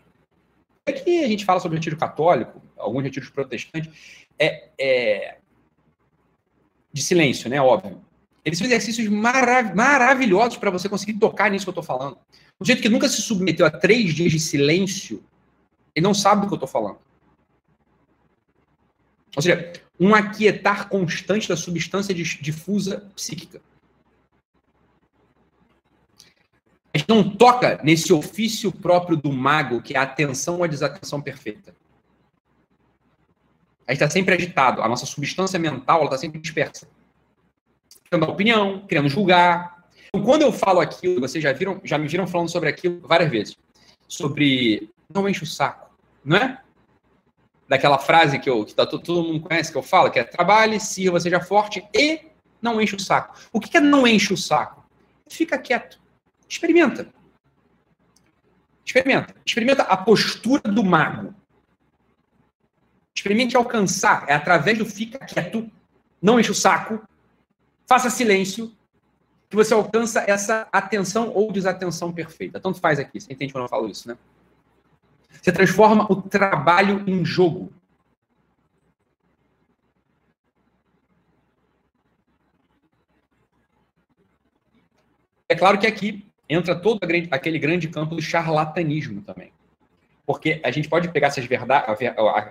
aqui a gente fala sobre retiro católico, alguns retiros protestantes, é, é de silêncio, né? Óbvio. Eles são exercícios marav maravilhosos para você conseguir tocar nisso que eu estou falando. Do jeito que nunca se submeteu a três dias de silêncio, ele não sabe do que eu estou falando. Ou seja, um aquietar constante da substância difusa psíquica. A gente não toca nesse ofício próprio do mago, que é a atenção ou a desatenção perfeita. A gente está sempre agitado. A nossa substância mental está sempre dispersa. Criando opinião, querendo julgar. Então, quando eu falo aquilo, vocês já viram, já me viram falando sobre aquilo várias vezes. Sobre não enche o saco, não é? Daquela frase que, eu, que tá, todo mundo conhece, que eu falo, que é trabalhe, sirva, seja forte e não enche o saco. O que é não enche o saco? Fica quieto. Experimenta. Experimenta. Experimenta a postura do mago. Experimente alcançar. É através do fica quieto, não enche o saco, faça silêncio, que você alcança essa atenção ou desatenção perfeita. Tanto faz aqui, você entende quando eu falo isso, né? Você transforma o trabalho em jogo. É claro que aqui entra todo aquele grande campo do charlatanismo também. Porque a gente pode pegar essas verdades.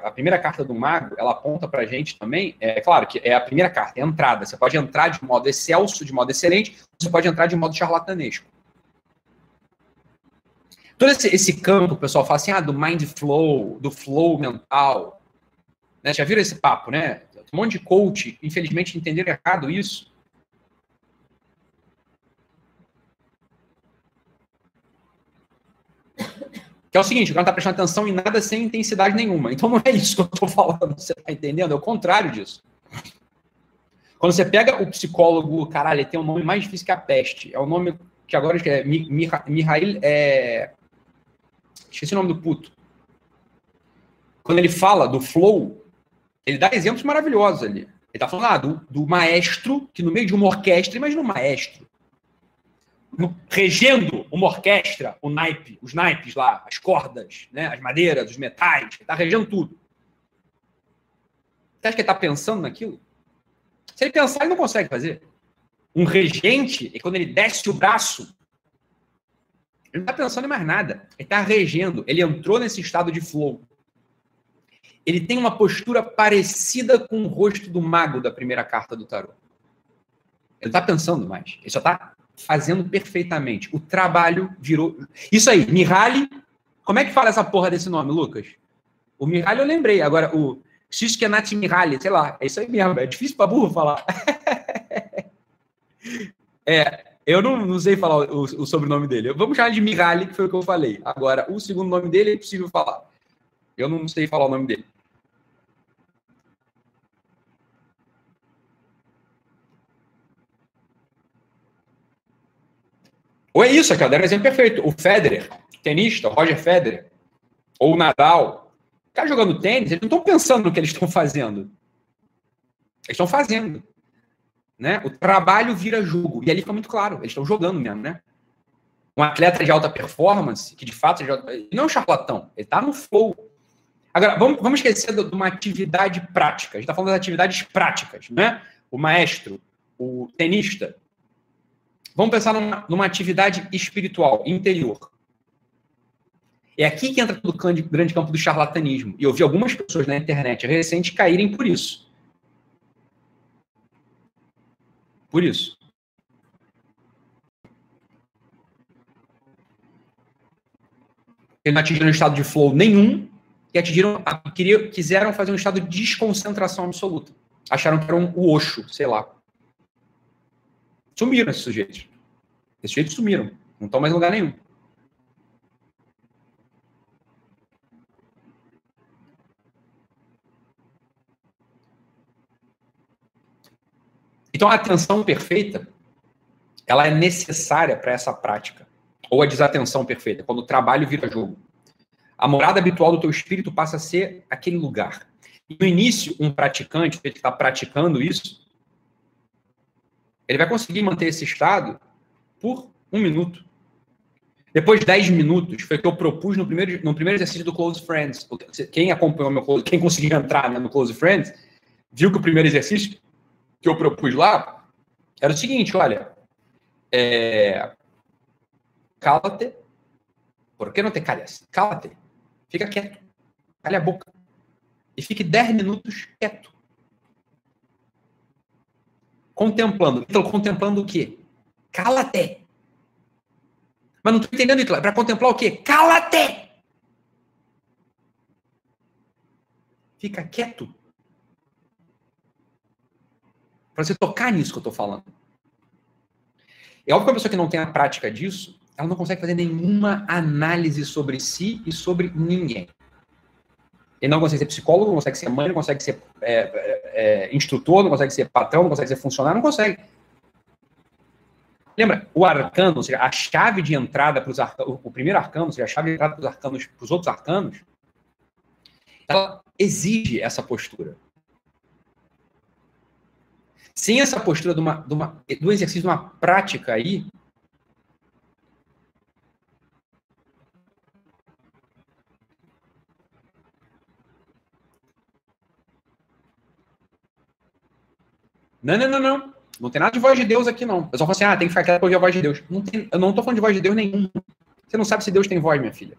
A, primeira carta do mago, ela aponta para a gente também. É claro que é a primeira carta, é a entrada. Você pode entrar de modo excelso, de modo excelente, você pode entrar de modo charlatanesco. Todo esse, esse campo, o pessoal fala assim, ah, do mind flow, do flow mental. Né? Já viram esse papo, né? Um monte de coach, infelizmente, entenderam errado isso. Que é o seguinte, o cara não tá prestando atenção em nada sem intensidade nenhuma. Então não é isso que eu tô falando, você tá entendendo? É o contrário disso. Quando você pega o psicólogo, caralho, ele tem um nome mais difícil que a peste. É o nome que agora é Mihail. É... Esqueci o nome do puto. Quando ele fala do flow, ele dá exemplos maravilhosos ali. Ele tá falando ah, do, do maestro, que no meio de uma orquestra, imagina um maestro regendo uma orquestra, o naipe, os naipes lá, as cordas, né, as madeiras, os metais, está regendo tudo. Você acha que ele está pensando naquilo? Se ele pensar, ele não consegue fazer. Um regente, e quando ele desce o braço, ele não está pensando em mais nada. Ele está regendo. Ele entrou nesse estado de flow. Ele tem uma postura parecida com o rosto do mago da primeira carta do tarot. Ele está pensando mais. Ele só está fazendo perfeitamente. O trabalho virou. Isso aí, Mihaly. Como é que fala essa porra desse nome, Lucas? O Mihaly eu lembrei. Agora, o Shishkenat Mihaly, sei lá. É isso aí mesmo. É difícil pra burro falar. (laughs) é, eu não, não sei falar o, o, sobrenome dele. Vamos chamar de Mihaly, que foi o que eu falei. Agora, o segundo nome dele é possível falar. Eu não sei falar o nome dele. Ou é isso, cara, deram um exemplo perfeito. O Federer, tenista, Roger Federer, ou o Nadal, o cara jogando tênis, eles não estão pensando no que eles estão fazendo. Eles estão fazendo. Né? O trabalho vira jogo. E ali fica muito claro, eles estão jogando mesmo, né? Um atleta de alta performance, que de fato ele não é um charlatão, ele está no flow. Agora, vamos, vamos esquecer de uma atividade prática. A gente está falando das atividades práticas, né? O maestro, o tenista, Vamos pensar numa, numa atividade espiritual, interior. É aqui que entra o grande campo do charlatanismo. E eu vi algumas pessoas na internet recente caírem por isso. Por isso. Eles não atingiram um estado de flow nenhum e atingiram, queriam, quiseram fazer um estado de desconcentração absoluta. Acharam que era um, o Osho, sei lá. Sumiram esses sujeitos. Esses sujeitos sumiram. Não estão mais em lugar nenhum. Então, a atenção perfeita, ela é necessária para essa prática. Ou a desatenção perfeita, quando o trabalho vira jogo. A morada habitual do teu espírito passa a ser aquele lugar. E no início, um praticante, que está praticando isso, ele vai conseguir manter esse estado por um minuto. Depois de 10 minutos, foi o que eu propus no primeiro, no primeiro exercício do Close Friends. Quem acompanhou meu quem conseguiu entrar né, no Close Friends, viu que o primeiro exercício que eu propus lá era o seguinte: olha, é, cala-te. Por que não te calhas? Cala-te. Fica quieto. Calha a boca. E fique 10 minutos quieto. Contemplando. Ítalo, contemplando o quê? Cala-te. Mas não estou entendendo, Ítalo. É para contemplar o quê? Cala-te. Fica quieto. Para você tocar nisso que eu estou falando. É óbvio que uma pessoa que não tem a prática disso, ela não consegue fazer nenhuma análise sobre si e sobre ninguém. Ele não consegue ser psicólogo, não consegue ser mãe, não consegue ser é, é, é, instrutor, não consegue ser patrão, não consegue ser funcionário, não consegue. Lembra, o arcano, ou seja, a chave de entrada para os arcanos, o primeiro arcano, ou seja, a chave de entrada para os arcanos, para os outros arcanos, ela exige essa postura. Sem essa postura de uma, de uma, exercício de uma prática aí, Não, não, não, não. Não tem nada de voz de Deus aqui, não. O pessoal fala assim, ah, tem que ficar quieto pra ouvir a voz de Deus. Não tem, eu não tô falando de voz de Deus nenhum. Você não sabe se Deus tem voz, minha filha.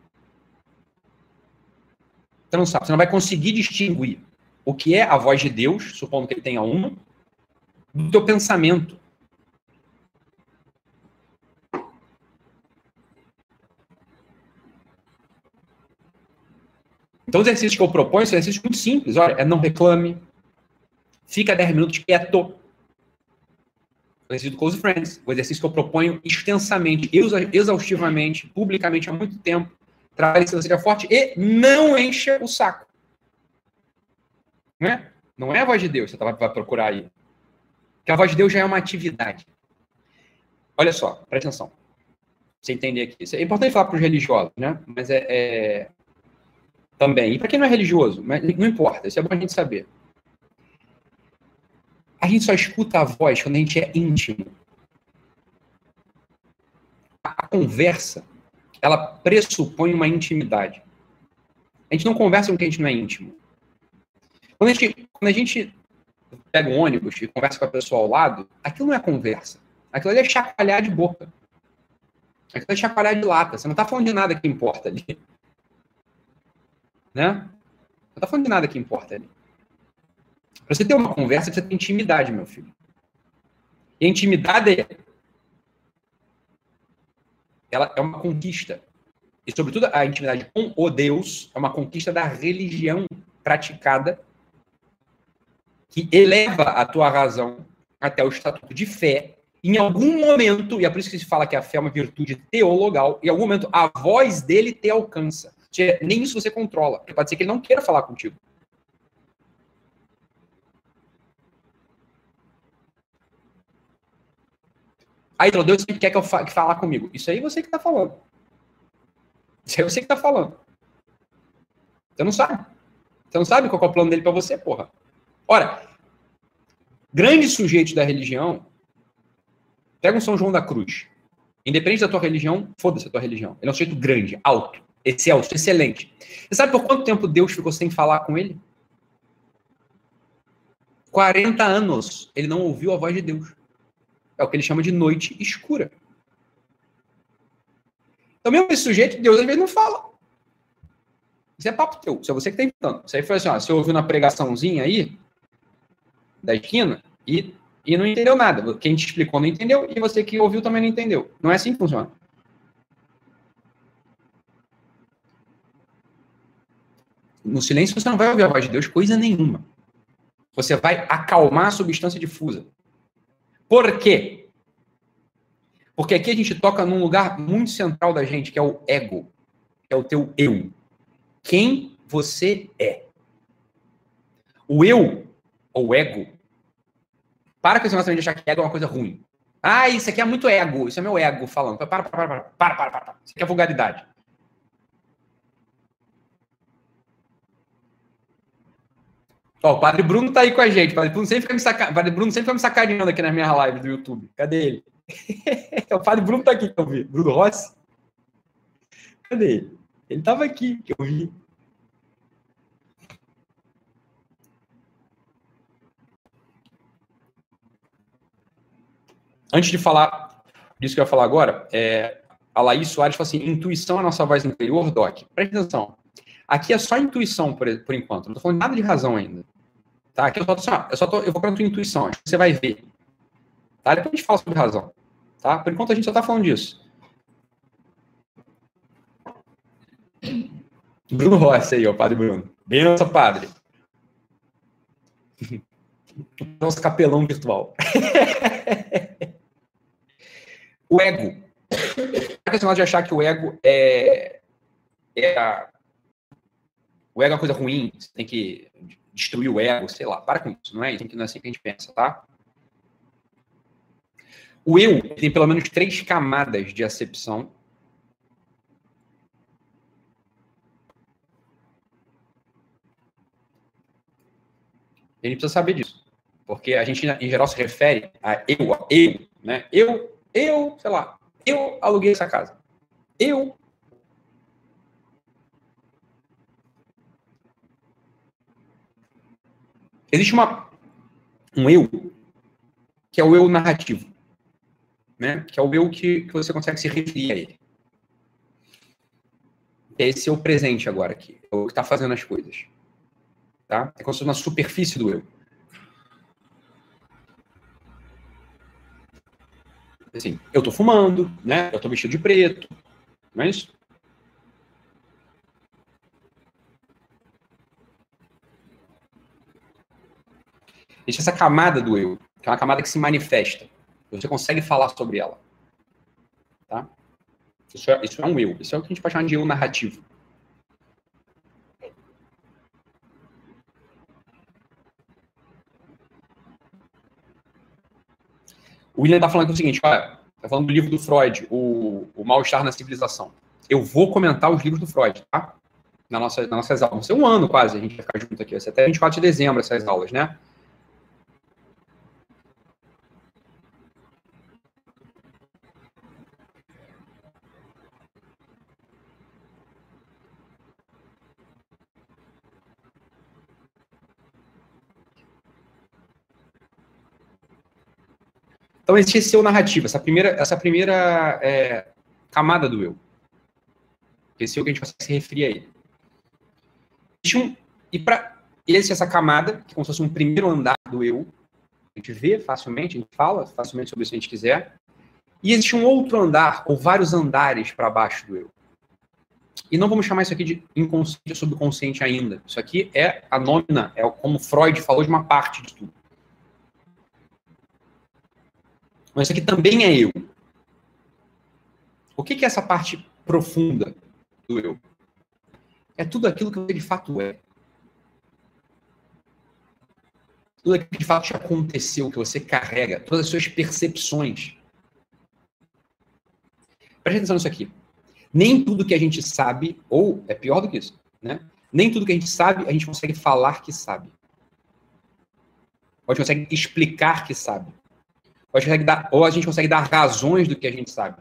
Você não sabe. Você não vai conseguir distinguir o que é a voz de Deus, supondo que ele tenha uma, do teu pensamento. Então, os exercícios que eu proponho são exercícios muito simples. Olha, é não reclame, fica 10 minutos quieto. Exercício do Close Friends, o exercício que eu proponho extensamente, exaustivamente, publicamente há muito tempo. Trabalhe se seja forte e não encha o saco. Não é? Não é a voz de Deus você vai procurar aí. Porque a voz de Deus já é uma atividade. Olha só, presta atenção. Pra você entender aqui. Isso é importante falar para os religiosos, né? Mas é, é... também. E para quem não é religioso, mas não importa, isso é bom a gente saber. A gente só escuta a voz quando a gente é íntimo. A conversa, ela pressupõe uma intimidade. A gente não conversa com quem a gente não é íntimo. Quando a gente, quando a gente pega um ônibus e conversa com a pessoa ao lado, aquilo não é conversa. Aquilo ali é chacoalhar de boca. Aquilo é chacoalhar de lata. Você não está falando de nada que importa ali. Né? Não está falando de nada que importa ali. Para você ter uma conversa, você tem intimidade, meu filho. E a intimidade é, ela é uma conquista. E, sobretudo, a intimidade com o Deus é uma conquista da religião praticada que eleva a tua razão até o estatuto de fé. Em algum momento, e é por isso que se fala que a fé é uma virtude teologal, em algum momento a voz dele te alcança. Seja, nem isso você controla. Pode ser que ele não queira falar contigo. Aí, Deus quer que eu fa que falar comigo. Isso aí você que tá falando. Isso aí você que tá falando. Você não sabe. Você não sabe qual é o plano dele para você, porra. Ora, grandes sujeitos da religião, pega um São João da Cruz. Independente da tua religião, foda-se a tua religião. Ele é um sujeito grande, alto, excelso, excelente. Você sabe por quanto tempo Deus ficou sem falar com ele? 40 anos. Ele não ouviu a voz de Deus. É o que ele chama de noite escura. Então, mesmo esse sujeito, Deus às vezes não fala. Isso é papo teu. Isso é você que está inventando. Isso aí foi assim, ó, você ouviu na pregaçãozinha aí, da esquina, e, e não entendeu nada. Quem te explicou não entendeu, e você que ouviu também não entendeu. Não é assim que funciona. No silêncio você não vai ouvir a voz de Deus coisa nenhuma. Você vai acalmar a substância difusa. Por quê? Porque aqui a gente toca num lugar muito central da gente, que é o ego, que é o teu eu. Quem você é. O eu, ou ego, para com esse negócio de achar que ego é uma coisa ruim. Ah, isso aqui é muito ego, isso é meu ego falando. Para, para, para, para, para, para, para. Isso aqui é vulgaridade. Ó, o Padre Bruno tá aí com a gente. O Padre Bruno sempre fica me, saca... Padre Bruno sempre fica me sacaneando aqui nas minhas lives do YouTube. Cadê ele? (laughs) o Padre Bruno tá aqui que eu vi. Bruno Rossi? Cadê ele? Ele tava aqui, que eu vi. Antes de falar disso que eu ia falar agora, é, a Laís Soares fala assim: intuição é a nossa voz interior, Doc. Presta atenção. Aqui é só intuição, por, por enquanto. Não tô falando nada de razão ainda. Tá? Aqui eu só, assim, eu só tô, eu vou para tua intuição, acho que você vai ver. Tá? Depois a gente fala sobre razão. Tá? Por enquanto a gente só tá falando disso. Bruno Rossi aí, ó, padre Bruno. Benção, padre. (laughs) Nosso capelão virtual. (laughs) o ego. Para esse de achar que o ego é, é a... o ego é uma coisa ruim, você tem que destruir o ego, sei lá, para com isso, não é? Não é assim que a gente pensa, tá? O eu tem pelo menos três camadas de acepção. Ele precisa saber disso. Porque a gente, em geral, se refere a eu, a eu, né? Eu, eu, sei lá, eu aluguei essa casa. Eu. Existe uma, um eu, que é o eu narrativo né? Que é o eu que, que você consegue se referir a ele. Esse é o presente agora aqui, é o que está fazendo as coisas. Tá? É como se fosse uma superfície do eu. Assim, eu estou fumando, né? Eu estou vestido de preto, não é isso? Existe essa camada do eu, que é uma camada que se manifesta. Você consegue falar sobre ela. Tá? Isso é, isso é um eu. Isso é o que a gente pode chamar de eu narrativo. O William está falando o seguinte, olha, está falando do livro do Freud, o, o Mal-Estar na Civilização. Eu vou comentar os livros do Freud, tá? Na nossa, nas nossas aulas. Vai ser um ano quase, a gente vai ficar junto aqui. Vai ser até 24 de dezembro essas aulas, né? Então existe esse eu narrativo, essa primeira, essa primeira é, camada do eu. Esse eu que a gente consegue se referir a ele. Um, e para esse essa camada, que é como se fosse um primeiro andar do eu, a gente vê facilmente, a gente fala facilmente sobre isso se a gente quiser. E existe um outro andar, ou vários andares para baixo do eu. E não vamos chamar isso aqui de inconsciente ou subconsciente ainda. Isso aqui é a nômina, é como Freud falou de uma parte de tudo. Mas isso aqui também é eu. O que é essa parte profunda do eu? É tudo aquilo que de fato é. Tudo aquilo que de fato te aconteceu, que você carrega, todas as suas percepções. Preste atenção nisso aqui. Nem tudo que a gente sabe, ou é pior do que isso, né? Nem tudo que a gente sabe, a gente consegue falar que sabe. Ou a gente consegue explicar que sabe. Ou a, gente consegue dar, ou a gente consegue dar razões do que a gente sabe.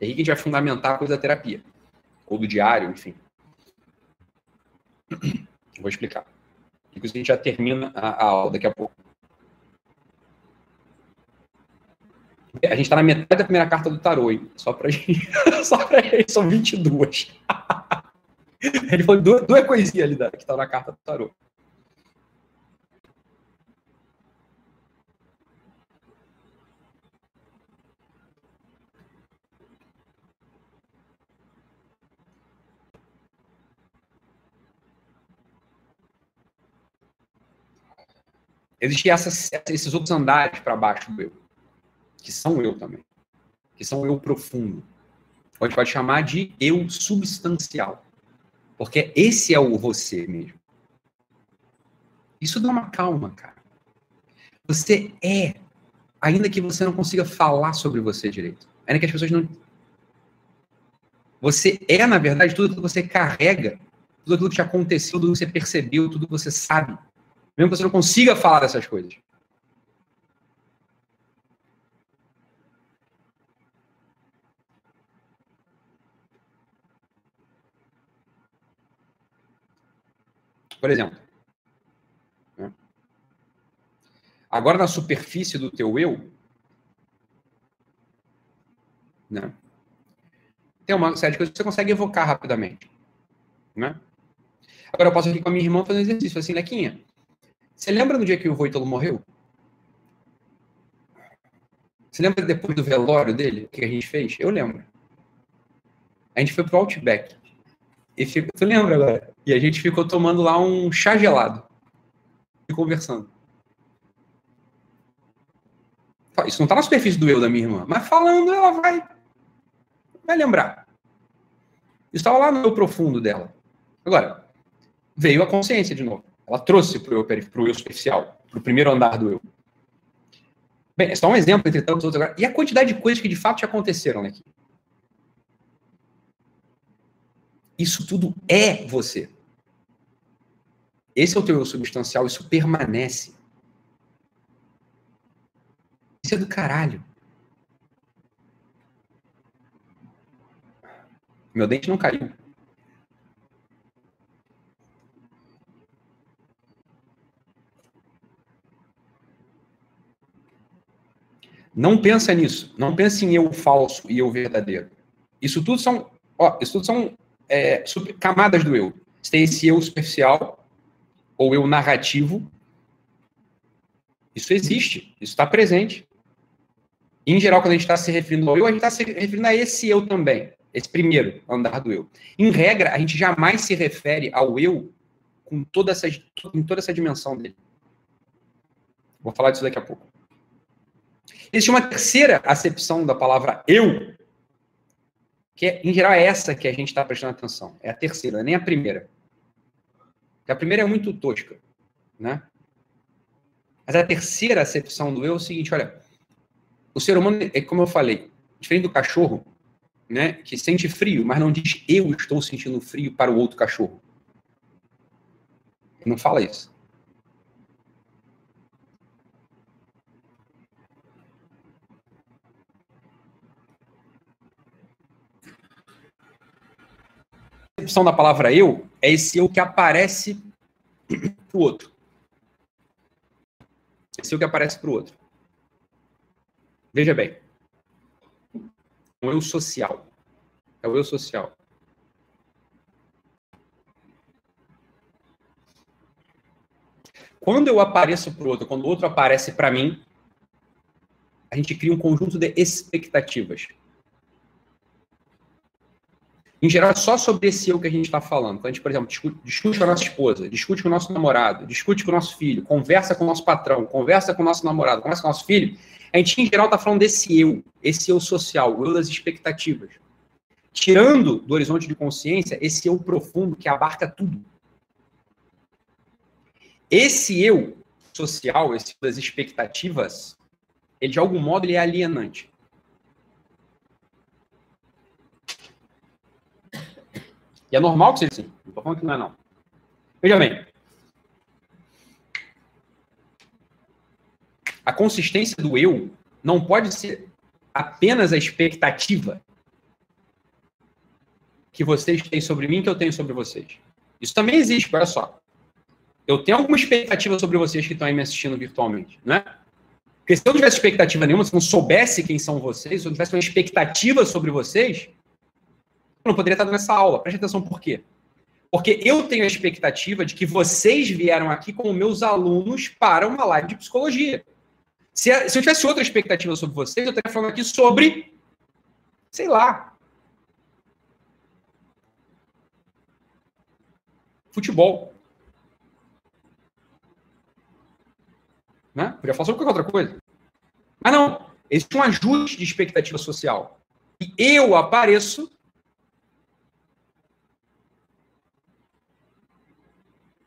É aí que a gente vai fundamentar a coisa da terapia. Ou do diário, enfim. Vou explicar. Inclusive, a gente já termina a, a aula daqui a pouco. A gente está na metade da primeira carta do tarô, hein? Só para gente. (laughs) Só para gente, são 22. (laughs) (laughs) Ele falou duas, duas coisinhas ali da, que estão na carta do tarô. Existem esses outros andares para baixo do eu, que são eu também, que são eu profundo. Gente pode chamar de eu substancial. Porque esse é o você mesmo. Isso dá uma calma, cara. Você é, ainda que você não consiga falar sobre você direito. Ainda que as pessoas não. Você é, na verdade, tudo que você carrega, tudo aquilo que te aconteceu, tudo que você percebeu, tudo que você sabe. Mesmo que você não consiga falar dessas coisas. Por exemplo, né? agora na superfície do teu eu, né? tem uma série de coisas que você consegue evocar rapidamente. Né? Agora eu posso aqui com a minha irmã fazer um exercício assim, Lequinha. Você lembra no dia que o Voitolo morreu? Você lembra depois do velório dele, o que a gente fez? Eu lembro. A gente foi pro Outback. E tu lembra agora? E a gente ficou tomando lá um chá gelado e conversando. Isso não está na superfície do eu da minha irmã, mas falando ela vai, vai lembrar. Estava lá no eu profundo dela. Agora, veio a consciência de novo. Ela trouxe para o eu, pro eu superficial, para o primeiro andar do eu. Bem, é só um exemplo entre tantos outros agora. E a quantidade de coisas que de fato já aconteceram aqui. Isso tudo é você. Esse é o teu eu substancial, isso permanece. Isso é do caralho. Meu dente não caiu. Não pensa nisso. Não pense em eu falso e eu verdadeiro. Isso tudo são, ó, isso tudo são é, camadas do eu. Você tem esse eu superficial ou eu narrativo. Isso existe. Isso está presente. Em geral, quando a gente está se referindo ao eu, a gente está se referindo a esse eu também. Esse primeiro andar do eu. Em regra, a gente jamais se refere ao eu com toda essa, em toda essa dimensão dele. Vou falar disso daqui a pouco. Existe uma terceira acepção da palavra eu, que é, em geral é essa que a gente está prestando atenção. É a terceira, é nem a primeira. Porque a primeira é muito tosca, né? Mas a terceira acepção do eu é o seguinte, olha, o ser humano é como eu falei, diferente do cachorro, né, que sente frio, mas não diz eu estou sentindo frio para o outro cachorro. Ele não fala isso. A concepção da palavra eu é esse eu que aparece para o outro. Esse eu que aparece para o outro. Veja bem. É o eu social. É o eu social. Quando eu apareço para o outro, quando o outro aparece para mim, a gente cria um conjunto de expectativas. Em geral, só sobre esse eu que a gente está falando. Quando a gente, por exemplo, discute, discute, com a nossa esposa, discute com o nosso namorado, discute com o nosso filho, conversa com o nosso patrão, conversa com o nosso namorado, conversa com o nosso filho, a gente, em geral, está falando desse eu, esse eu social, o eu das expectativas. Tirando do horizonte de consciência esse eu profundo que abarca tudo. Esse eu social, esse eu das expectativas, ele de algum modo ele é alienante. E é normal que seja assim. Não estou falando que não é, não. Veja bem. A consistência do eu não pode ser apenas a expectativa que vocês têm sobre mim que eu tenho sobre vocês. Isso também existe, olha só. Eu tenho alguma expectativa sobre vocês que estão aí me assistindo virtualmente, né? Porque se eu não tivesse expectativa nenhuma, se eu não soubesse quem são vocês, se eu não tivesse uma expectativa sobre vocês, não poderia estar dando essa aula. Preste atenção por quê. Porque eu tenho a expectativa de que vocês vieram aqui como meus alunos para uma live de psicologia. Se, se eu tivesse outra expectativa sobre vocês, eu estaria falando aqui sobre, sei lá, futebol. Né? Podia falar sobre qualquer outra coisa. Mas não, existe um ajuste de expectativa social. E eu apareço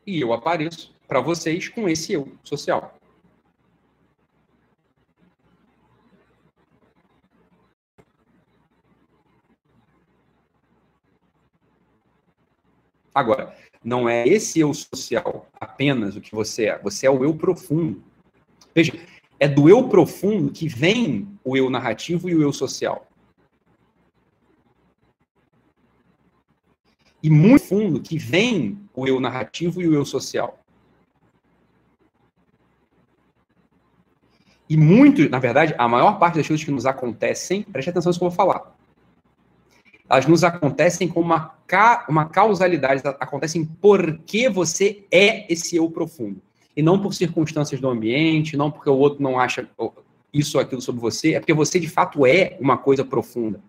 e eu apareço para vocês com esse eu social. Agora, não é esse eu social apenas o que você é, você é o eu profundo. Veja, é do eu profundo que vem o eu narrativo e o eu social. e muito fundo que vem o eu narrativo e o eu social. E muito, na verdade, a maior parte das coisas que nos acontecem, preste atenção no que eu vou falar. Elas nos acontecem com uma, ca, uma causalidade, acontecem porque você é esse eu profundo. E não por circunstâncias do ambiente, não porque o outro não acha isso ou aquilo sobre você, é porque você de fato é uma coisa profunda.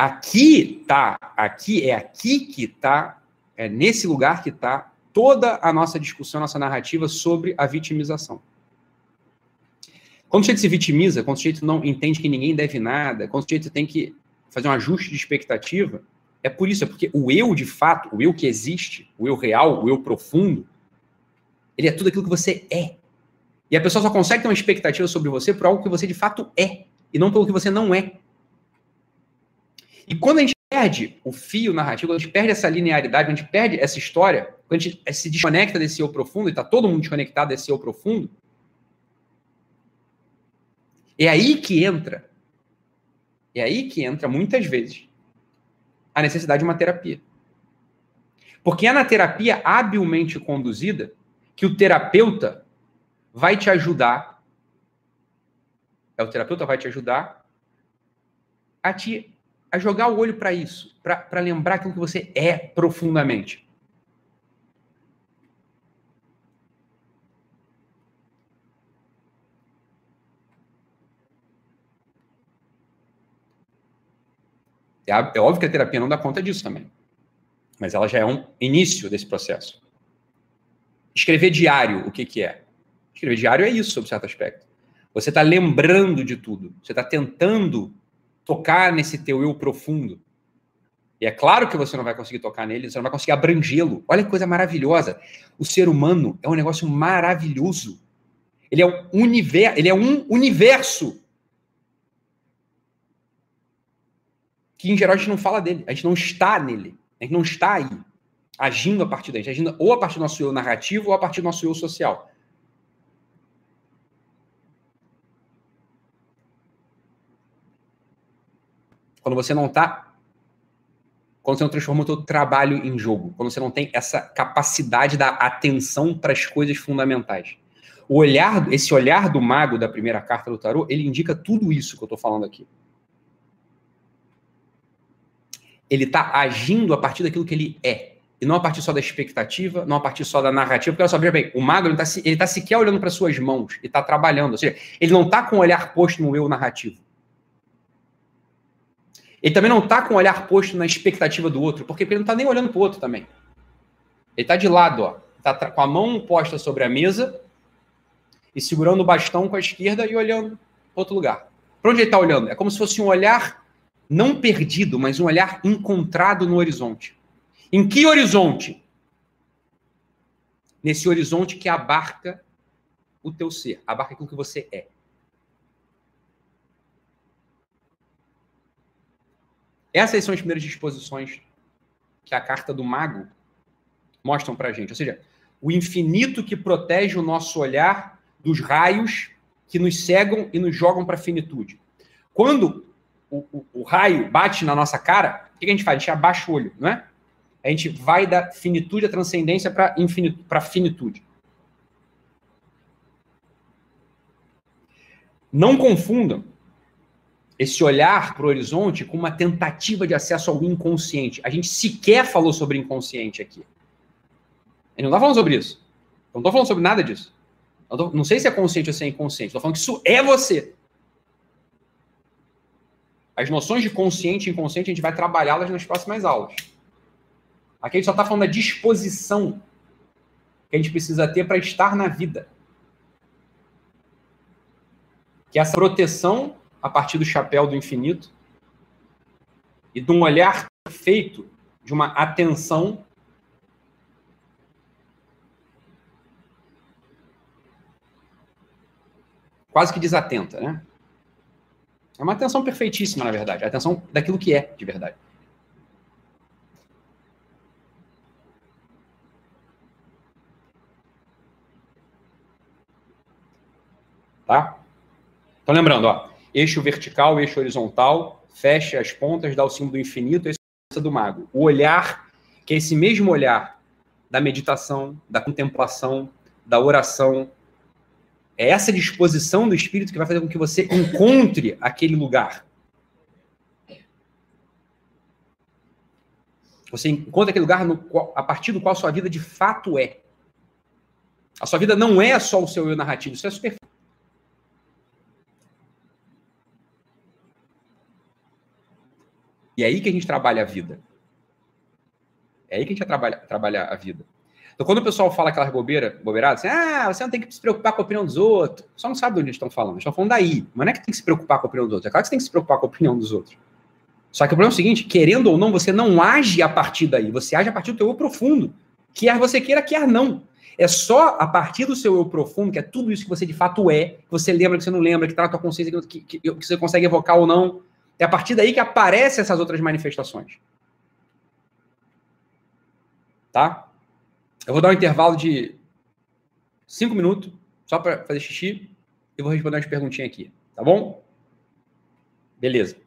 Aqui tá, aqui é aqui que tá, é nesse lugar que tá toda a nossa discussão, nossa narrativa sobre a vitimização. Quando o sujeito se vitimiza, quando o sujeito não entende que ninguém deve nada, quando o sujeito tem que fazer um ajuste de expectativa, é por isso, é porque o eu de fato, o eu que existe, o eu real, o eu profundo, ele é tudo aquilo que você é. E a pessoa só consegue ter uma expectativa sobre você por algo que você de fato é, e não pelo que você não é. E quando a gente perde o fio narrativo, a gente perde essa linearidade, a gente perde essa história, quando a gente se desconecta desse eu profundo, e está todo mundo desconectado desse eu profundo, é aí que entra, é aí que entra muitas vezes a necessidade de uma terapia. Porque é na terapia habilmente conduzida que o terapeuta vai te ajudar, é o terapeuta vai te ajudar a te a jogar o olho para isso, para lembrar aquilo que você é profundamente. É, é óbvio que a terapia não dá conta disso também. Mas ela já é um início desse processo. Escrever diário, o que, que é? Escrever diário é isso, sob certo aspecto. Você está lembrando de tudo. Você está tentando tocar nesse teu eu profundo. E é claro que você não vai conseguir tocar nele, você não vai conseguir abrangê-lo. Olha que coisa maravilhosa. O ser humano é um negócio maravilhoso. Ele é um universo, ele é um universo que em geral a gente não fala dele, a gente não está nele, a gente não está aí, agindo a partir daí, a gente agindo ou a partir do nosso eu narrativo ou a partir do nosso eu social. Quando você não está. Quando você não transforma o seu trabalho em jogo, quando você não tem essa capacidade da atenção para as coisas fundamentais. O olhar, esse olhar do mago da primeira carta do tarô, ele indica tudo isso que eu estou falando aqui. ele está agindo a partir daquilo que ele é. E não a partir só da expectativa, não a partir só da narrativa. Porque olha só, veja bem, o mago ele está ele tá sequer olhando para suas mãos e está trabalhando. Ou seja, ele não está com o olhar posto no eu narrativo. Ele também não está com o olhar posto na expectativa do outro, porque ele não está nem olhando para o outro também. Ele está de lado, ó. Está com a mão posta sobre a mesa e segurando o bastão com a esquerda e olhando para outro lugar. Para onde ele está olhando? É como se fosse um olhar não perdido, mas um olhar encontrado no horizonte. Em que horizonte? Nesse horizonte que abarca o teu ser, abarca aquilo que você é. Essas são as primeiras disposições que a carta do mago mostram para a gente. Ou seja, o infinito que protege o nosso olhar dos raios que nos cegam e nos jogam para a finitude. Quando o, o, o, raio bate na nossa cara, o que a gente faz? A gente abaixa o olho, não é? A gente vai da finitude, da transcendência para a finitude. Não confundam esse olhar para o horizonte com uma tentativa de acesso ao inconsciente. A gente sequer falou sobre inconsciente aqui. Eu não está falando sobre isso. Eu não estou falando sobre nada disso. Tô, não sei se é consciente ou se é inconsciente. Estou falando que isso é você. As noções de consciente e inconsciente, a gente vai trabalhá-las nas próximas aulas. Aqui a gente só está falando da disposição que a gente precisa ter para estar na vida. Que é essa proteção a partir do chapéu do infinito e de um olhar feito de uma atenção quase que desatenta, né? É uma atenção perfeitíssima, na verdade. A atenção daquilo que é, de verdade. Tá? Então, lembrando, ó, eixo vertical, eixo horizontal, fecha as pontas, dá o símbolo do infinito, esse é do mago. O olhar, que é esse mesmo olhar da meditação, da contemplação, da oração, é essa disposição do espírito que vai fazer com que você encontre aquele lugar. Você encontra aquele lugar qual, a partir do qual sua vida de fato é. A sua vida não é só o seu eu narrativo, isso é super. E é aí que a gente trabalha a vida. É aí que a gente trabalha, trabalha a vida. Então, quando o pessoal fala aquelas bobeira, bobeiradas, assim, ah, você não tem que se preocupar com a opinião dos outros, só não sabe de onde estão falando. Estão falando daí. Mas não é que tem que se preocupar com a opinião dos outros. É claro que você tem que se preocupar com a opinião dos outros. Só que o problema é o seguinte: querendo ou não, você não age a partir daí. Você age a partir do teu eu profundo. Quer você queira, quer não. É só a partir do seu eu profundo, que é tudo isso que você de fato é, que você lembra, que você não lembra, que está na tua consciência, que, que, que, você consegue evocar ou não. É a partir daí que aparecem essas outras manifestações. Tá? Eu vou dar um intervalo de cinco minutos, só para fazer xixi, e vou responder umas perguntinhas aqui. Tá bom? Beleza.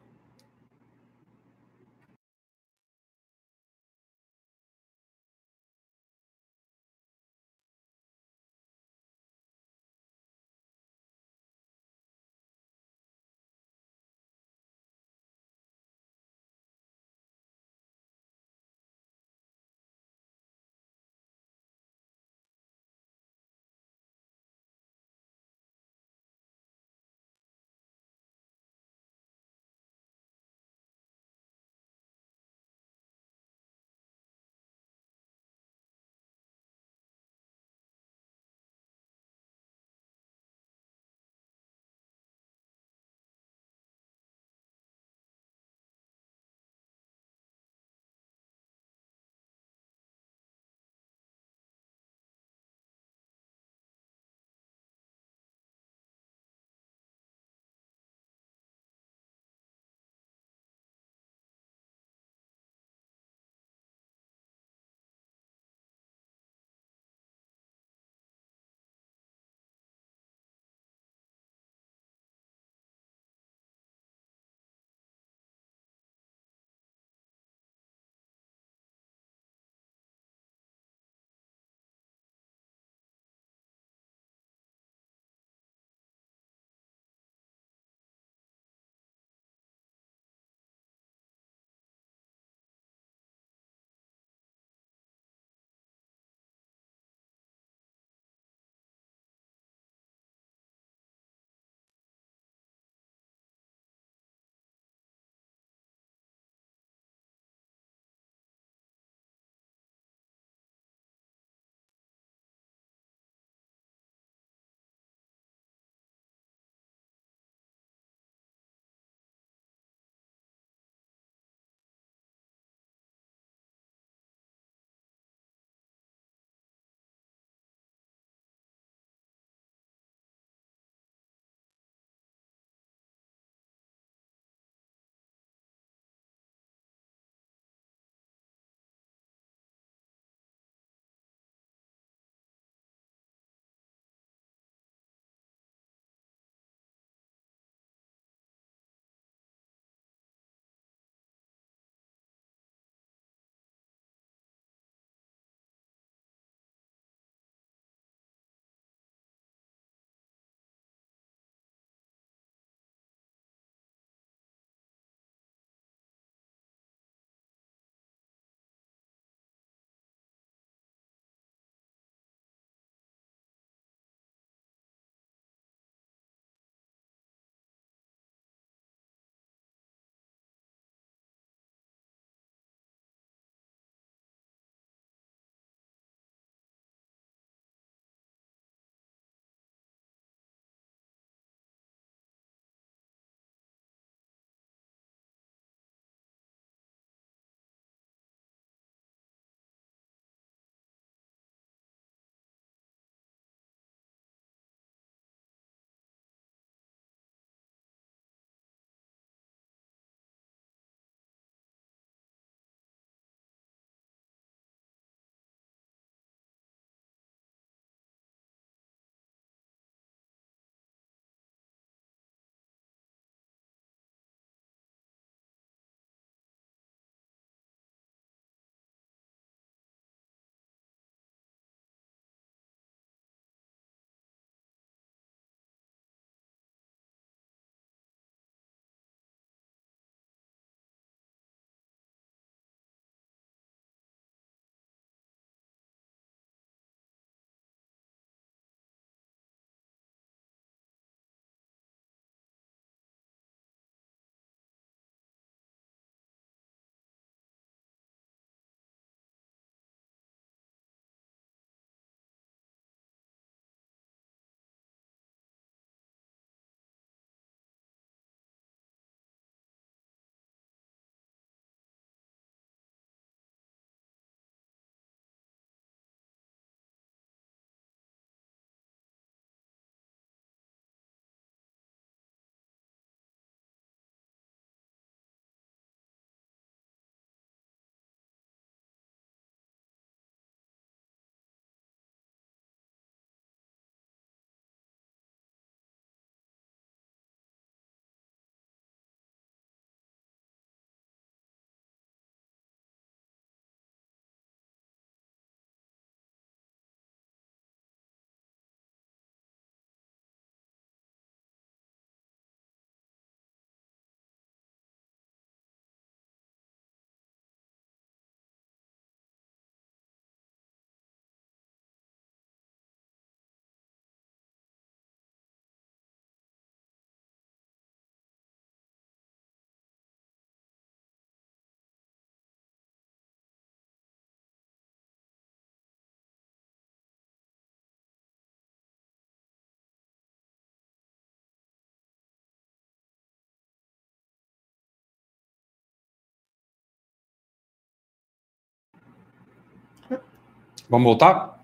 Vamos voltar?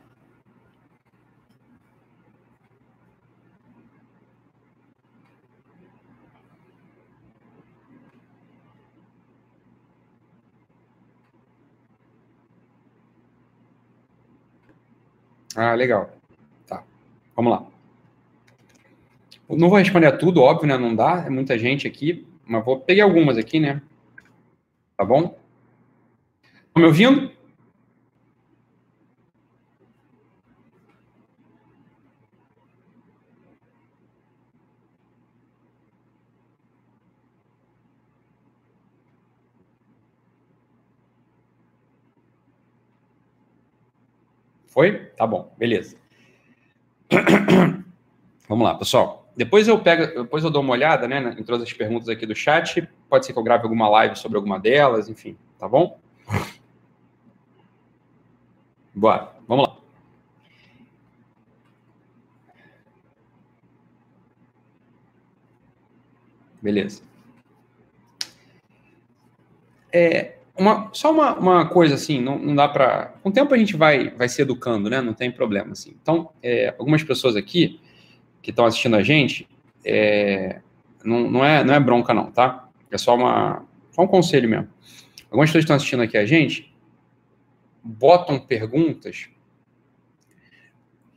Ah, legal. Tá. Vamos lá. Não vou responder a tudo, óbvio, né? Não dá, é muita gente aqui, mas vou pegar algumas aqui, né? Tá bom? Estão me ouvindo? Foi? Tá bom, beleza. (clears throat) Vamos lá, pessoal. Depois eu pego, depois eu dou uma olhada, né, em todas as perguntas aqui do chat. Pode ser que eu grave alguma live sobre alguma delas, enfim, tá bom? Bora, vamos lá. Beleza. É, uma, só uma, uma coisa assim, não, não dá para. Com o tempo a gente vai, vai se educando, né? Não tem problema assim. Então, é, algumas pessoas aqui que estão assistindo a gente, é, não, não, é, não é bronca, não, tá? É só, uma, só um conselho mesmo. Algumas pessoas que estão assistindo aqui a gente botam perguntas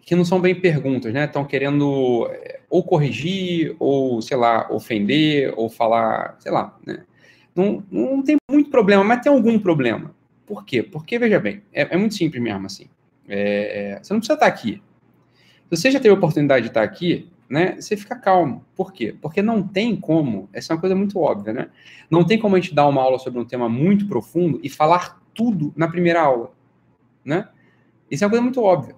que não são bem perguntas, né? Estão querendo é, ou corrigir, ou, sei lá, ofender, ou falar, sei lá, né? Não, não tem muito problema, mas tem algum problema. Por quê? Porque, veja bem, é, é muito simples mesmo, assim. É, é você não precisa estar aqui. Se você já teve a oportunidade de estar aqui, né, você fica calmo. Por quê? Porque não tem como, essa é uma coisa muito óbvia, né? Não tem como a gente dar uma aula sobre um tema muito profundo e falar tudo na primeira aula, né? Isso é uma coisa muito óbvia.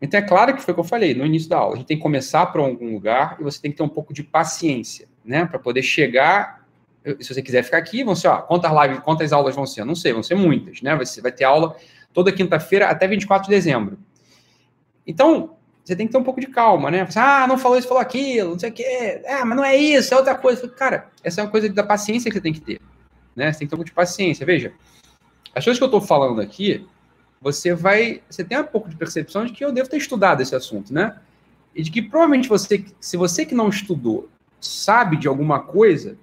Então é claro que foi o que eu falei no início da aula. A gente tem que começar para algum lugar e você tem que ter um pouco de paciência, né? Para poder chegar. Se você quiser ficar aqui, vão ser, ó, quantas lives, quantas aulas vão ser? Não sei, vão ser muitas, né? Você vai ter aula toda quinta-feira até 24 de dezembro. Então, você tem que ter um pouco de calma, né? ah, não falou isso, falou aquilo, não sei o quê. Ah, mas não é isso, é outra coisa. Cara, essa é uma coisa da paciência que você tem que ter. Né? Você tem que ter um pouco de paciência. Veja, as coisas que eu estou falando aqui, você vai. Você tem um pouco de percepção de que eu devo ter estudado esse assunto, né? E de que provavelmente você, se você que não estudou, sabe de alguma coisa,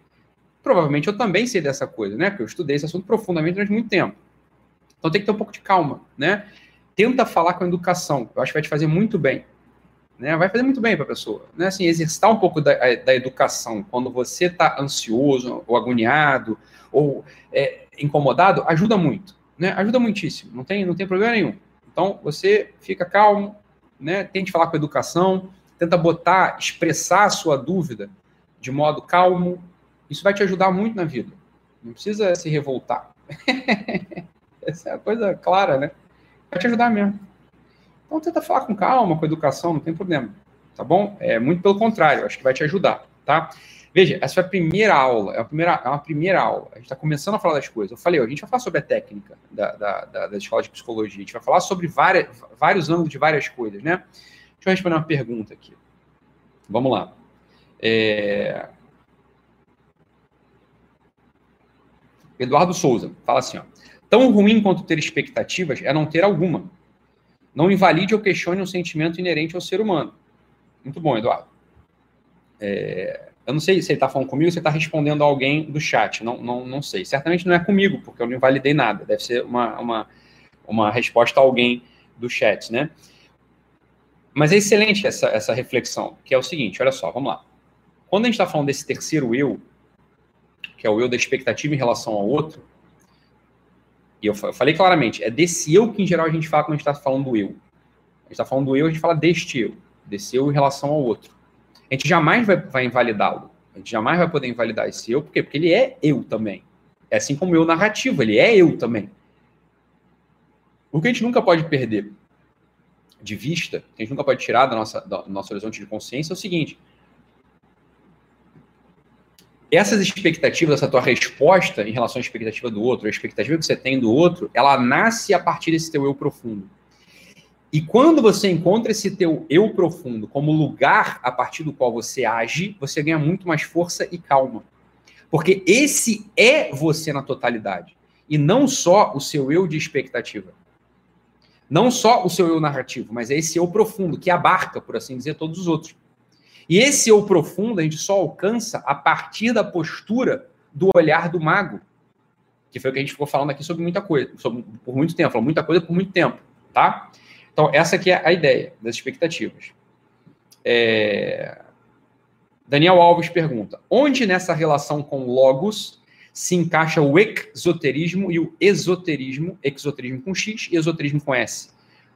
provavelmente eu também sei dessa coisa, né? Porque eu estudei esse assunto profundamente durante muito tempo. Então tem que ter um pouco de calma, né? tenta falar com a educação. Eu acho que vai te fazer muito bem. Né? Vai fazer muito bem para a pessoa. Né? Assim, exercitar um pouco da, da educação quando você está ansioso, ou agoniado, ou é, incomodado, ajuda muito. Né? Ajuda muitíssimo. Não tem, não tem problema nenhum. Então, você fica calmo, né? tente falar com a educação, tenta botar, expressar a sua dúvida de modo calmo. Isso vai te ajudar muito na vida. Não precisa se revoltar. (laughs) Essa é a coisa clara, né? vai te ajudar mesmo. Então tenta falar com calma, com educação, não tem problema, tá bom? É muito pelo contrário, acho que vai te ajudar, tá? Veja, essa foi a primeira aula, é, a primeira, é uma primeira aula. A gente está começando a falar das coisas. Eu falei, ó, a gente vai falar sobre a técnica da, da, da, da escola de psicologia, a gente vai falar sobre várias, vários ângulos de várias coisas, né? Deixa eu responder uma pergunta aqui. Vamos lá. É... Eduardo Souza fala assim, ó. Tão ruim quanto ter expectativas é não ter alguma. Não invalide ou questione um sentimento inerente ao ser humano. Muito bom, Eduardo. É, eu não sei se ele está falando comigo se está respondendo a alguém do chat. Não, não, não sei. Certamente não é comigo, porque eu não invalidei nada. Deve ser uma, uma, uma resposta a alguém do chat, né? Mas é excelente essa, essa reflexão, que é o seguinte, olha só, vamos lá. Quando a gente está falando desse terceiro eu, que é o eu da expectativa em relação ao outro, e eu falei claramente, é desse eu que em geral a gente fala quando a gente está falando do eu. A gente está falando do eu, a gente fala deste eu, desse eu em relação ao outro. A gente jamais vai, vai invalidá-lo. A gente jamais vai poder invalidar esse eu, por quê? Porque ele é eu também. É assim como eu narrativo, ele é eu também. O que a gente nunca pode perder de vista, que a gente nunca pode tirar da nossa, do nosso horizonte de consciência, é o seguinte: essas expectativas, essa tua resposta em relação à expectativa do outro, a expectativa que você tem do outro, ela nasce a partir desse teu eu profundo. E quando você encontra esse teu eu profundo como lugar a partir do qual você age, você ganha muito mais força e calma. Porque esse é você na totalidade. E não só o seu eu de expectativa. Não só o seu eu narrativo, mas é esse eu profundo, que abarca, por assim dizer, todos os outros. E esse eu profundo a gente só alcança a partir da postura do olhar do mago, que foi o que a gente ficou falando aqui sobre muita coisa, sobre, por muito tempo, falou muita coisa por muito tempo, tá? Então, essa aqui é a ideia das expectativas. É... Daniel Alves pergunta: onde nessa relação com Logos se encaixa o exoterismo e o esoterismo, exoterismo com X e esoterismo com S,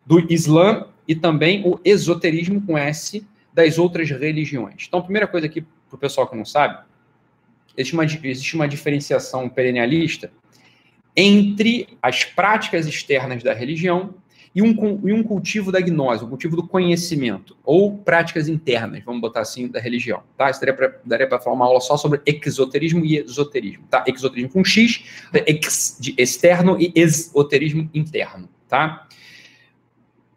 do Islã e também o esoterismo com S das outras religiões? Então, a primeira coisa aqui, para o pessoal que não sabe, existe uma, existe uma diferenciação perennialista entre as práticas externas da religião e um, e um cultivo da gnose, um cultivo do conhecimento, ou práticas internas, vamos botar assim, da religião. Tá? Isso daria para falar uma aula só sobre exoterismo e esoterismo. Tá? Exoterismo com X, ex de externo e esoterismo interno. Tá?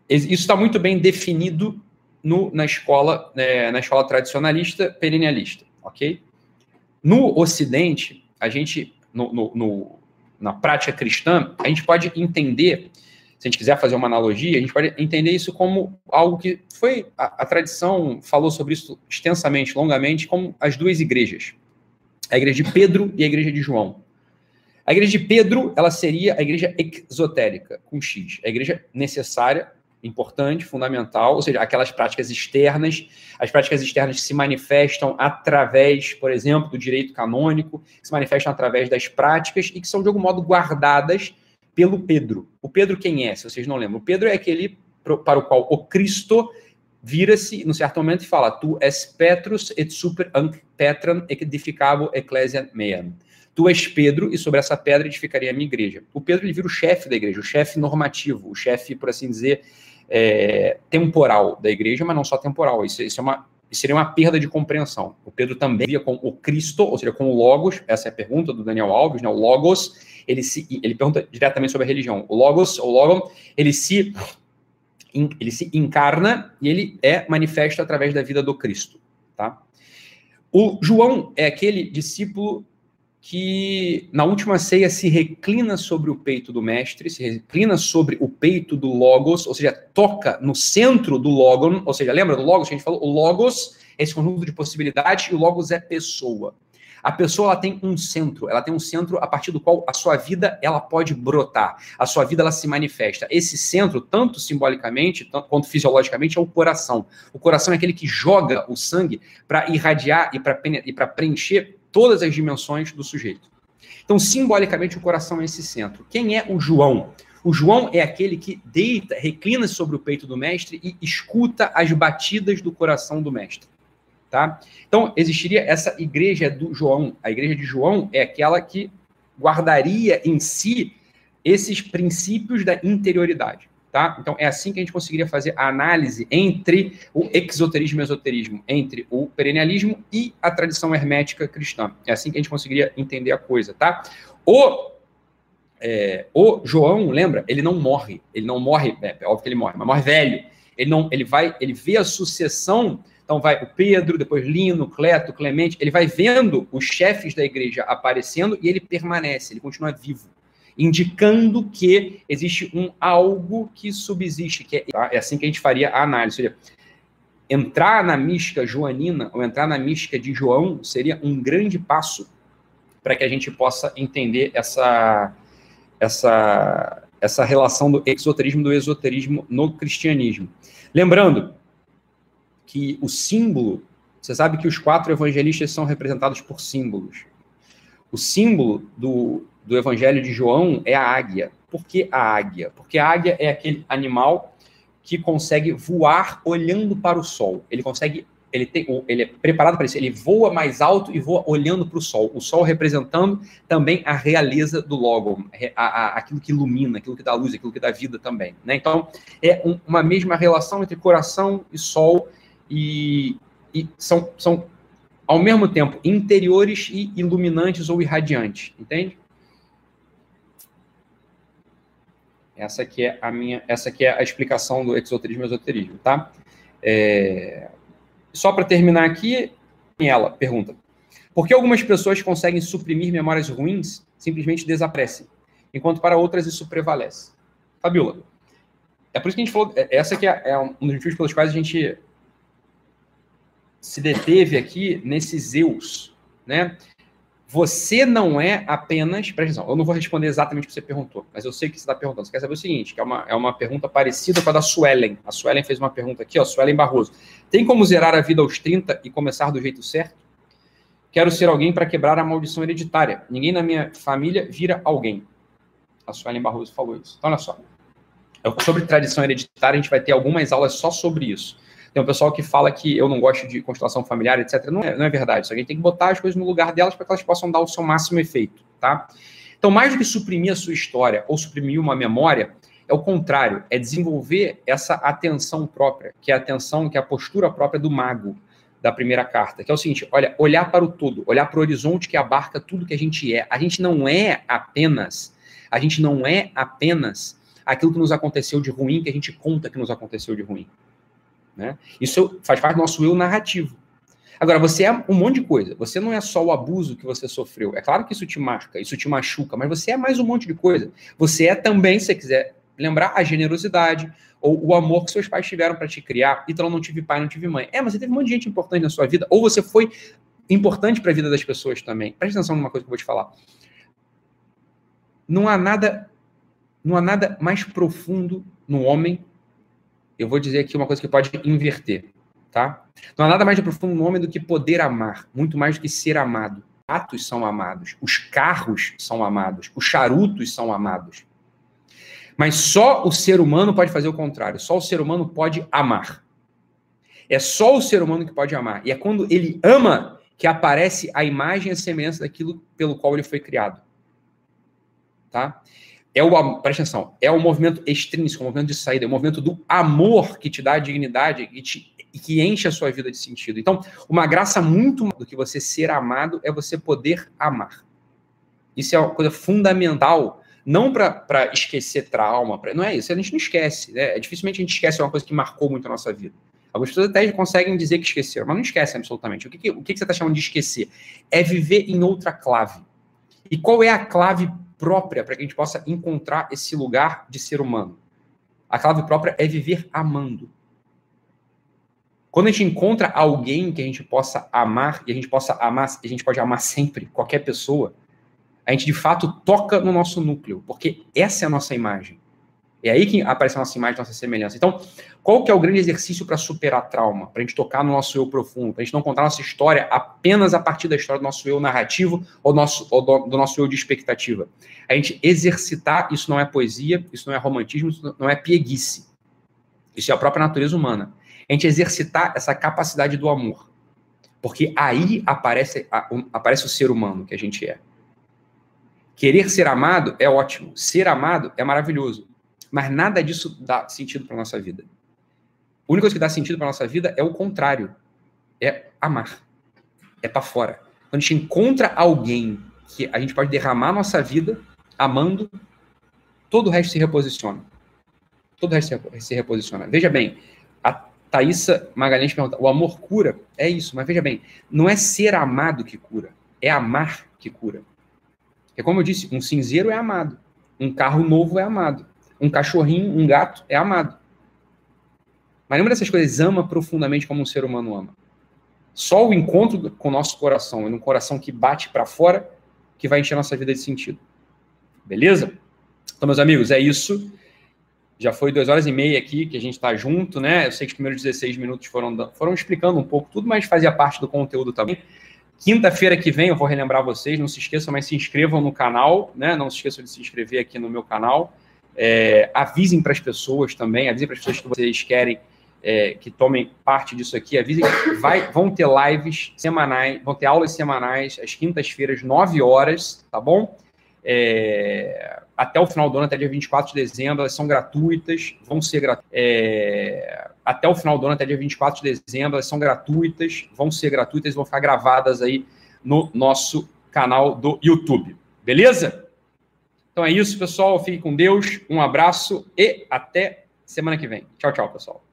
Isso está muito bem definido no, na, escola, é, na escola tradicionalista perennialista. ok? No Ocidente, a gente, no, no, no, na prática cristã, a gente pode entender, se a gente quiser fazer uma analogia, a gente pode entender isso como algo que foi. A, a tradição falou sobre isso extensamente, longamente, como as duas igrejas: a igreja de Pedro e a igreja de João. A igreja de Pedro, ela seria a igreja exotérica, com X, a igreja necessária importante, fundamental, ou seja, aquelas práticas externas, as práticas externas que se manifestam através, por exemplo, do direito canônico, que se manifestam através das práticas e que são, de algum modo, guardadas pelo Pedro. O Pedro quem é, se vocês não lembram? O Pedro é aquele para o qual o Cristo vira-se, no certo momento, e fala, tu és Petrus et super anc Petram edificabo ecclesia meam. Tu és Pedro, e sobre essa pedra edificaria a minha igreja. O Pedro ele vira o chefe da igreja, o chefe normativo, o chefe, por assim dizer, é, temporal da igreja, mas não só temporal. Isso, isso é uma, seria uma perda de compreensão. O Pedro também via com o Cristo, ou seja, com o Logos, essa é a pergunta do Daniel Alves, né? o Logos, ele, se, ele pergunta diretamente sobre a religião. O Logos, o Logon, ele se, ele se encarna e ele é manifesto através da vida do Cristo. Tá? O João é aquele discípulo que na última ceia se reclina sobre o peito do mestre, se reclina sobre o peito do Logos, ou seja, toca no centro do Logon, ou seja, lembra do Logos que a gente falou? O Logos é esse conjunto de possibilidades e o Logos é pessoa. A pessoa ela tem um centro, ela tem um centro a partir do qual a sua vida ela pode brotar, a sua vida ela se manifesta. Esse centro, tanto simbolicamente tanto, quanto fisiologicamente, é o coração. O coração é aquele que joga o sangue para irradiar e para preencher todas as dimensões do sujeito. Então, simbolicamente, o coração é esse centro. Quem é o João? O João é aquele que deita, reclina sobre o peito do mestre e escuta as batidas do coração do mestre. Tá? Então, existiria essa igreja do João. A igreja de João é aquela que guardaria em si esses princípios da interioridade. Tá? Então, é assim que a gente conseguiria fazer a análise entre o exoterismo e esoterismo, entre o perennialismo e a tradição hermética cristã. É assim que a gente conseguiria entender a coisa, tá? O, é, o João, lembra? Ele não morre. Ele não morre, é, é óbvio que ele morre, mas morre velho. Ele não, ele vai, ele vê a sucessão então vai o Pedro, depois Lino, Cleto, Clemente, ele vai vendo os chefes da igreja aparecendo e ele permanece, ele continua vivo indicando que existe um algo que subsiste, que é, tá? é assim que a gente faria a análise. Seja, entrar na mística joanina ou entrar na mística de João seria um grande passo para que a gente possa entender essa, essa, essa relação do exoterismo do esoterismo no cristianismo. Lembrando que o símbolo, você sabe que os quatro evangelistas são representados por símbolos. O símbolo do, do Evangelho de João é a águia. Por que a águia? Porque a águia é aquele animal que consegue voar olhando para o sol. Ele consegue, ele, tem, ele é preparado para isso. Ele voa mais alto e voa olhando para o sol. O sol representando também a realeza do logo, a, a, aquilo que ilumina, aquilo que dá luz, aquilo que dá vida também. Né? Então, é um, uma mesma relação entre coração e sol e, e são, são ao mesmo tempo interiores e iluminantes ou irradiantes, entende? Essa aqui é a minha, essa aqui é a explicação do exoterismo e esoterismo, tá? É... Só para terminar aqui, ela pergunta: por que algumas pessoas conseguem suprimir memórias ruins simplesmente desaparecem, enquanto para outras isso prevalece? Fabiola, É por isso que a gente falou, é, essa que é, é um dos motivos pelos quais a gente se deteve aqui nesse Zeus, né? Você não é apenas. Presta atenção, eu não vou responder exatamente o que você perguntou, mas eu sei o que você está perguntando. Você quer saber o seguinte: que é uma, é uma pergunta parecida com a da Suelen. A Suelen fez uma pergunta aqui, ó, Suelen Barroso. Tem como zerar a vida aos 30 e começar do jeito certo? Quero ser alguém para quebrar a maldição hereditária. Ninguém na minha família vira alguém. A Suelen Barroso falou isso. Então, olha só. Sobre tradição hereditária, a gente vai ter algumas aulas só sobre isso. Tem um pessoal que fala que eu não gosto de constelação familiar, etc. Não é, não é verdade. A gente tem que botar as coisas no lugar delas para que elas possam dar o seu máximo efeito, tá? Então, mais do que suprimir a sua história ou suprimir uma memória, é o contrário, é desenvolver essa atenção própria, que é a atenção, que é a postura própria do mago da primeira carta, que é o seguinte: olha, olhar para o todo, olhar para o horizonte que abarca tudo que a gente é. A gente não é apenas, a gente não é apenas aquilo que nos aconteceu de ruim, que a gente conta que nos aconteceu de ruim. Né? Isso faz parte do nosso eu narrativo. Agora, você é um monte de coisa. Você não é só o abuso que você sofreu. É claro que isso te marca, isso te machuca, mas você é mais um monte de coisa. Você é também, se você quiser lembrar, a generosidade ou o amor que seus pais tiveram para te criar. Então, não tive pai, não tive mãe. É, mas você teve um monte de gente importante na sua vida, ou você foi importante para a vida das pessoas também. Preste atenção numa coisa que eu vou te falar. Não há nada, não há nada mais profundo no homem eu vou dizer aqui uma coisa que pode inverter, tá? Não há nada mais de profundo no homem do que poder amar, muito mais do que ser amado. Os atos são amados, os carros são amados, os charutos são amados. Mas só o ser humano pode fazer o contrário, só o ser humano pode amar. É só o ser humano que pode amar. E é quando ele ama que aparece a imagem e a semelhança daquilo pelo qual ele foi criado. Tá? É o, presta atenção, é o movimento extrínseco, o movimento de saída, é o movimento do amor que te dá a dignidade e, te, e que enche a sua vida de sentido. Então, uma graça muito do que você ser amado é você poder amar. Isso é uma coisa fundamental, não para esquecer trauma, pra, não é isso, a gente não esquece, né? dificilmente a gente esquece uma coisa que marcou muito a nossa vida. Algumas pessoas até conseguem dizer que esqueceram, mas não esquecem absolutamente. O que, o que você está chamando de esquecer? É viver em outra clave. E qual é a clave própria para que a gente possa encontrar esse lugar de ser humano. A clave própria é viver amando. Quando a gente encontra alguém que a gente possa amar, e a gente possa amar, a gente pode amar sempre, qualquer pessoa, a gente de fato toca no nosso núcleo, porque essa é a nossa imagem. É aí que aparece a nossa imagem, a nossa semelhança. Então, qual que é o grande exercício para superar trauma? Para a gente tocar no nosso eu profundo, para a gente não contar nossa história apenas a partir da história do nosso eu narrativo ou, nosso, ou do, do, nosso eu de expectativa. A gente exercitar, isso não é poesia, isso não é romantismo, isso não é pieguice. Isso é a própria natureza humana. A gente exercitar essa capacidade do amor. Porque aí aparece, aparece o ser humano que a gente é. Querer ser amado é ótimo. Ser amado é maravilhoso. Mas nada disso dá sentido para nossa vida. A única coisa que dá sentido para nossa vida é o contrário. É amar. É para fora. Quando a gente encontra alguém que a gente pode derramar nossa vida amando, todo o resto se reposiciona. Todo o resto se reposiciona. Veja bem, a Thaisa Magalhães pergunta: o amor cura? É isso, mas veja bem, não é ser amado que cura, é amar que cura. É como eu disse, um cinzeiro é amado, um carro novo é amado, um cachorrinho, um gato é amado. Mas nenhuma dessas coisas ama profundamente como um ser humano ama. Só o encontro com o nosso coração, e um coração que bate para fora, que vai encher nossa vida de sentido. Beleza? Então, meus amigos, é isso. Já foi duas horas e meia aqui que a gente está junto, né? Eu sei que os primeiros 16 minutos foram, foram explicando um pouco tudo, mas fazia parte do conteúdo também. Quinta-feira que vem eu vou relembrar vocês, não se esqueçam, mas se inscrevam no canal, né? Não se esqueçam de se inscrever aqui no meu canal. É, avisem para as pessoas também, avisem para as pessoas que vocês querem é, que tomem parte disso aqui, avisem vai, vão ter lives semanais, vão ter aulas semanais às quintas-feiras, 9 horas, tá bom? É, até o final do ano, até dia 24 de dezembro, elas são gratuitas, vão ser gratuitas. É, até o final do ano, até dia 24 de dezembro, elas são gratuitas, vão ser gratuitas, vão ficar gravadas aí no nosso canal do YouTube. Beleza? Então é isso, pessoal. Fique com Deus. Um abraço e até semana que vem. Tchau, tchau, pessoal.